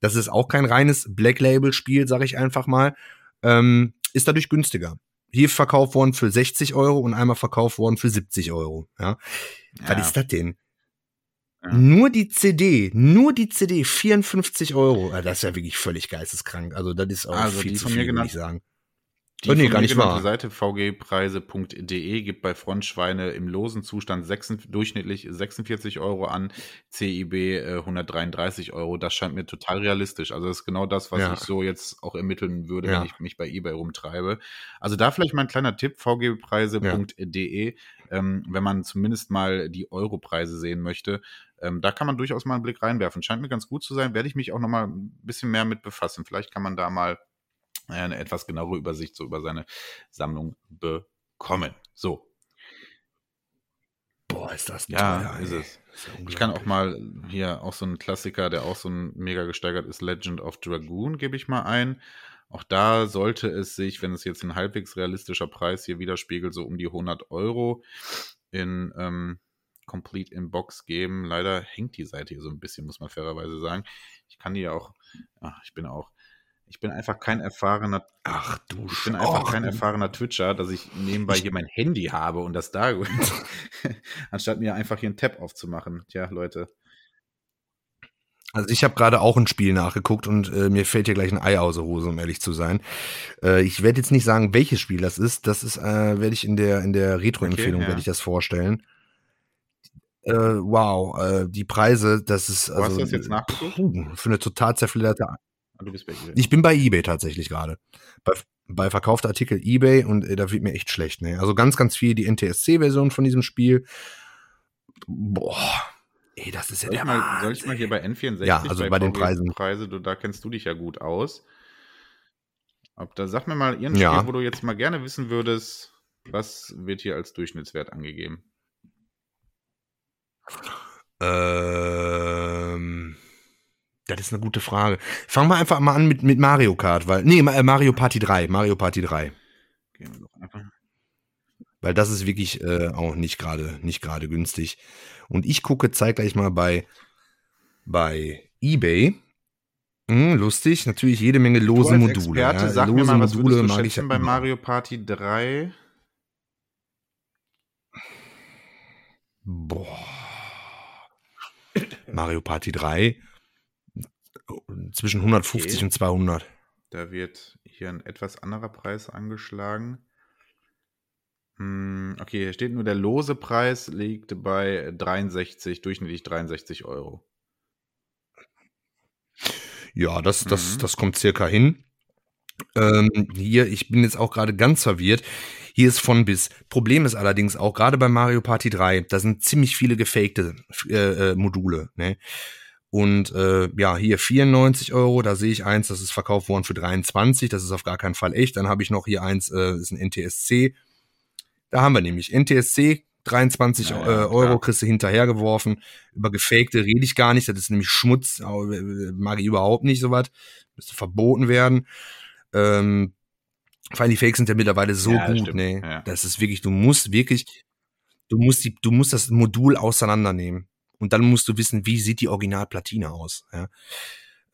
Das ist auch kein reines Black Label Spiel, sage ich einfach mal. Ähm, ist dadurch günstiger. Hier verkauft worden für 60 Euro und einmal verkauft worden für 70 Euro. Ja. ja. Was ist das denn? Ja. Nur die CD, nur die CD, 54 Euro. Das ist ja wirklich völlig geisteskrank. Also das ist auch also viel zu viel, würde ich sagen. Die oh, nee, gar nicht wahr. Seite vgpreise.de gibt bei Frontschweine im losen Zustand 6, durchschnittlich 46 Euro an, CIB äh, 133 Euro. Das scheint mir total realistisch. Also das ist genau das, was ja. ich so jetzt auch ermitteln würde, ja. wenn ich mich bei eBay rumtreibe. Also da vielleicht mal ein kleiner Tipp, vgpreise.de, ja. ähm, wenn man zumindest mal die Europreise sehen möchte. Ähm, da kann man durchaus mal einen Blick reinwerfen. Scheint mir ganz gut zu sein. Werde ich mich auch noch mal ein bisschen mehr mit befassen. Vielleicht kann man da mal eine etwas genauere Übersicht so über seine Sammlung bekommen. So. Boah, ist das ja, teuer, ist es. Ist ja ich kann auch mal hier auch so ein Klassiker, der auch so ein mega gesteigert ist, Legend of Dragoon, gebe ich mal ein. Auch da sollte es sich, wenn es jetzt ein halbwegs realistischer Preis hier widerspiegelt, so um die 100 Euro in ähm, Complete in Box geben. Leider hängt die Seite hier so ein bisschen, muss man fairerweise sagen. Ich kann die ja auch, ach, ich bin auch ich bin einfach kein erfahrener. Ach du Ich bin einfach kein erfahrener Twitcher, dass ich nebenbei hier mein Handy habe und das da. anstatt mir einfach hier einen Tab aufzumachen. Tja, Leute. Also ich habe gerade auch ein Spiel nachgeguckt und äh, mir fällt hier gleich ein Ei aus der Hose, um ehrlich zu sein. Äh, ich werde jetzt nicht sagen, welches Spiel das ist. Das ist, äh, werde ich in der in der Retro-Empfehlung okay, ja. werde ich das vorstellen. Äh, wow, äh, die Preise, das ist also, hast du das jetzt nachgeguckt? Puh, für eine total zerfledderte Du bist bei eBay. Ich bin bei eBay tatsächlich gerade. Bei, bei verkaufter Artikel eBay und äh, da wird mir echt schlecht. Ne? Also ganz, ganz viel die NTSC-Version von diesem Spiel. Boah. Ey, das ist ja soll der ich mal, Soll ich mal hier bei N64 ja, also bei, bei den Preisen. Preise, du, da kennst du dich ja gut aus. Ob da sag mir mal irgendein ja. Spiel, wo du jetzt mal gerne wissen würdest, was wird hier als Durchschnittswert angegeben? Ähm das ist eine gute Frage. Fangen wir einfach mal an mit, mit Mario Kart, weil. Nee, äh, Mario Party 3. Mario Party 3. Gehen wir doch einfach. Weil das ist wirklich äh, auch nicht gerade nicht gerade günstig. Und ich gucke zeitgleich mal bei, bei eBay. Hm, lustig, natürlich jede Menge lose Module. Experte, ja. sag lose mir mal, was Module mag ich bei Mario Party 3? Boah. Mario Party 3 zwischen 150 okay. und 200. Da wird hier ein etwas anderer Preis angeschlagen. Hm, okay, hier steht nur, der lose Preis liegt bei 63, durchschnittlich 63 Euro. Ja, das, das, mhm. das kommt circa hin. Ähm, hier, ich bin jetzt auch gerade ganz verwirrt. Hier ist von bis. Problem ist allerdings auch, gerade bei Mario Party 3, da sind ziemlich viele gefakte äh, äh, Module. Ne? Und äh, ja, hier 94 Euro, da sehe ich eins, das ist verkauft worden für 23, das ist auf gar keinen Fall echt. Dann habe ich noch hier eins, äh, ist ein NTSC. Da haben wir nämlich NTSC, 23 ja, ja, Euro kriegst du hinterhergeworfen. Über gefakte rede ich gar nicht, das ist nämlich Schmutz, mag ich überhaupt nicht sowas. Müsste verboten werden. Ähm, vor allem die Fakes sind ja mittlerweile so ja, gut, ne? Ja. Das ist wirklich, du musst wirklich, du musst die, du musst das Modul auseinandernehmen. Und dann musst du wissen, wie sieht die Originalplatine aus, ja?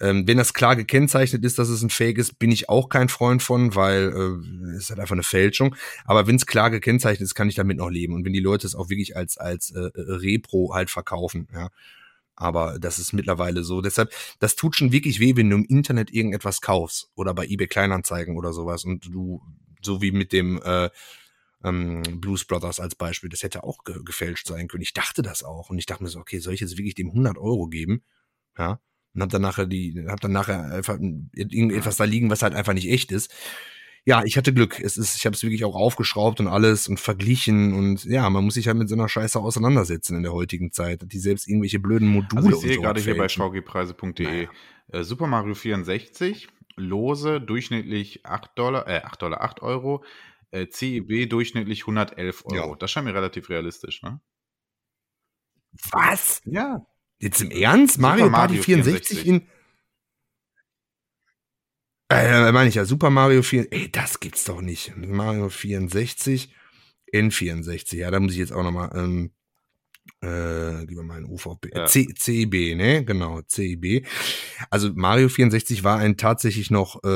Ähm, wenn das klar gekennzeichnet ist, dass es ein Fake ist, bin ich auch kein Freund von, weil äh, es ist halt einfach eine Fälschung. Aber wenn es klar gekennzeichnet ist, kann ich damit noch leben. Und wenn die Leute es auch wirklich als als äh, Repro halt verkaufen, ja, aber das ist mittlerweile so. Deshalb, das tut schon wirklich weh, wenn du im Internet irgendetwas kaufst oder bei eBay Kleinanzeigen oder sowas und du, so wie mit dem äh, ähm, Blues Brothers als Beispiel, das hätte auch ge gefälscht sein können. Ich dachte das auch und ich dachte mir so, okay, soll ich jetzt wirklich dem 100 Euro geben? Ja, und hab dann nachher die, hab dann nachher einfach irgendetwas da liegen, was halt einfach nicht echt ist ja, ich hatte Glück. Es ist, ich habe es wirklich auch aufgeschraubt und alles und verglichen und ja, man muss sich halt mit so einer Scheiße auseinandersetzen in der heutigen Zeit, die selbst irgendwelche blöden Module. Also ich sehe so gerade hier bei vgpreise.de naja. äh, Super Mario 64 lose durchschnittlich 8 Dollar, äh 8 Dollar, 8 Euro, äh, CEB durchschnittlich 111 Euro. Ja. Das scheint mir relativ realistisch, ne? Was? Ja. Jetzt im Ernst? Mario, Mario Party 64, 64 in äh, meine ich ja, Super Mario 4, ey, das gibt's doch nicht. Mario 64, N64, ja, da muss ich jetzt auch nochmal, ähm, äh, gib mal meinen UVP, ja. C, CB, ne, genau, CB. Also Mario 64 war ein tatsächlich noch äh,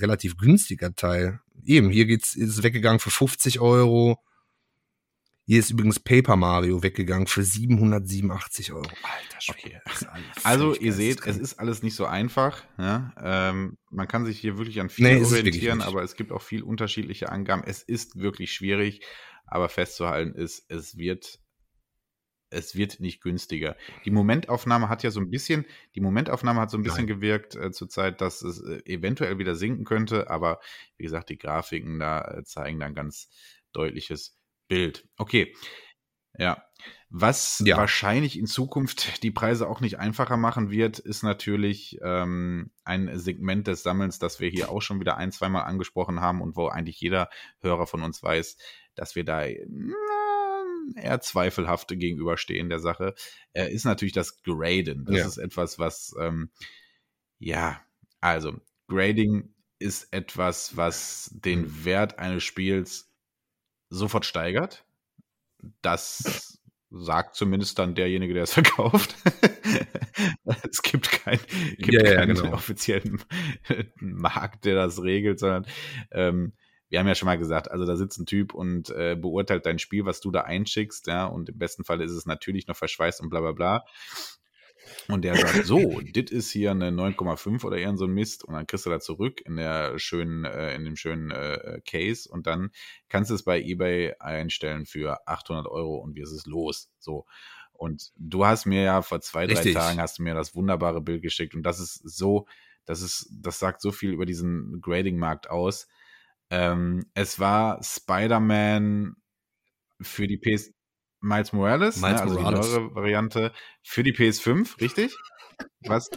relativ günstiger Teil. Eben, hier geht's, ist es weggegangen für 50 Euro. Hier ist übrigens Paper Mario weggegangen für 787 Euro. Alter Schwede. Okay. Also ihr seht, es ist alles nicht so einfach. Ja? Ähm, man kann sich hier wirklich an viel nee, orientieren, aber es gibt auch viel unterschiedliche Angaben. Es ist wirklich schwierig, aber festzuhalten ist, es wird es wird nicht günstiger. Die Momentaufnahme hat ja so ein bisschen, die Momentaufnahme hat so ein bisschen Nein. gewirkt äh, zur Zeit, dass es äh, eventuell wieder sinken könnte, aber wie gesagt, die Grafiken da äh, zeigen dann ganz deutliches Bild. Okay. Ja. Was ja. wahrscheinlich in Zukunft die Preise auch nicht einfacher machen wird, ist natürlich ähm, ein Segment des Sammelns, das wir hier auch schon wieder ein, zweimal angesprochen haben und wo eigentlich jeder Hörer von uns weiß, dass wir da na, eher zweifelhaft gegenüberstehen der Sache, äh, ist natürlich das Graden. Das ja. ist etwas, was, ähm, ja, also Grading ist etwas, was den. Wert eines Spiels sofort steigert. Das sagt zumindest dann derjenige, der es verkauft. es gibt, kein, gibt ja, keinen ja, genau. offiziellen Markt, der das regelt, sondern ähm, wir haben ja schon mal gesagt, also da sitzt ein Typ und äh, beurteilt dein Spiel, was du da einschickst, ja, und im besten Fall ist es natürlich noch verschweißt und bla bla bla. Und der sagt, so, dit ist hier eine 9,5 oder irgend so ein Mist. Und dann kriegst du da zurück in der schönen, äh, in dem schönen äh, Case. Und dann kannst du es bei eBay einstellen für 800 Euro und wie ist es los? So. Und du hast mir ja vor zwei, drei Tagen hast du mir das wunderbare Bild geschickt. Und das ist so, das ist, das sagt so viel über diesen Grading-Markt aus. Ähm, es war Spider-Man für die PS, Miles Morales, ne, Miles ne, also Morales. die neuere Variante für die PS5, richtig? Was?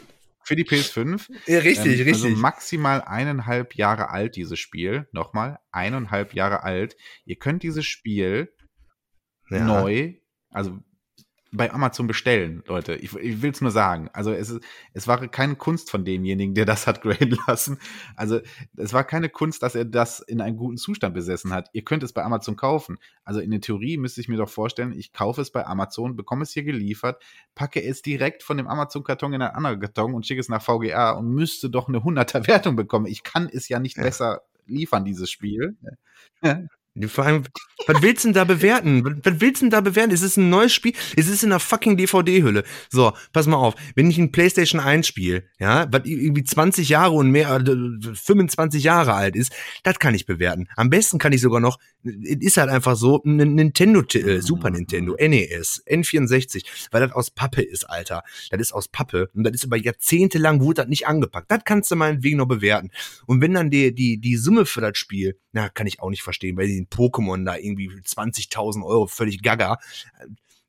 Für die PS5. Ja, richtig, ähm, richtig. Also maximal eineinhalb Jahre alt, dieses Spiel. Nochmal, eineinhalb Jahre alt. Ihr könnt dieses Spiel ja. neu, also bei Amazon bestellen, Leute. Ich, ich will es nur sagen. Also es, ist, es war keine Kunst von demjenigen, der das hat graden lassen. Also es war keine Kunst, dass er das in einem guten Zustand besessen hat. Ihr könnt es bei Amazon kaufen. Also in der Theorie müsste ich mir doch vorstellen, ich kaufe es bei Amazon, bekomme es hier geliefert, packe es direkt von dem Amazon-Karton in einen anderen Karton und schicke es nach VGA und müsste doch eine 100er Wertung bekommen. Ich kann es ja nicht ja. besser liefern, dieses Spiel. Vor allem, was willst du denn da bewerten? Was willst du denn da bewerten? Es ist ein neues Spiel. Es ist in einer fucking DVD-Hülle. So, pass mal auf. Wenn ich ein PlayStation 1 spiele, ja, was irgendwie 20 Jahre und mehr, 25 äh, Jahre alt ist, das kann ich bewerten. Am besten kann ich sogar noch, ist halt einfach so, ein Nintendo, äh, Super Nintendo, NES, N64, weil das aus Pappe ist, Alter. Das ist aus Pappe. Und das ist über Jahrzehnte lang wurde das nicht angepackt. Das kannst du meinetwegen noch bewerten. Und wenn dann die, die, die Summe für das Spiel, na, kann ich auch nicht verstehen, weil die Pokémon da irgendwie 20.000 Euro, völlig gaga.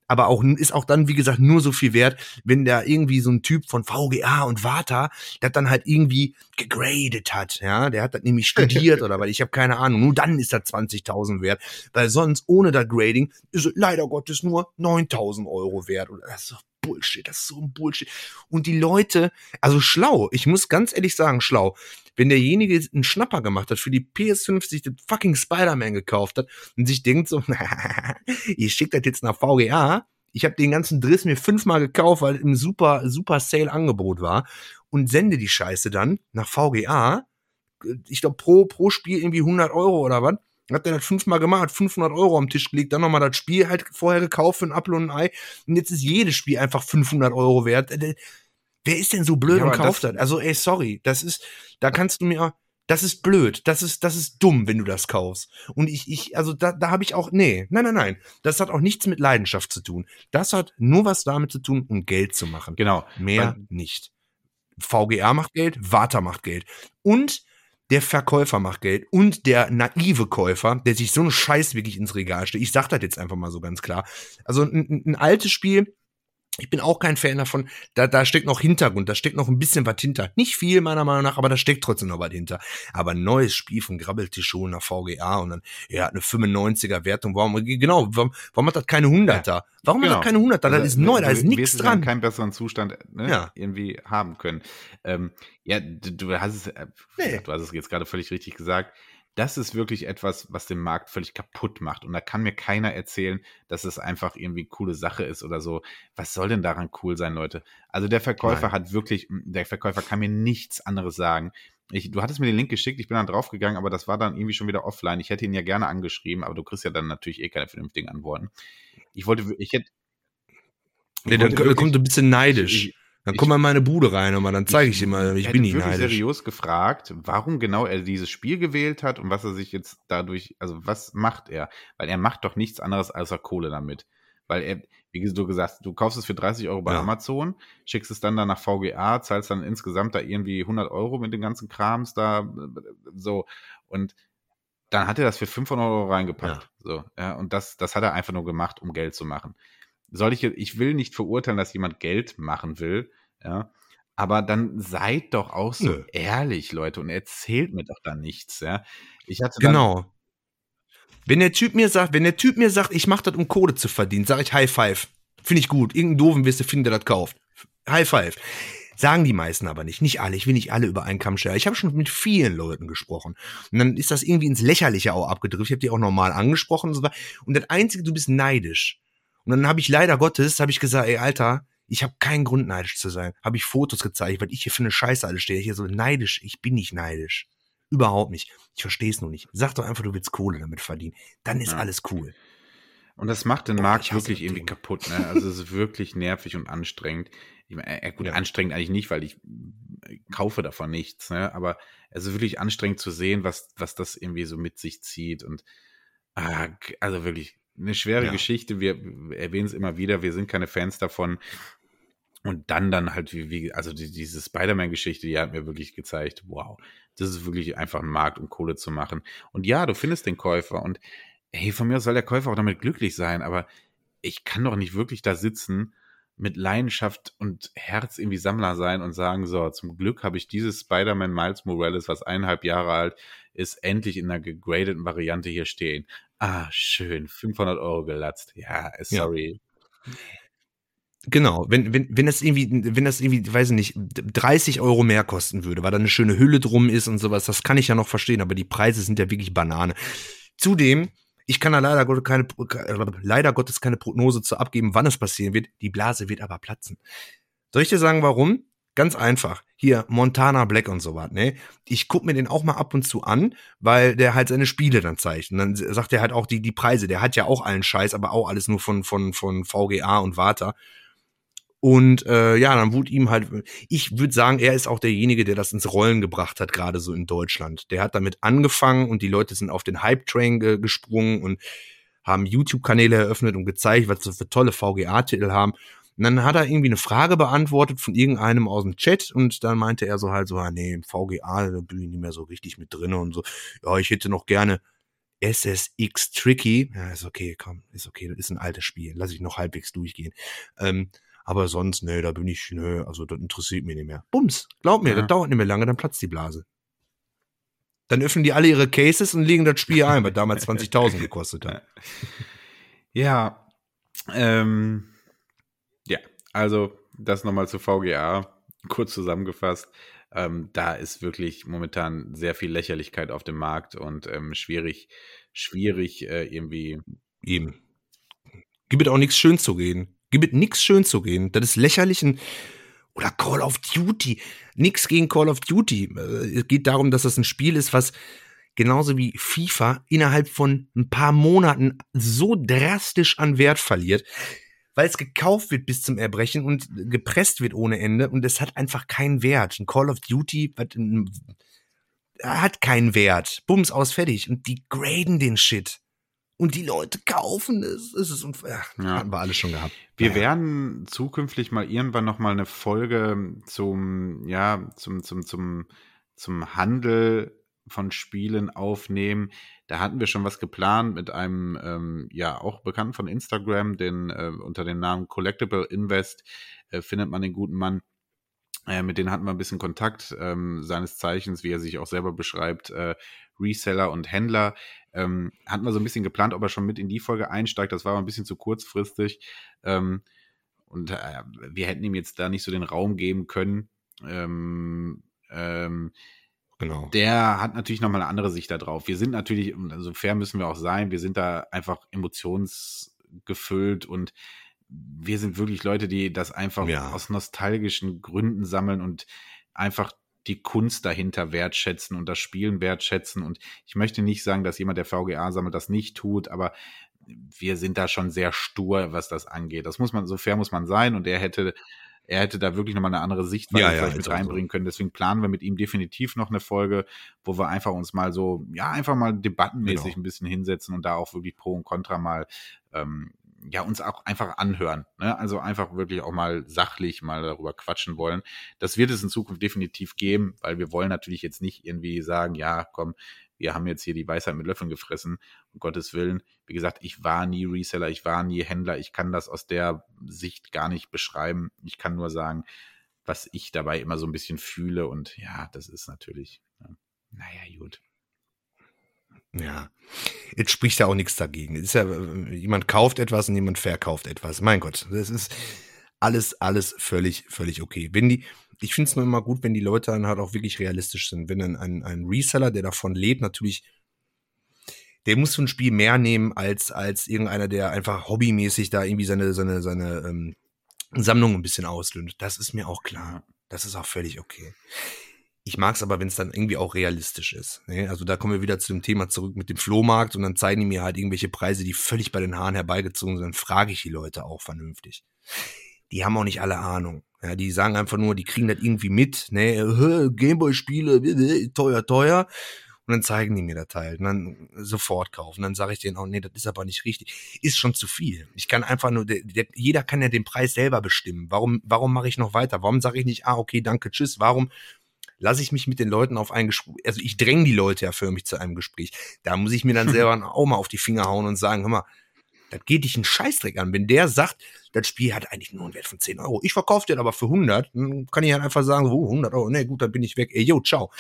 Aber auch, ist auch dann, wie gesagt, nur so viel wert, wenn da irgendwie so ein Typ von VGA und Vata, der dann halt irgendwie gegradet hat, ja, der hat das nämlich studiert oder weil ich habe keine Ahnung, nur dann ist das 20.000 wert, weil sonst ohne das Grading ist es leider Gottes nur 9.000 Euro wert. Oder das ist doch Bullshit, das ist so ein Bullshit. Und die Leute, also schlau, ich muss ganz ehrlich sagen, schlau, wenn derjenige einen Schnapper gemacht hat, für die PS5 sich den fucking Spider-Man gekauft hat und sich denkt so, ich schicke das jetzt nach VGA, ich habe den ganzen Driss mir fünfmal gekauft, weil im super, super Sale-Angebot war und sende die Scheiße dann nach VGA, ich glaube pro, pro Spiel irgendwie 100 Euro oder was, hat er das fünfmal gemacht, 500 Euro am Tisch gelegt, dann nochmal das Spiel halt vorher gekauft für ein Apfel und ein Ei. Und jetzt ist jedes Spiel einfach 500 Euro wert. Äh, wer ist denn so blöd ja, und kauft das? Also, ey, sorry, das ist, da kannst du mir, das ist blöd, das ist, das ist dumm, wenn du das kaufst. Und ich, ich, also da, da habe ich auch, nee, nein, nein, nein, das hat auch nichts mit Leidenschaft zu tun. Das hat nur was damit zu tun, um Geld zu machen. Genau. Mehr Weil, nicht. VGA macht Geld, Vata macht Geld. Und der Verkäufer macht Geld und der naive Käufer, der sich so einen Scheiß wirklich ins Regal stellt. Ich sag das jetzt einfach mal so ganz klar. Also ein, ein altes Spiel, ich bin auch kein Fan davon. Da, da steckt noch Hintergrund, da steckt noch ein bisschen was hinter. Nicht viel meiner Meinung nach, aber da steckt trotzdem noch was hinter. Aber ein neues Spiel von Grabbeltisch nach VGA und dann, er hat eine 95er Wertung. Warum, genau, warum, warum hat das keine 100er? Warum genau. hat das keine 100er? Das also, ist neu, da ist nichts dran. keinen besseren Zustand ne, ja. irgendwie haben können. Ähm, ja, du, du hast es, äh, nee. du hast es jetzt gerade völlig richtig gesagt das ist wirklich etwas, was den Markt völlig kaputt macht. Und da kann mir keiner erzählen, dass es einfach irgendwie coole Sache ist oder so. Was soll denn daran cool sein, Leute? Also der Verkäufer Nein. hat wirklich, der Verkäufer kann mir nichts anderes sagen. Ich, du hattest mir den Link geschickt, ich bin dann draufgegangen, aber das war dann irgendwie schon wieder offline. Ich hätte ihn ja gerne angeschrieben, aber du kriegst ja dann natürlich eh keine vernünftigen Antworten. Ich wollte, ich hätte. Nee, dann kommt ein bisschen neidisch. Ich, dann komm mal in meine Bude rein und dann zeige ich dir mal, ich bin nicht neidisch. seriös gefragt, warum genau er dieses Spiel gewählt hat und was er sich jetzt dadurch, also was macht er? Weil er macht doch nichts anderes als er Kohle damit. Weil er, wie du gesagt hast, du kaufst es für 30 Euro bei ja. Amazon, schickst es dann da nach VGA, zahlst dann insgesamt da irgendwie 100 Euro mit den ganzen Krams da, so. Und dann hat er das für 500 Euro reingepackt. Ja. So, ja, und das, das hat er einfach nur gemacht, um Geld zu machen soll ich, ich will nicht verurteilen, dass jemand Geld machen will, ja. Aber dann seid doch auch so Nö. ehrlich, Leute, und erzählt mir doch da nichts, ja. Ich hatte genau. Wenn der Typ mir sagt, wenn der Typ mir sagt, ich mache das, um Kohle zu verdienen, sage ich High Five. Finde ich gut. Irgendeinen doofen wirst du finden, der das kauft. High Five. Sagen die meisten aber nicht. Nicht alle. Ich will nicht alle über einen Kamm stellen. Ich habe schon mit vielen Leuten gesprochen. Und dann ist das irgendwie ins Lächerliche auch abgedriftet. Ich habe die auch normal angesprochen und so weiter. Und das Einzige, du bist neidisch. Und dann habe ich leider Gottes, habe ich gesagt, ey, Alter, ich habe keinen Grund neidisch zu sein. Habe ich Fotos gezeigt, weil ich hier für eine Scheiße alles stehe. Ich hier so neidisch, ich bin nicht neidisch. Überhaupt nicht. Ich verstehe es nur nicht. Sag doch einfach, du willst Kohle damit verdienen. Dann ist ja. alles cool. Und das macht den Boah, Markt wirklich irgendwie kaputt. Ne? Also es ist wirklich nervig und anstrengend. Ich meine, äh, gut, ja. anstrengend eigentlich nicht, weil ich äh, kaufe davon nichts. Ne? Aber es ist wirklich anstrengend zu sehen, was, was das irgendwie so mit sich zieht. Und ah, also wirklich eine schwere ja. Geschichte. Wir erwähnen es immer wieder, wir sind keine Fans davon. Und dann dann halt, wie, wie also die, diese Spider-Man-Geschichte, die hat mir wirklich gezeigt, wow, das ist wirklich einfach ein Markt, um Kohle zu machen. Und ja, du findest den Käufer und hey, von mir soll der Käufer auch damit glücklich sein, aber ich kann doch nicht wirklich da sitzen mit Leidenschaft und Herz irgendwie Sammler sein und sagen, so, zum Glück habe ich dieses Spider-Man Miles Morales, was eineinhalb Jahre alt ist, endlich in einer gegradeten Variante hier stehen. Ah, schön, 500 Euro gelatzt. Ja, sorry. Ja. Genau, wenn, wenn, wenn das irgendwie, wenn das irgendwie, weiß ich nicht, 30 Euro mehr kosten würde, weil da eine schöne Hülle drum ist und sowas, das kann ich ja noch verstehen, aber die Preise sind ja wirklich Banane. Zudem, ich kann da leider Gottes keine, leider Gottes keine Prognose zu abgeben, wann es passieren wird. Die Blase wird aber platzen. Soll ich dir sagen, warum? Ganz einfach. Hier, Montana Black und so was, ne? Ich guck mir den auch mal ab und zu an, weil der halt seine Spiele dann zeigt. Und dann sagt er halt auch die, die Preise. Der hat ja auch allen Scheiß, aber auch alles nur von, von, von VGA und Warta. Und äh, ja, dann wurde ihm halt, ich würde sagen, er ist auch derjenige, der das ins Rollen gebracht hat, gerade so in Deutschland. Der hat damit angefangen und die Leute sind auf den Hype-Train ge gesprungen und haben YouTube-Kanäle eröffnet und gezeigt, was sie für tolle VGA-Titel haben. Und dann hat er irgendwie eine Frage beantwortet von irgendeinem aus dem Chat und dann meinte er so halt so, ah, nee, im VGA, da bin ich nicht mehr so richtig mit drin und so. Ja, ich hätte noch gerne SSX Tricky. Ja, ist okay, komm, ist okay, das ist ein altes Spiel. Lass ich noch halbwegs durchgehen. Ähm, aber sonst, nee, da bin ich, nö, also das interessiert mich nicht mehr. Bums, glaub mir, ja. das dauert nicht mehr lange, dann platzt die Blase. Dann öffnen die alle ihre Cases und legen das Spiel ein, was damals 20.000 gekostet hat. Ja, ähm, ja, also das nochmal zu VGA, kurz zusammengefasst. Ähm, da ist wirklich momentan sehr viel Lächerlichkeit auf dem Markt und ähm, schwierig, schwierig äh, irgendwie. Eben. Gibt es auch nichts schön zu reden. Gibt es nichts schön zu reden. Das ist lächerlich. Oder Call of Duty. Nix gegen Call of Duty. Äh, es geht darum, dass das ein Spiel ist, was genauso wie FIFA innerhalb von ein paar Monaten so drastisch an Wert verliert, weil es gekauft wird bis zum Erbrechen und gepresst wird ohne Ende und es hat einfach keinen Wert. Ein Call of Duty hat keinen Wert. Bums aus fertig und die graden den Shit und die Leute kaufen es. Es ist ach, ja. haben wir alles schon gehabt. Wir naja. werden zukünftig mal irgendwann noch mal eine Folge zum ja zum zum zum zum Handel von Spielen aufnehmen. Da hatten wir schon was geplant mit einem ähm, ja auch Bekannten von Instagram, den äh, unter dem Namen Collectible Invest äh, findet man den guten Mann. Äh, mit denen hatten wir ein bisschen Kontakt, ähm, seines Zeichens, wie er sich auch selber beschreibt, äh, Reseller und Händler. Ähm, hatten wir so ein bisschen geplant, ob er schon mit in die Folge einsteigt. Das war aber ein bisschen zu kurzfristig. Ähm, und äh, wir hätten ihm jetzt da nicht so den Raum geben können. Ähm, ähm, genau. Der hat natürlich nochmal eine andere Sicht da drauf. Wir sind natürlich, also fair müssen wir auch sein, wir sind da einfach emotionsgefüllt und wir sind wirklich Leute, die das einfach ja. aus nostalgischen Gründen sammeln und einfach die Kunst dahinter wertschätzen und das Spielen wertschätzen. Und ich möchte nicht sagen, dass jemand, der VGA sammelt, das nicht tut, aber wir sind da schon sehr stur, was das angeht. Das muss man, so fair muss man sein und er hätte, er hätte da wirklich nochmal eine andere Sichtweise ja, ja, vielleicht mit reinbringen so. können. Deswegen planen wir mit ihm definitiv noch eine Folge, wo wir einfach uns mal so, ja, einfach mal debattenmäßig genau. ein bisschen hinsetzen und da auch wirklich Pro und Contra mal ähm, ja uns auch einfach anhören. Ne? Also einfach wirklich auch mal sachlich mal darüber quatschen wollen. Das wird es in Zukunft definitiv geben, weil wir wollen natürlich jetzt nicht irgendwie sagen, ja, komm, wir haben jetzt hier die Weisheit mit Löffeln gefressen, um Gottes Willen. Wie gesagt, ich war nie Reseller, ich war nie Händler, ich kann das aus der Sicht gar nicht beschreiben. Ich kann nur sagen, was ich dabei immer so ein bisschen fühle und ja, das ist natürlich, ja, naja, gut. Ja, jetzt spricht ja auch nichts dagegen. Es ist ja, jemand kauft etwas und jemand verkauft etwas. Mein Gott, das ist alles, alles völlig, völlig okay. Wenn die, ich finde es nur immer gut, wenn die Leute dann halt auch wirklich realistisch sind. Wenn dann ein, ein Reseller, der davon lebt, natürlich, der muss so ein Spiel mehr nehmen als, als irgendeiner, der einfach hobbymäßig da irgendwie seine, seine, seine ähm, Sammlung ein bisschen ausdünnt. Das ist mir auch klar. Das ist auch völlig okay. Ich mag es aber, wenn es dann irgendwie auch realistisch ist. Ne? Also da kommen wir wieder zu dem Thema zurück mit dem Flohmarkt und dann zeigen die mir halt irgendwelche Preise, die völlig bei den Haaren herbeigezogen sind. Dann frage ich die Leute auch vernünftig. Die haben auch nicht alle Ahnung. Ja, die sagen einfach nur, die kriegen das irgendwie mit, ne, Gameboy-Spiele, teuer, teuer. Und dann zeigen die mir das halt und dann sofort kaufen. Dann sage ich denen auch, nee, das ist aber nicht richtig. Ist schon zu viel. Ich kann einfach nur, der, der, jeder kann ja den Preis selber bestimmen. Warum, warum mache ich noch weiter? Warum sage ich nicht, ah, okay, danke, tschüss? Warum lasse ich mich mit den Leuten auf ein Gespräch, also ich dränge die Leute ja für mich zu einem Gespräch. Da muss ich mir dann selber auch mal auf die Finger hauen und sagen, hör mal, das geht dich einen Scheißdreck an. Wenn der sagt, das Spiel hat eigentlich nur einen Wert von 10 Euro, ich verkaufe dir aber für 100, dann kann ich halt einfach sagen, oh, 100 Euro, nee, gut, dann bin ich weg. Ey, yo, ciao.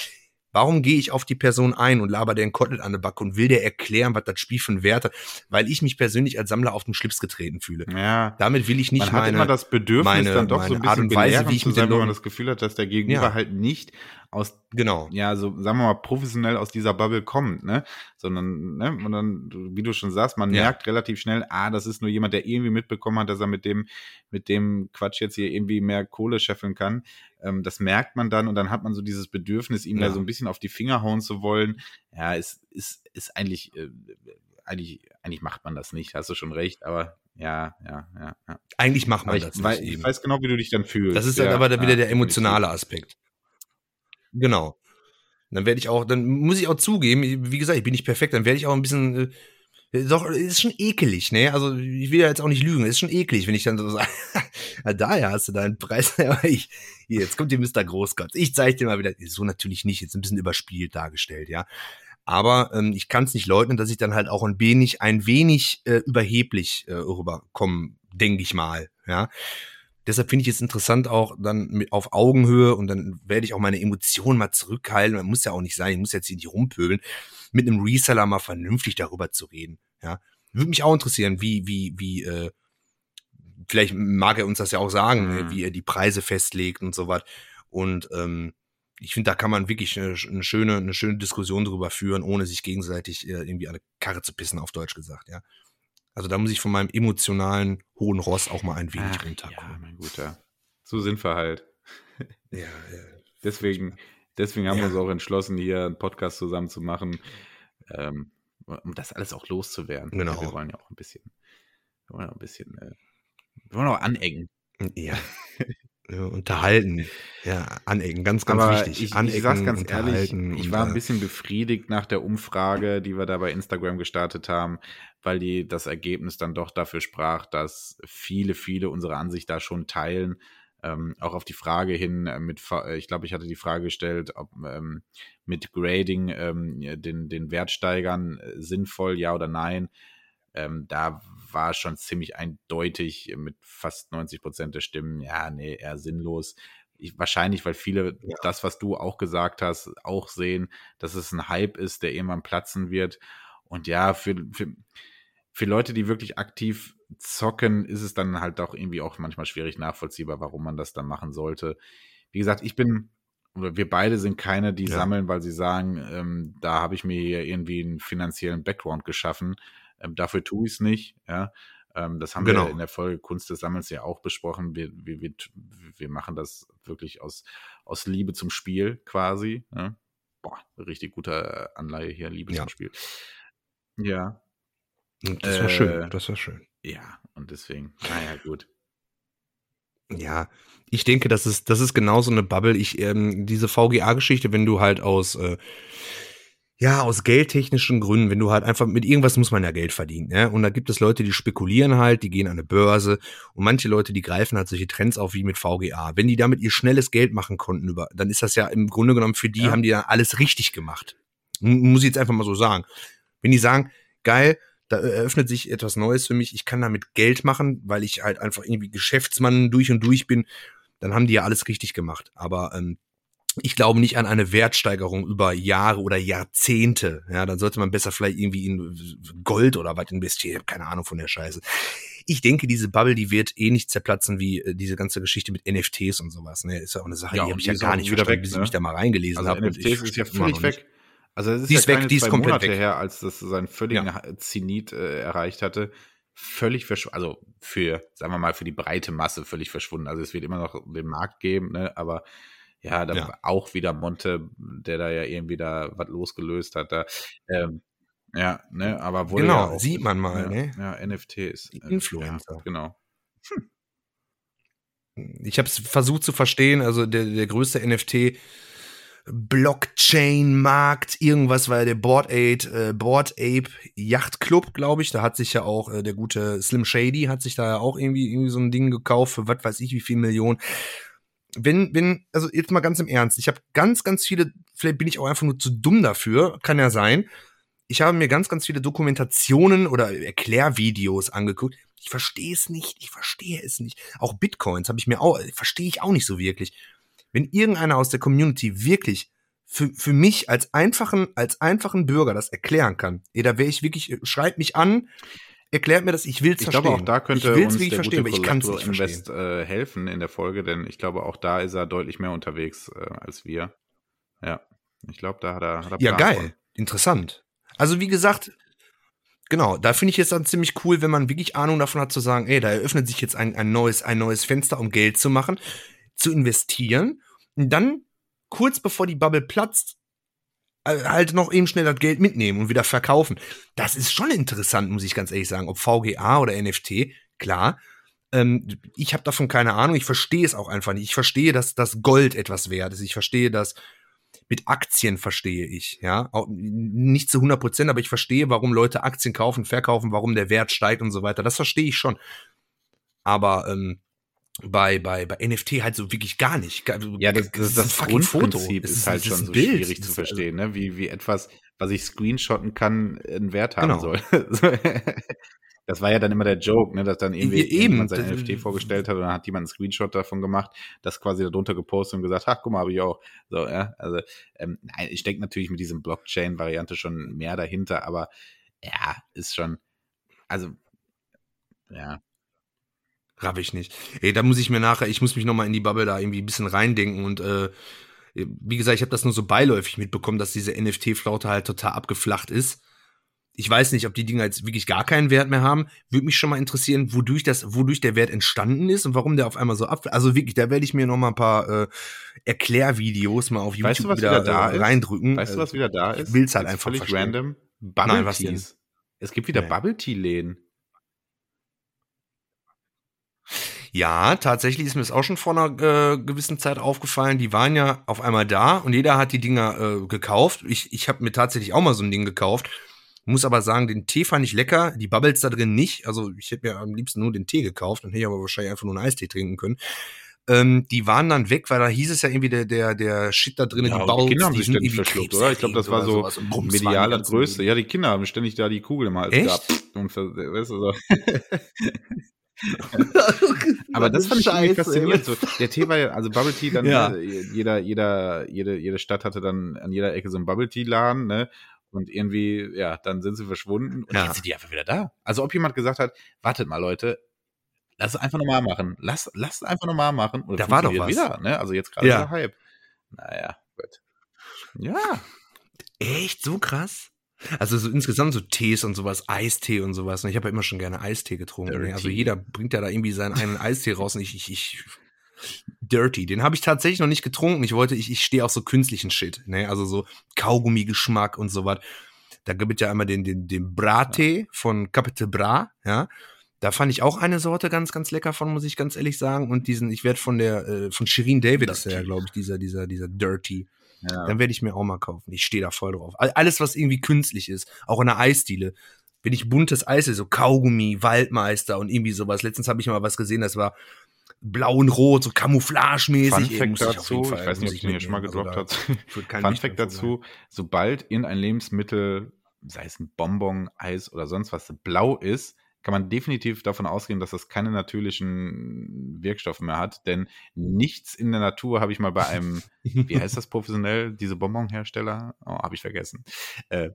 Warum gehe ich auf die Person ein und laber den Kotelett an der Backe und will der erklären, was das Spiel für einen Wert hat? Weil ich mich persönlich als Sammler auf den Schlips getreten fühle. Ja. Damit will ich nicht man hat meine, immer das Bedürfnis meine, dann doch so ein bisschen Art und Weise, wie ich zu sein, wo man das Gefühl hat, dass der Gegenüber ja. halt nicht aus, Genau. ja, so sagen wir mal, professionell aus dieser Bubble kommt, ne? Sondern, ne, und dann, wie du schon sagst, man Ja. merkt relativ schnell, ah, das ist nur jemand, der irgendwie mitbekommen hat, dass er mit dem, mit dem Quatsch jetzt hier irgendwie mehr Kohle scheffeln kann. Ähm, das merkt man dann und dann hat man so dieses Bedürfnis, ihm Ja. da so ein bisschen auf die Finger hauen zu wollen. Ja, ist, ist, ist eigentlich, äh, eigentlich, eigentlich macht man das nicht, hast du schon recht, aber ja, ja, ja, ja. Eigentlich macht man ich, das wei- nicht ich eben. weiß genau, wie du dich dann fühlst. Das ist ja, dann aber dann wieder ja, der emotionale Aspekt. Genau. Dann werde ich auch, dann muss ich auch zugeben, wie gesagt, ich bin nicht perfekt, dann werde ich auch ein bisschen, äh, doch, ist schon ekelig, ne? Also ich will ja jetzt auch nicht lügen, ist schon eklig, wenn ich dann so sage, ja, daher hast du deinen Preis, aber ich, jetzt kommt hier Mr. Großkotz. Ich zeige dir mal wieder, so natürlich nicht, jetzt ein bisschen überspielt dargestellt, ja. Aber ähm, ich kann es nicht leugnen, dass ich dann halt auch ein wenig, ein wenig äh, überheblich äh, rüberkomme, denke ich mal, ja. Deshalb finde ich es interessant auch dann mit auf Augenhöhe und dann werde ich auch meine Emotionen mal zurückhalten. Man muss ja auch nicht sein, ich muss jetzt hier nicht rumpöbeln, mit einem Reseller mal vernünftig darüber zu reden. Ja, würde mich auch interessieren, wie wie wie äh, vielleicht mag er uns das ja auch sagen, Mhm. ne, wie er die Preise festlegt und so was. Und ähm, ich finde, da kann man wirklich eine, eine schöne eine schöne Diskussion drüber führen, ohne sich gegenseitig äh, irgendwie an eine Karre zu pissen, auf Deutsch gesagt. Ja. Also da muss ich von meinem emotionalen hohen Ross auch mal ein wenig Ach, runterkommen. ja, mein Guter. So sind wir halt. Ja, ja. Deswegen, deswegen haben wir Ja. uns auch entschlossen, hier einen Podcast zusammen zu machen, ähm, um das alles auch loszuwerden. Genau. Wir wollen ja auch ein bisschen, wir wollen auch ein bisschen, äh, wir wollen auch anecken. Ja. ja unterhalten. Ja, anecken, ganz, ganz Aber wichtig. ich, anecken, ich sag's ganz ehrlich, ich war ein äh, bisschen befriedigt nach der Umfrage, die wir da bei Instagram gestartet haben, weil die das Ergebnis dann doch dafür sprach, dass viele, viele unsere Ansicht da schon teilen. Ähm, auch auf die Frage hin, äh, mit, äh, ich glaube, ich hatte die Frage gestellt, ob ähm, mit Grading ähm, den, den Wert steigern äh, sinnvoll, ja oder nein. Ähm, da war schon ziemlich eindeutig mit fast 90 Prozent der Stimmen, ja, nee, eher sinnlos. Ich, wahrscheinlich, weil viele Ja. das, was du auch gesagt hast, auch sehen, dass es ein Hype ist, der irgendwann platzen wird. Und ja, für, für, für Leute, die wirklich aktiv zocken, ist es dann halt auch irgendwie auch manchmal schwierig nachvollziehbar, warum man das dann machen sollte. Wie gesagt, ich bin, oder wir beide sind keine, die Ja. sammeln, weil sie sagen, ähm, da habe ich mir hier irgendwie einen finanziellen Background geschaffen. Ähm, dafür tue ich es nicht, ja. Ähm, das haben Genau. wir in der Folge Kunst des Sammelns ja auch besprochen. Wir, wir, wir, wir machen das wirklich aus, aus Liebe zum Spiel quasi. Ne? Boah, richtig gute Anleihe hier, Liebe Ja. zum Spiel. Ja, Und das war Äh, schön, das war schön. ja, und deswegen, naja, gut. Ja, ich denke, das ist, das ist genauso eine Bubble. Ich, ähm, diese VGA-Geschichte, wenn du halt aus, äh, ja, aus geldtechnischen Gründen, wenn du halt einfach mit irgendwas muss man ja Geld verdienen, ja. Und da gibt es Leute, die spekulieren halt, die gehen an eine Börse und manche Leute, die greifen halt solche Trends auf wie mit VGA. Wenn die damit ihr schnelles Geld machen konnten über, dann ist das ja im Grunde genommen für die, Ja. haben die ja alles richtig gemacht. Muss ich jetzt einfach mal so sagen. Wenn die sagen, geil, da eröffnet sich etwas Neues für mich, ich kann damit Geld machen, weil ich halt einfach irgendwie Geschäftsmann durch und durch bin, dann haben die ja alles richtig gemacht. Aber ähm, ich glaube nicht an eine Wertsteigerung über Jahre oder Jahrzehnte. Ja, dann sollte man besser vielleicht irgendwie in Gold oder was investieren. Keine Ahnung von der Scheiße. Ich denke, diese Bubble, die wird eh nicht zerplatzen wie äh, diese ganze Geschichte mit NFTs und sowas. Ne, ist ja auch eine Sache, Ja, die habe ich ja gar nicht wieder verstanden, weg, bis ich ne? mich da mal reingelesen Also habe. NFTs ist ja völlig weg. Also es ist Die ja ist weg, keine die ist komplett Monate weg. her, als das seinen völligen Zenit äh, erreicht hatte. Völlig verschwunden, also für, sagen wir mal, für die breite Masse völlig verschwunden. Also es wird immer noch den Markt geben, ne? aber ja, da Ja. war auch wieder Monte, der da ja irgendwie da was losgelöst hat. Da, ähm, ja, ne, aber wurde Genau, ja auch, sieht man mal, ja, ne? Ja, NFTs. Die äh, Influencer. Genau. ich habe es versucht zu verstehen, also der, der größte NFT Blockchain-Markt, irgendwas war ja der Board Ape, äh, Board Ape Yacht Club, glaube ich. Da hat sich ja auch äh, der gute Slim Shady hat sich da ja auch irgendwie, irgendwie so ein Ding gekauft für was weiß ich wie viel Millionen. Wenn, wenn, also jetzt mal ganz im Ernst, ich habe ganz, ganz viele, vielleicht bin ich auch einfach nur zu dumm dafür, kann ja sein. Ich habe mir ganz, ganz viele Dokumentationen oder Erklärvideos angeguckt. Ich verstehe es nicht, ich verstehe es nicht. Auch Bitcoins habe ich mir auch, verstehe ich auch nicht so wirklich. Wenn irgendeiner aus der Community wirklich für, für mich als einfachen, als einfachen Bürger das erklären kann, ey, da wäre ich wirklich, schreibt mich an, erklärt mir das, ich will's Ich verstehen. glaube, auch da könnte ich uns wirklich der verstehen, gute aber ich nicht verstehen. Invest äh, helfen in der Folge, denn ich glaube, auch da ist er deutlich mehr unterwegs äh, als wir. Ja, ich glaube, da hat er, hat er Ja, geil. von. Interessant. Also wie gesagt, genau, da finde ich es dann ziemlich cool, wenn man wirklich Ahnung davon hat zu sagen, ey, da eröffnet sich jetzt ein, ein, neues, ein neues Fenster, um Geld zu machen, zu investieren und dann kurz bevor die Bubble platzt, halt noch eben schnell das Geld mitnehmen und wieder verkaufen. Das ist schon interessant, muss ich ganz ehrlich sagen. Ob VGA oder NFT, klar. Ähm, ich habe davon keine Ahnung. Ich verstehe es auch einfach nicht. Ich verstehe, dass das Gold etwas wert ist. Ich verstehe, dass mit Aktien verstehe ich, ja. Auch nicht zu 100 Prozent, aber ich verstehe, warum Leute Aktien kaufen, verkaufen, warum der Wert steigt und so weiter. Das verstehe ich schon. Aber ähm, bei, bei, bei NFT halt so wirklich gar nicht. Ja, das, das, ist das fucking Grundprinzip Es ist halt schon so Bild. schwierig zu ist also- verstehen, ne? wie, wie etwas, was ich screenshotten kann, einen Wert haben Genau. soll. Das war ja dann immer der Joke, ne, dass dann irgendwie eben. jemand sein Das- NFT vorgestellt hat und dann hat jemand einen Screenshot davon gemacht, das quasi darunter gepostet und gesagt, ach, guck mal, habe ich auch. So, ja, also, ähm, nein, ich denke natürlich mit diesem Blockchain-Variante schon mehr dahinter, aber ja, ist schon, also, ja, Raff ich nicht. Ey, da muss ich mir nachher, ich muss mich nochmal in die Bubble da irgendwie ein bisschen reindenken und äh, wie gesagt, ich habe das nur so beiläufig mitbekommen, dass diese NFT-Flaute halt total abgeflacht ist. Ich weiß nicht, ob die Dinger jetzt wirklich gar keinen Wert mehr haben. Würde mich schon mal interessieren, wodurch das, wodurch der Wert entstanden ist und warum der auf einmal so ab. Also wirklich, da werde ich mir noch mal ein paar äh, Erklärvideos mal auf YouTube Weißt du, was wieder, wieder da äh, ist? reindrücken. weißt du, was wieder da ist? will's halt Jetzt einfach völlig verstehen. random. Bubble Nein, was denn? Teas. Es gibt wieder Nee. Bubble Tea-Läden. Ja, tatsächlich ist mir das auch schon vor einer äh, gewissen Zeit aufgefallen. Die waren ja auf einmal da und jeder hat die Dinger äh, gekauft. Ich, ich habe mir tatsächlich auch mal so ein Ding gekauft. Muss aber sagen, den Tee fand ich lecker, die Bubbles da drin nicht. Also ich hätte mir am liebsten nur den Tee gekauft, dann hätte ich aber wahrscheinlich einfach nur einen Eistee trinken können. Ähm, die waren dann weg, weil da hieß es ja irgendwie, der, der, der Shit da drin, Ja, die Bubbles, die Kinder haben die sich ständig verschluckt, oder? Ich glaube, das war so mediale ganzen- Größe. Ja, die Kinder haben ständig da die Kugel im Hals Echt? gehabt. Und, weißt du, so. Aber das fand ich irgendwie faszinierend. So, der Tee war ja, also Bubble Tea, dann Ja. ne, jeder, jeder, jede, jede Stadt hatte dann an jeder Ecke so einen Bubble Tea Laden, ne? Und irgendwie, ja, dann sind sie verschwunden und Ja. jetzt sind die einfach wieder da. Also ob jemand gesagt hat, wartet mal, Leute, lass es einfach nochmal machen. Lass, lass es einfach nochmal machen. Und Da war doch was. wieder, ne? Also jetzt gerade Ja. der Hype. Naja, gut. Ja, Echt so krass? Also so insgesamt so Tees und sowas, Eistee und sowas. Und ich habe ja immer schon gerne Eistee getrunken. Ne? Also Dirty. jeder bringt ja da irgendwie seinen einen Eistee raus und ich, ich, ich Dirty. Den habe ich tatsächlich noch nicht getrunken. Ich wollte, ich, ich stehe auf so künstlichen Shit. Ne? Also so Kaugummi-Geschmack und sowas. Da gibt es ja einmal den, den, den Bra-Tee von Capital Bra, ja. Da fand ich auch eine Sorte ganz, ganz lecker von, muss ich ganz ehrlich sagen. Und diesen, ich werde von der, äh, von Shirin David ist der ja, glaube ich, dieser, dieser, dieser Dirty. Ja. Dann werde ich mir auch mal kaufen. Ich stehe da voll drauf. All- Alles, was irgendwie künstlich ist, auch in der Eisdiele. Wenn ich buntes Eis sehe, so Kaugummi, Waldmeister und irgendwie sowas. Letztens habe ich mal was gesehen, das war blau und rot, so camouflagemäßig. Fun Fact ich dazu, ich, Fall- weiß nicht, ob ich den hier schon mal gedroppt Also habe. Fun Fact dazu, sobald in ein Lebensmittel, sei es ein Bonbon, Eis oder sonst was, blau ist, kann man definitiv davon ausgehen, dass das keine natürlichen Wirkstoffe mehr hat, denn nichts in der Natur habe ich mal bei einem, wie heißt das professionell, diese Bonbonhersteller? Oh, habe ich vergessen. Äh,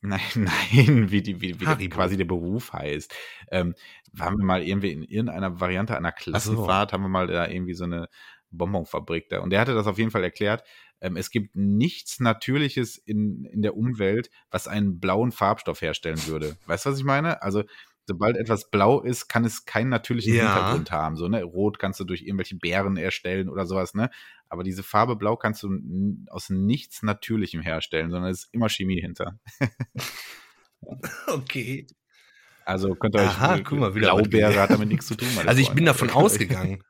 nein, nein, wie, die, wie, wie der, quasi der Beruf heißt. Ähm, waren wir mal irgendwie in irgendeiner Variante einer Klassenfahrt, haben wir mal da irgendwie so eine Bonbonfabrik da. Und der hatte das auf jeden Fall erklärt. Ähm, es gibt nichts Natürliches in, in der Umwelt, was einen blauen Farbstoff herstellen würde. Weißt du, was ich meine? Also, sobald etwas blau ist, kann es keinen natürlichen Ja. Hintergrund haben. So, ne? Rot kannst du durch irgendwelche Beeren erstellen oder sowas, ne? Aber diese Farbe blau kannst du aus nichts Natürlichem herstellen, sondern es ist immer Chemie hinter. Okay. Also könnt ihr euch Aha, guck mal, wieder Blaubeere hat damit nichts zu tun. Also ich Freunde. bin davon ausgegangen.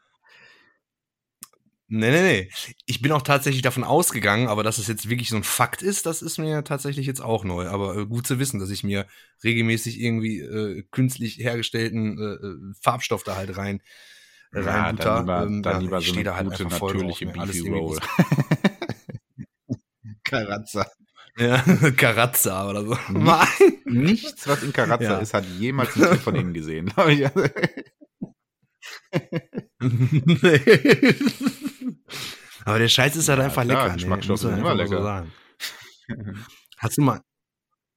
Nee, nee, nee. Ich bin auch tatsächlich davon ausgegangen, aber dass es jetzt wirklich so ein Fakt ist, das ist mir tatsächlich jetzt auch neu. Aber äh, gut zu wissen, dass ich mir regelmäßig irgendwie äh, künstlich hergestellten äh, äh, Farbstoff da halt rein äh, Ja, rein dann lieber, Ähm, dann ja, lieber so eine da halt gute, natürliche ne? Beefy Roll. Karazza. Ja, Karazza oder so. Nichts, nichts, was in Karazza Ja. ist, hat jemals ein von innen gesehen. Also, Aber der Scheiß ist halt Ja, einfach klar, lecker. Geschmacksstoffe sind immer lecker. sagen. Hast du mal,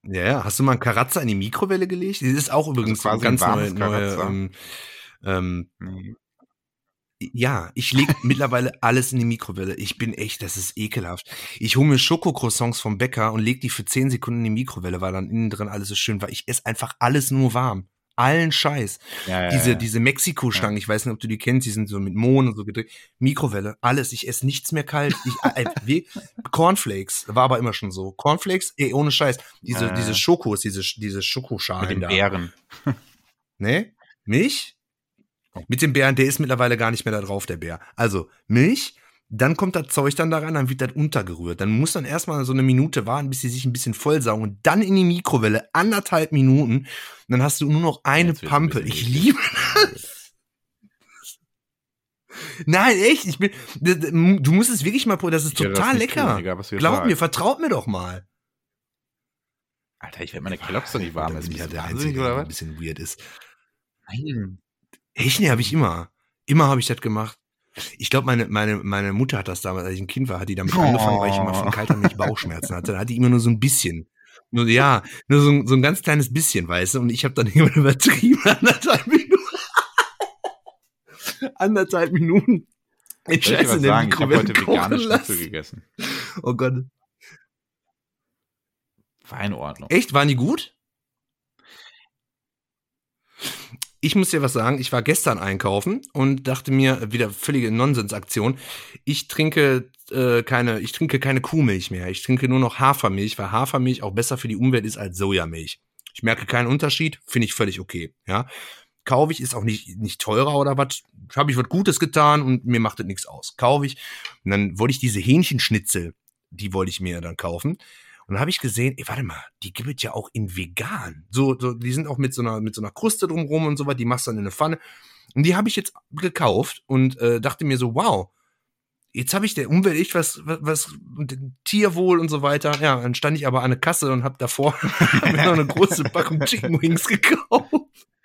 ja, ja, hast du mal einen Karazza in die Mikrowelle gelegt? Das ist auch übrigens quasi ein ganz ein neue, warmes neue Karazza. ähm, ähm, nee. Ja, ich lege mittlerweile alles in die Mikrowelle. Ich bin echt, das ist ekelhaft. Ich hole mir Schokocroissants vom Bäcker und lege die für 10 Sekunden in die Mikrowelle, weil dann innen drin alles so schön war. Ich esse einfach alles nur warm. Allen Scheiß. Ja, ja, diese ja. diese Mexiko-Stangen, ich weiß nicht, ob du die kennst, die sind so mit Mohn und so gedreht. Mikrowelle, alles. Ich esse nichts mehr kalt. Ich, äh, wie, Cornflakes, war aber immer schon so. Cornflakes, ey, ohne Scheiß. Diese, diese Schokos, diese, diese Mit Schokoschalen den da. Bären. Ne? Milch? Mit dem Bären, der ist mittlerweile gar nicht mehr da drauf, der Bär. Also Milch, dann kommt das Zeug dann da rein, dann wird das untergerührt. Dann muss dann erstmal so eine Minute warten, bis sie sich ein bisschen vollsaugen und dann in die Mikrowelle, anderthalb Minuten. Und dann hast du nur noch eine Jetzt ein Pampe. bisschen Ich liebe das. Nein, echt, ich bin, du musst es wirklich mal probieren, das ist das total nicht lecker. tun, egal, Glaub sagst. mir, vertraut mir doch mal. Alter, ich werde meine Kelloggs doch nicht warm Dann bin ich ja der Einzige, der ein bisschen weird ist. Nein. Echt? Nee, habe ich immer. Immer habe ich das gemacht. Ich glaube, meine, meine, meine Mutter hat das damals, als ich ein Kind war, hat die damit Oh. angefangen, weil ich immer von kalter Milch Bauchschmerzen hatte. Da hatte die immer nur so ein bisschen. Nur, ja, nur so, ein- so ein ganz kleines bisschen, weißt du? Und ich habe dann immer übertrieben, anderthalb Minuten. anderthalb Minuten. Ich in der sagen? Ich habe heute vegane Schnitzel gegessen. Oh Gott. War in Ordnung. Echt? Waren die gut? Ich muss dir was sagen, ich war gestern einkaufen und dachte mir, wieder völlige Nonsensaktion. Ich trinke äh, keine, ich trinke keine Kuhmilch mehr. Ich trinke nur noch Hafermilch, weil Hafermilch auch besser für die Umwelt ist als Sojamilch. Ich merke keinen Unterschied, finde ich völlig okay. Ja, kaufe ich, ist auch nicht nicht teurer oder was. Habe ich was Gutes getan und mir macht das nichts aus. Kaufe ich und dann wollte ich diese Hähnchenschnitzel, die wollte ich mir dann kaufen. Und dann habe ich gesehen, ey, warte mal, die gibt es ja auch in vegan. So, so, die sind auch mit so einer, mit so einer Kruste drumrum und so was, die machst du dann in eine Pfanne. Und die habe ich jetzt gekauft und äh, dachte mir so, wow, jetzt habe ich der Umwelt echt was, was, was Tierwohl und so weiter. Ja, dann stand ich aber an der Kasse und habe davor noch eine große Packung Chicken Wings gekauft.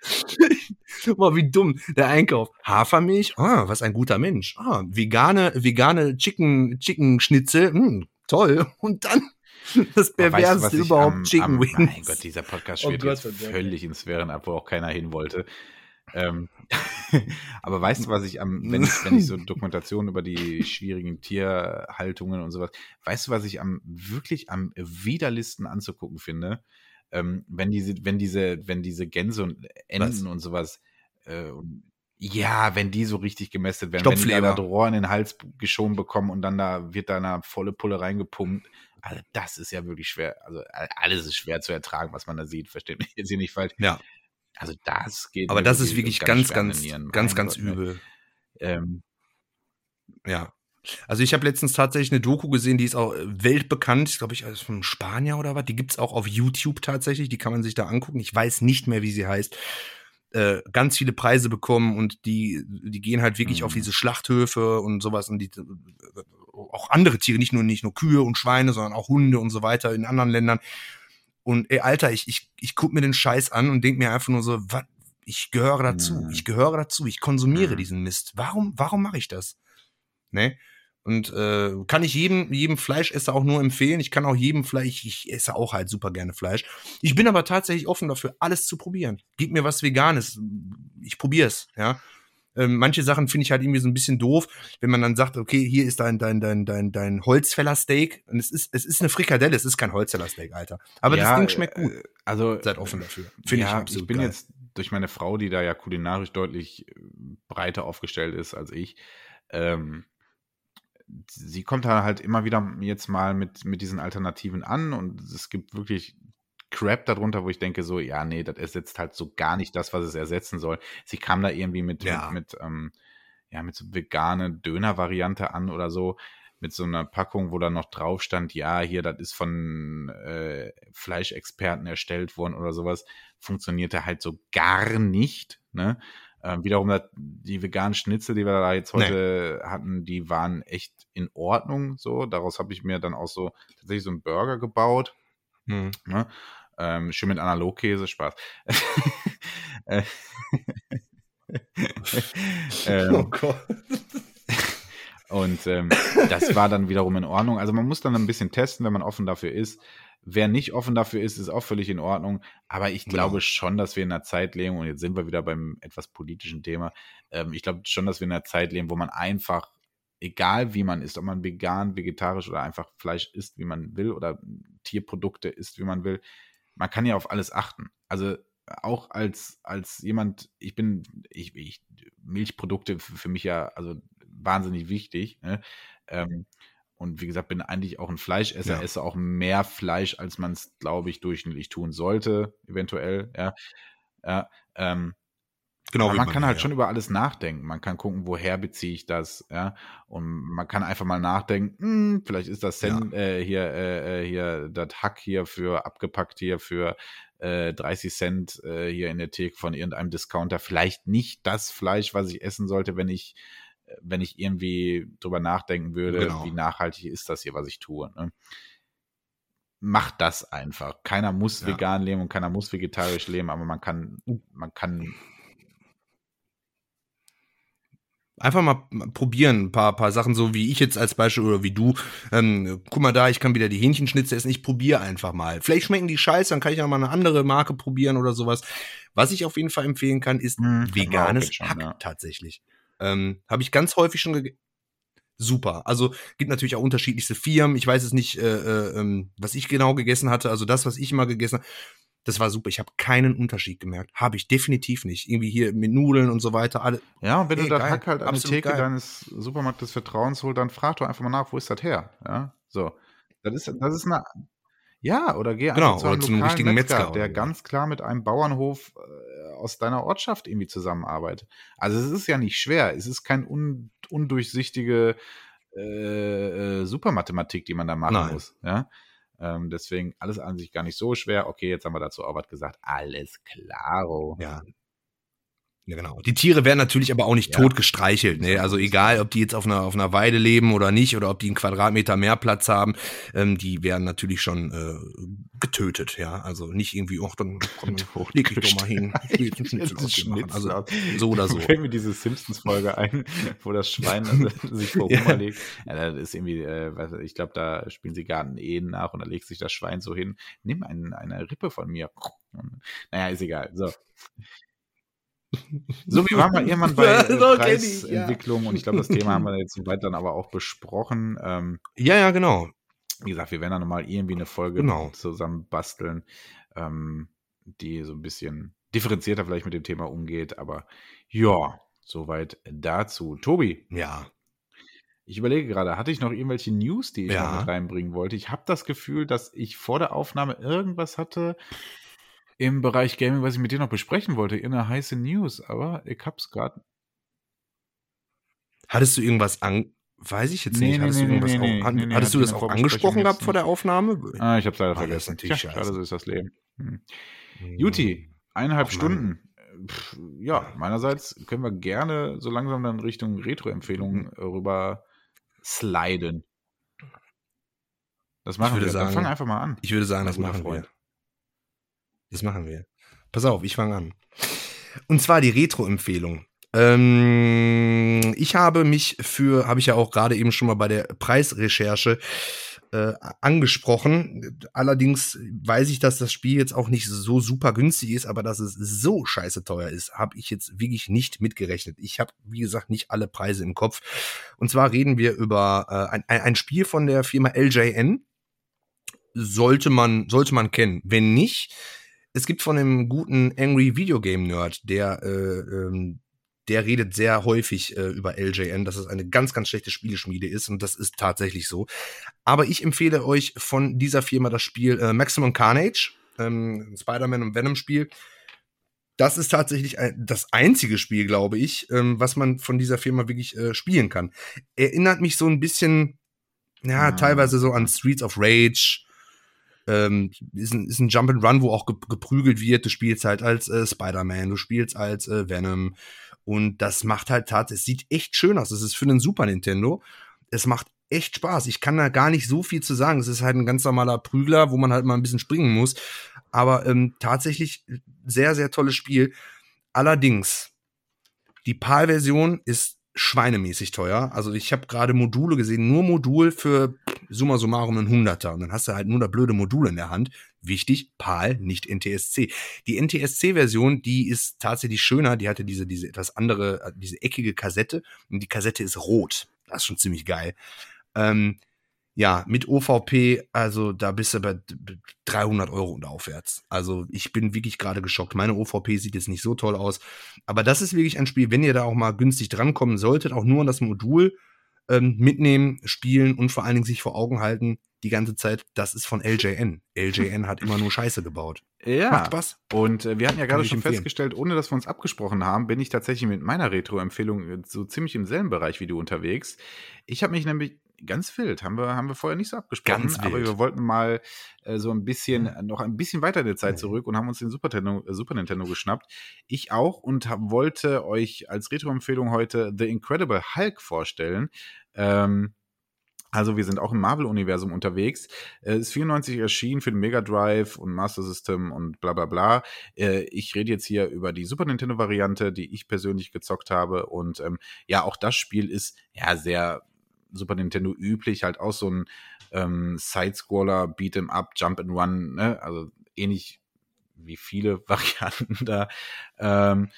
Mal wie dumm, der Einkauf. Hafermilch, ah, was ein guter Mensch. Ah, vegane, vegane Chicken, Chicken Schnitzel, hm, toll. Und dann das Aber weißt du, perverseste was überhaupt, am- Chicken am- Wings. Mein Gott, dieser Podcast Oh schwirrt Gott, jetzt verdammt. völlig in Sphären ab, wo auch keiner hin wollte. Ähm, aber weißt du, was ich am, wenn ich, wenn ich so Dokumentationen über die schwierigen Tierhaltungen und sowas, weißt du, was ich am wirklich am widerlichsten anzugucken finde? Ähm, wenn diese, wenn diese, wenn diese Gänse und Enten und sowas, äh, und- ja, wenn die so richtig gemästet werden, wenn die da das Rohr in den Hals geschoben bekommen und dann da wird da eine volle Pulle reingepumpt. Also das ist ja wirklich schwer. Also alles ist schwer zu ertragen, was man da sieht. Versteht mich jetzt hier nicht falsch. Ja. Also das geht. Aber das ist wirklich ganz, ganz, ganz, ganz ne? übel. Ähm, Ja. Also ich habe letztens tatsächlich eine Doku gesehen, die ist auch äh, weltbekannt, glaube ich, als von Spanier oder was. Die gibt's auch auf YouTube tatsächlich, die kann man sich da angucken. Ich weiß nicht mehr, wie sie heißt. Äh, ganz viele Preise bekommen und die, die gehen halt wirklich Mhm. auf diese Schlachthöfe und sowas und die auch andere Tiere, nicht nur nicht nur Kühe und Schweine, sondern auch Hunde und so weiter in anderen Ländern. Und ey, Alter, ich, ich, ich guck mir den Scheiß an und denk mir einfach nur so, was, ich gehöre dazu, Mhm. ich gehöre dazu, ich konsumiere Mhm. diesen Mist. Warum, warum mache ich das? Ne? Und äh, kann ich jedem, jedem Fleischesser auch nur empfehlen. Ich kann auch jedem Fleisch, ich esse auch halt super gerne Fleisch. Ich bin aber tatsächlich offen dafür, alles zu probieren. Gib mir was Veganes. Ich probier's, ja. Ähm, manche Sachen finde ich halt irgendwie so ein bisschen doof, wenn man dann sagt, okay, hier ist dein, dein, dein, dein, dein Holzfällersteak. Und es ist, es ist eine Frikadelle, es ist kein Holzfällersteak, Alter. Aber ja, das Ding schmeckt gut. äh, Also Seid offen dafür. Finde ich ja, absolut ich bin geil. jetzt durch meine Frau, die da ja kulinarisch deutlich äh, breiter aufgestellt ist als ich, ähm, sie kommt da halt immer wieder jetzt mal mit, mit diesen Alternativen an und es gibt wirklich Crap darunter, wo ich denke so, ja, nee, das ersetzt halt so gar nicht das, was es ersetzen soll. Sie kam da irgendwie mit, Ja. mit, mit ähm, ja, mit so vegane Döner-Variante an oder so, mit so einer Packung, wo dann noch drauf stand, ja, hier, das ist von äh, Fleischexperten erstellt worden oder sowas, funktionierte halt so gar nicht. Ne? Ähm, wiederum das, die veganen Schnitzel, die wir da jetzt Nee. heute hatten, die waren echt in Ordnung. So, daraus habe ich mir dann auch so tatsächlich so einen Burger gebaut. Hm. Ne? Ähm, schön mit Analogkäse, Spaß. Äh, ähm, Oh Gott. und ähm, das war dann wiederum in Ordnung. Also man muss dann ein bisschen testen, wenn man offen dafür ist. Wer nicht offen dafür ist, ist auch völlig in Ordnung. Aber ich Genau. glaube schon, dass wir in einer Zeit leben, und jetzt sind wir wieder beim etwas politischen Thema. Ähm, ich glaube schon, dass wir in einer Zeit leben, wo man einfach, egal wie man ist, ob man vegan, vegetarisch oder einfach Fleisch isst, wie man will, oder Tierprodukte isst, wie man will, man kann ja auf alles achten. Also auch als, als jemand, ich bin, ich, ich Milchprodukte für, für mich ja also wahnsinnig wichtig. Ne? Ähm, und wie gesagt, bin eigentlich auch ein Fleischesser, Ja. esse auch mehr Fleisch, als man es, glaube ich, durchschnittlich tun sollte, eventuell. Ja, ja ähm, Genau man bei kann halt ja. schon über alles nachdenken. Man kann gucken, woher beziehe ich das, ja. Und man kann einfach mal nachdenken, hm, vielleicht ist das Ja. Cent, äh, hier, äh, äh, hier, das Hack hier für abgepackt hier für äh, 30 Cent äh, hier in der Theke von irgendeinem Discounter vielleicht nicht das Fleisch, was ich essen sollte, wenn ich, äh, wenn ich irgendwie drüber nachdenken würde, Genau. wie nachhaltig ist das hier, was ich tue. Ne? Macht das einfach. Keiner muss Ja. vegan leben und keiner muss vegetarisch leben, aber man kann, man kann Einfach mal probieren, ein paar, paar Sachen, so wie ich jetzt als Beispiel oder wie du. Ähm, guck mal da, ich kann wieder die Hähnchenschnitze essen. Ich probiere einfach mal. Vielleicht schmecken die scheiße, dann kann ich auch mal eine andere Marke probieren oder sowas. Was ich auf jeden Fall empfehlen kann, ist Hm, auch veganes schon, Hack ja. tatsächlich. Ähm, Habe ich ganz häufig schon gegessen. Super. Also gibt natürlich auch unterschiedlichste Firmen. Ich weiß es nicht, äh, äh, ähm, was ich genau gegessen hatte. Also das, was ich immer gegessen habe, das war super. Ich habe keinen Unterschied gemerkt. Habe ich definitiv nicht. Irgendwie hier mit Nudeln und so weiter. Alle, Ja, und wenn Ey, du das. Hack halt an die Theke geil. deines Supermarktes Vertrauens holst, dann frag doch einfach mal nach, wo ist das her? Ja, so. Das ist, das ist eine, ja, oder geh Genau, einfach zu einem einem lokalen richtigen Metzger, Metzger der ganz klar mit einem Bauernhof äh, aus deiner Ortschaft irgendwie zusammenarbeitet. Also es ist ja nicht schwer. Es ist kein un, undurchsichtige äh, äh, Supermathematik, die man da machen Nein. muss. Ja. Ähm, deswegen alles an sich gar nicht so schwer. Okay, jetzt haben wir dazu auch was gesagt. Alles klaro. Ja. Ja, genau. Die Tiere werden natürlich aber auch nicht Ja. tot gestreichelt. Ne? Also egal, ob die jetzt auf einer, auf einer Weide leben oder nicht, oder ob die einen Quadratmeter mehr Platz haben, ähm, die werden natürlich schon äh, getötet. Ja, also nicht irgendwie, ach, dann komm, leg dich doch mal hin. Ich einen Also so oder so. Fällt mir diese Simpsons-Folge ein, wo das Schwein also, sich vor Ja. Hummer legt. Ja, das ist irgendwie, äh, ich glaube, da spielen sie Garten-Ehen nach und da legt sich das Schwein so hin. Nimm ein, eine Rippe von mir. Naja, ist egal. So. So, wir waren mal irgendwann bei äh, So ich, ja. Preisentwicklung und ich glaube, das Thema haben wir jetzt soweit dann aber auch besprochen. Ähm, Ja, ja, genau. wie gesagt, wir werden dann nochmal irgendwie eine Folge Genau. zusammen basteln, ähm, die so ein bisschen differenzierter vielleicht mit dem Thema umgeht. Aber ja, soweit dazu. Tobi, Ja. ich überlege gerade, hatte ich noch irgendwelche News, die ich Ja. noch mit reinbringen wollte? Ich habe das Gefühl, dass ich vor der Aufnahme irgendwas hatte im Bereich Gaming, was ich mit dir noch besprechen wollte. Irgendeine heiße News, aber ich hab's gerade. Hattest du irgendwas an. Weiß ich jetzt Nee, nicht. nee, Hattest nee, du irgendwas nee, auch, nee, hattest du das in der auch angesprochen gehabt vor der Aufnahme? Ah, ich hab's leider das ist vergessen. natürlich Tja, scheiße. schade, so ist das Leben. Hm. Juti, eineinhalb Ach, Mann. Stunden. Pff, ja, meinerseits können wir gerne so langsam dann Richtung Retro-Empfehlungen äh, rüber sliden. Das machen wir. dann sagen, fang einfach mal an. Ich würde sagen, das machen Freund. wir. Das machen wir. Pass auf, ich fange an. Und zwar die Retro-Empfehlung. Ähm, ich habe mich für, habe ich ja auch gerade eben schon mal bei der Preisrecherche äh, angesprochen. Allerdings weiß ich, dass das Spiel jetzt auch nicht so super günstig ist, aber dass es so scheiße teuer ist, habe ich jetzt wirklich nicht mitgerechnet. Ich habe, wie gesagt, nicht alle Preise im Kopf. Und zwar reden wir über äh, ein, ein Spiel von der Firma LJN. Sollte man, sollte man kennen. Wenn nicht, es gibt von dem guten Angry Video Game Nerd, der, äh, ähm, der redet sehr häufig äh, über LJN, dass es eine ganz, ganz schlechte Spieleschmiede ist und das ist tatsächlich so. Aber ich empfehle euch von dieser Firma das Spiel äh, Maximum Carnage, ähm, ein Spider-Man und Venom Spiel. Das ist tatsächlich ein, das einzige Spiel, glaube ich, ähm, was man von dieser Firma wirklich äh, spielen kann. Erinnert mich so ein bisschen, ja, Ah. teilweise so an Streets of Rage, ähm, ist ein, ist ein Jump and Run, wo auch ge geprügelt wird. Du spielst halt als äh, Spider-Man, du spielst als äh, Venom und das macht halt tatsächlich, es sieht echt schön aus. Es ist für den Super Nintendo. Es macht echt Spaß. Ich kann da gar nicht so viel zu sagen. Es ist halt ein ganz normaler Prügler, wo man halt mal ein bisschen springen muss. Aber ähm, tatsächlich sehr, sehr tolles Spiel. Allerdings, die PAL-Version ist schweinemäßig teuer. Also ich habe gerade Module gesehen, nur Modul für summa summarum ein Hunderter. Und dann hast du halt nur das blöde Modul in der Hand. Wichtig, PAL, nicht NTSC. Die NTSC-Version, die ist tatsächlich schöner. Die hatte diese, diese etwas andere, äh, diese eckige Kassette. Und die Kassette ist rot. Das ist schon ziemlich geil. Ähm, ja, mit OVP, also da bist du bei 300 Euro und aufwärts. Also ich bin wirklich gerade geschockt. Meine OVP sieht jetzt nicht so toll aus. Aber das ist wirklich ein Spiel, wenn ihr da auch mal günstig drankommen solltet, auch nur an das Modul, ähm, mitnehmen, spielen und vor allen Dingen sich vor Augen halten, die ganze Zeit, das ist von LJN. LJN hat immer nur Scheiße gebaut. Ja. Macht Spaß. Und äh, wir hatten ja gerade schon empfehlen. festgestellt, ohne dass wir uns abgesprochen haben, bin ich tatsächlich mit meiner Retro-Empfehlung äh, so ziemlich im selben Bereich wie du unterwegs. Ich habe mich nämlich ganz wild, haben wir, haben wir vorher nicht so abgesprochen, ganz aber wir wollten mal äh, so ein bisschen, äh, noch ein bisschen weiter in der Zeit zurück und haben uns den Super Nintendo, äh, Super Nintendo geschnappt. Ich auch und hab, wollte euch als Retro-Empfehlung heute The Incredible Hulk vorstellen. Ähm, also wir sind auch im Marvel-Universum unterwegs. Es ist 94 erschienen für den Mega Drive und Master System und bla bla bla. Äh, ich rede jetzt hier über die Super Nintendo-Variante, die ich persönlich gezockt habe. Und ähm, ja, auch das Spiel ist ja sehr Super Nintendo üblich, halt auch so ein ähm, Side-Scroller, Beat'em Up, Jump and Run, ne? Also ähnlich wie viele Varianten da. Ähm,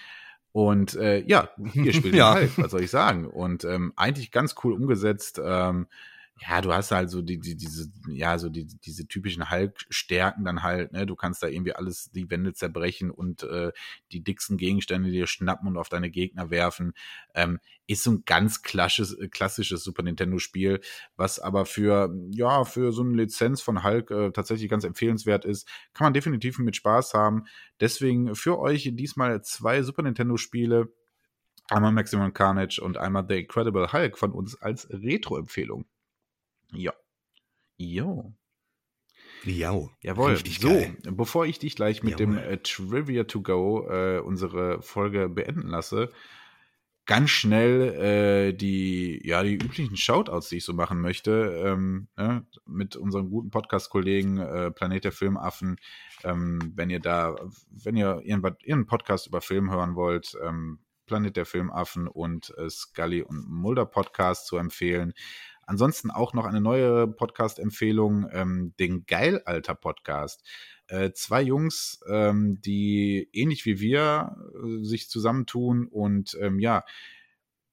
und äh, ja, hier spielt ja. halt, was soll ich sagen? Und ähm, eigentlich ganz cool umgesetzt. Ähm, ja, du hast halt so die, die, diese, ja, so die, diese typischen Hulk-Stärken dann halt, ne? Du kannst da irgendwie alles, die Wände zerbrechen und äh, die dicksten Gegenstände dir schnappen und auf deine Gegner werfen. Ähm, ist so ein ganz klassisches, klassisches Super Nintendo-Spiel, was aber für, ja, für so eine Lizenz von Hulk äh, tatsächlich ganz empfehlenswert ist. Kann man definitiv mit Spaß haben. Deswegen für euch diesmal zwei Super Nintendo-Spiele. Einmal Maximum Carnage und einmal The Incredible Hulk von uns als Retro-Empfehlung. Ja. Jo. Ja, jawohl. so, geil. bevor ich dich gleich mit Jawohl. dem äh, Trivia to Go äh, unsere Folge beenden lasse, ganz schnell äh, die, ja, die üblichen Shoutouts, die ich so machen möchte, ähm, ne, mit unserem guten Podcast-Kollegen äh, Planet der Filmaffen. Ähm, wenn ihr da, wenn ihr irgendwas, ihren Podcast über Film hören wollt, ähm, Planet der Filmaffen und äh, Scully und Mulder Podcast zu empfehlen. Ansonsten auch noch eine neue Podcast-Empfehlung, ähm, den Geilalter-Podcast. Äh, zwei Jungs, ähm, die ähnlich wie wir äh, sich zusammentun und ähm, ja,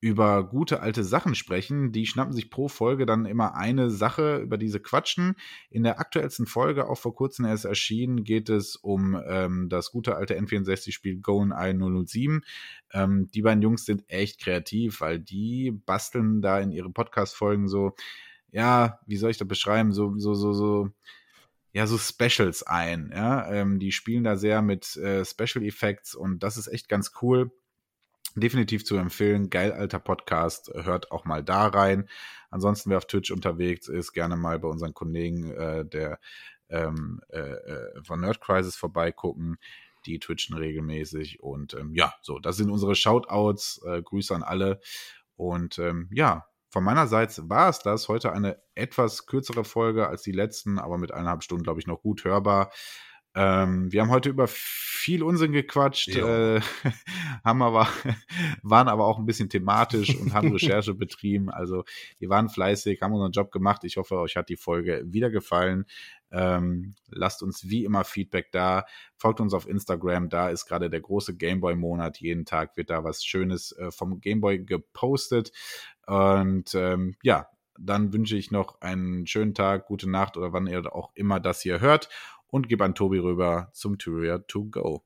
über gute alte Sachen sprechen. Die schnappen sich pro Folge dann immer eine Sache, über diese quatschen. In der aktuellsten Folge, auch vor kurzem erst erschienen, geht es um ähm, das gute alte N64-Spiel GoldenEye 007. Ähm, die beiden Jungs sind echt kreativ, weil die basteln da in ihre Podcast-Folgen so, ja, wie soll ich das beschreiben, so, so, so, so, ja, so Specials ein. Ja, ähm, die spielen da sehr mit äh, Special Effects und das ist echt ganz cool definitiv zu empfehlen. Geil, alter Podcast. Hört auch mal da rein. Ansonsten, wer auf Twitch unterwegs ist, gerne mal bei unseren Kollegen äh, der ähm, äh, äh von Nerd Crisis vorbeigucken. Die twitchen regelmäßig. Und ähm, ja, so, das sind unsere Shoutouts. Äh, Grüße an alle. Und ähm, ja, von meiner Seite war es das. Heute eine etwas kürzere Folge als die letzten, aber mit eineinhalb Stunden, glaube ich, noch gut hörbar. Ähm, wir haben heute über viel Unsinn gequatscht, äh, haben aber, waren aber auch ein bisschen thematisch und haben Recherche betrieben. Also wir waren fleißig, haben unseren Job gemacht. Ich hoffe, euch hat die Folge wieder gefallen. Ähm, lasst uns wie immer Feedback da. Folgt uns auf Instagram. Da ist gerade der große Gameboy-Monat. Jeden Tag wird da was Schönes äh, vom Gameboy gepostet. Und ähm, ja, dann wünsche ich noch einen schönen Tag, gute Nacht oder wann ihr auch immer das hier hört und gebe an Tobi rüber zum Tyria to go.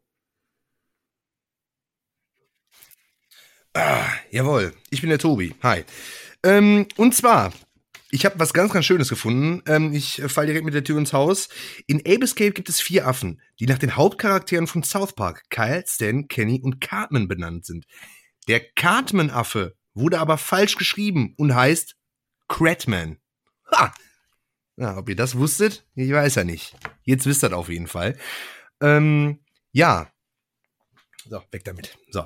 Ah, jawohl, ich bin der Tobi. Hi. Ähm, und zwar, ich habe was ganz, ganz Schönes gefunden. Ähm, ich falle direkt mit der Tür ins Haus. In Ape gibt es vier Affen, die nach den Hauptcharakteren von South Park, Kyle, Stan, Kenny und Cartman benannt sind. Der Cartman-Affe wurde aber falsch geschrieben und heißt Cratman. Ha! Ja, ob ihr das wusstet, ich weiß ja nicht. Jetzt wisst ihr das auf jeden Fall. Ähm, ja. So, weg damit. So.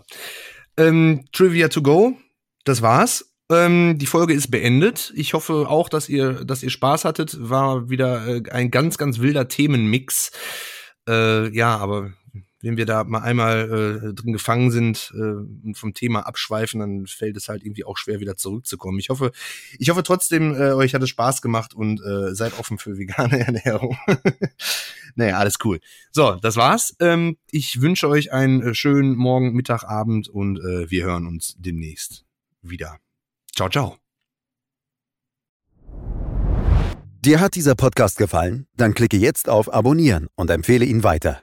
Ähm, Trivia to go. Das war's. Ähm, die Folge ist beendet. Ich hoffe auch, dass ihr, dass ihr Spaß hattet. War wieder äh, ein ganz, ganz wilder Themenmix. Äh, ja, aber wenn wir da mal einmal äh, drin gefangen sind äh, und vom Thema abschweifen, dann fällt es halt irgendwie auch schwer wieder zurückzukommen. Ich hoffe, ich hoffe trotzdem, äh, euch hat es Spaß gemacht und äh, seid offen für vegane Ernährung. naja, alles cool. So, das war's. Ähm, ich wünsche euch einen äh, schönen Morgen, Mittag, Abend und äh, wir hören uns demnächst wieder. Ciao, ciao. Dir hat dieser Podcast gefallen? Dann klicke jetzt auf Abonnieren und empfehle ihn weiter.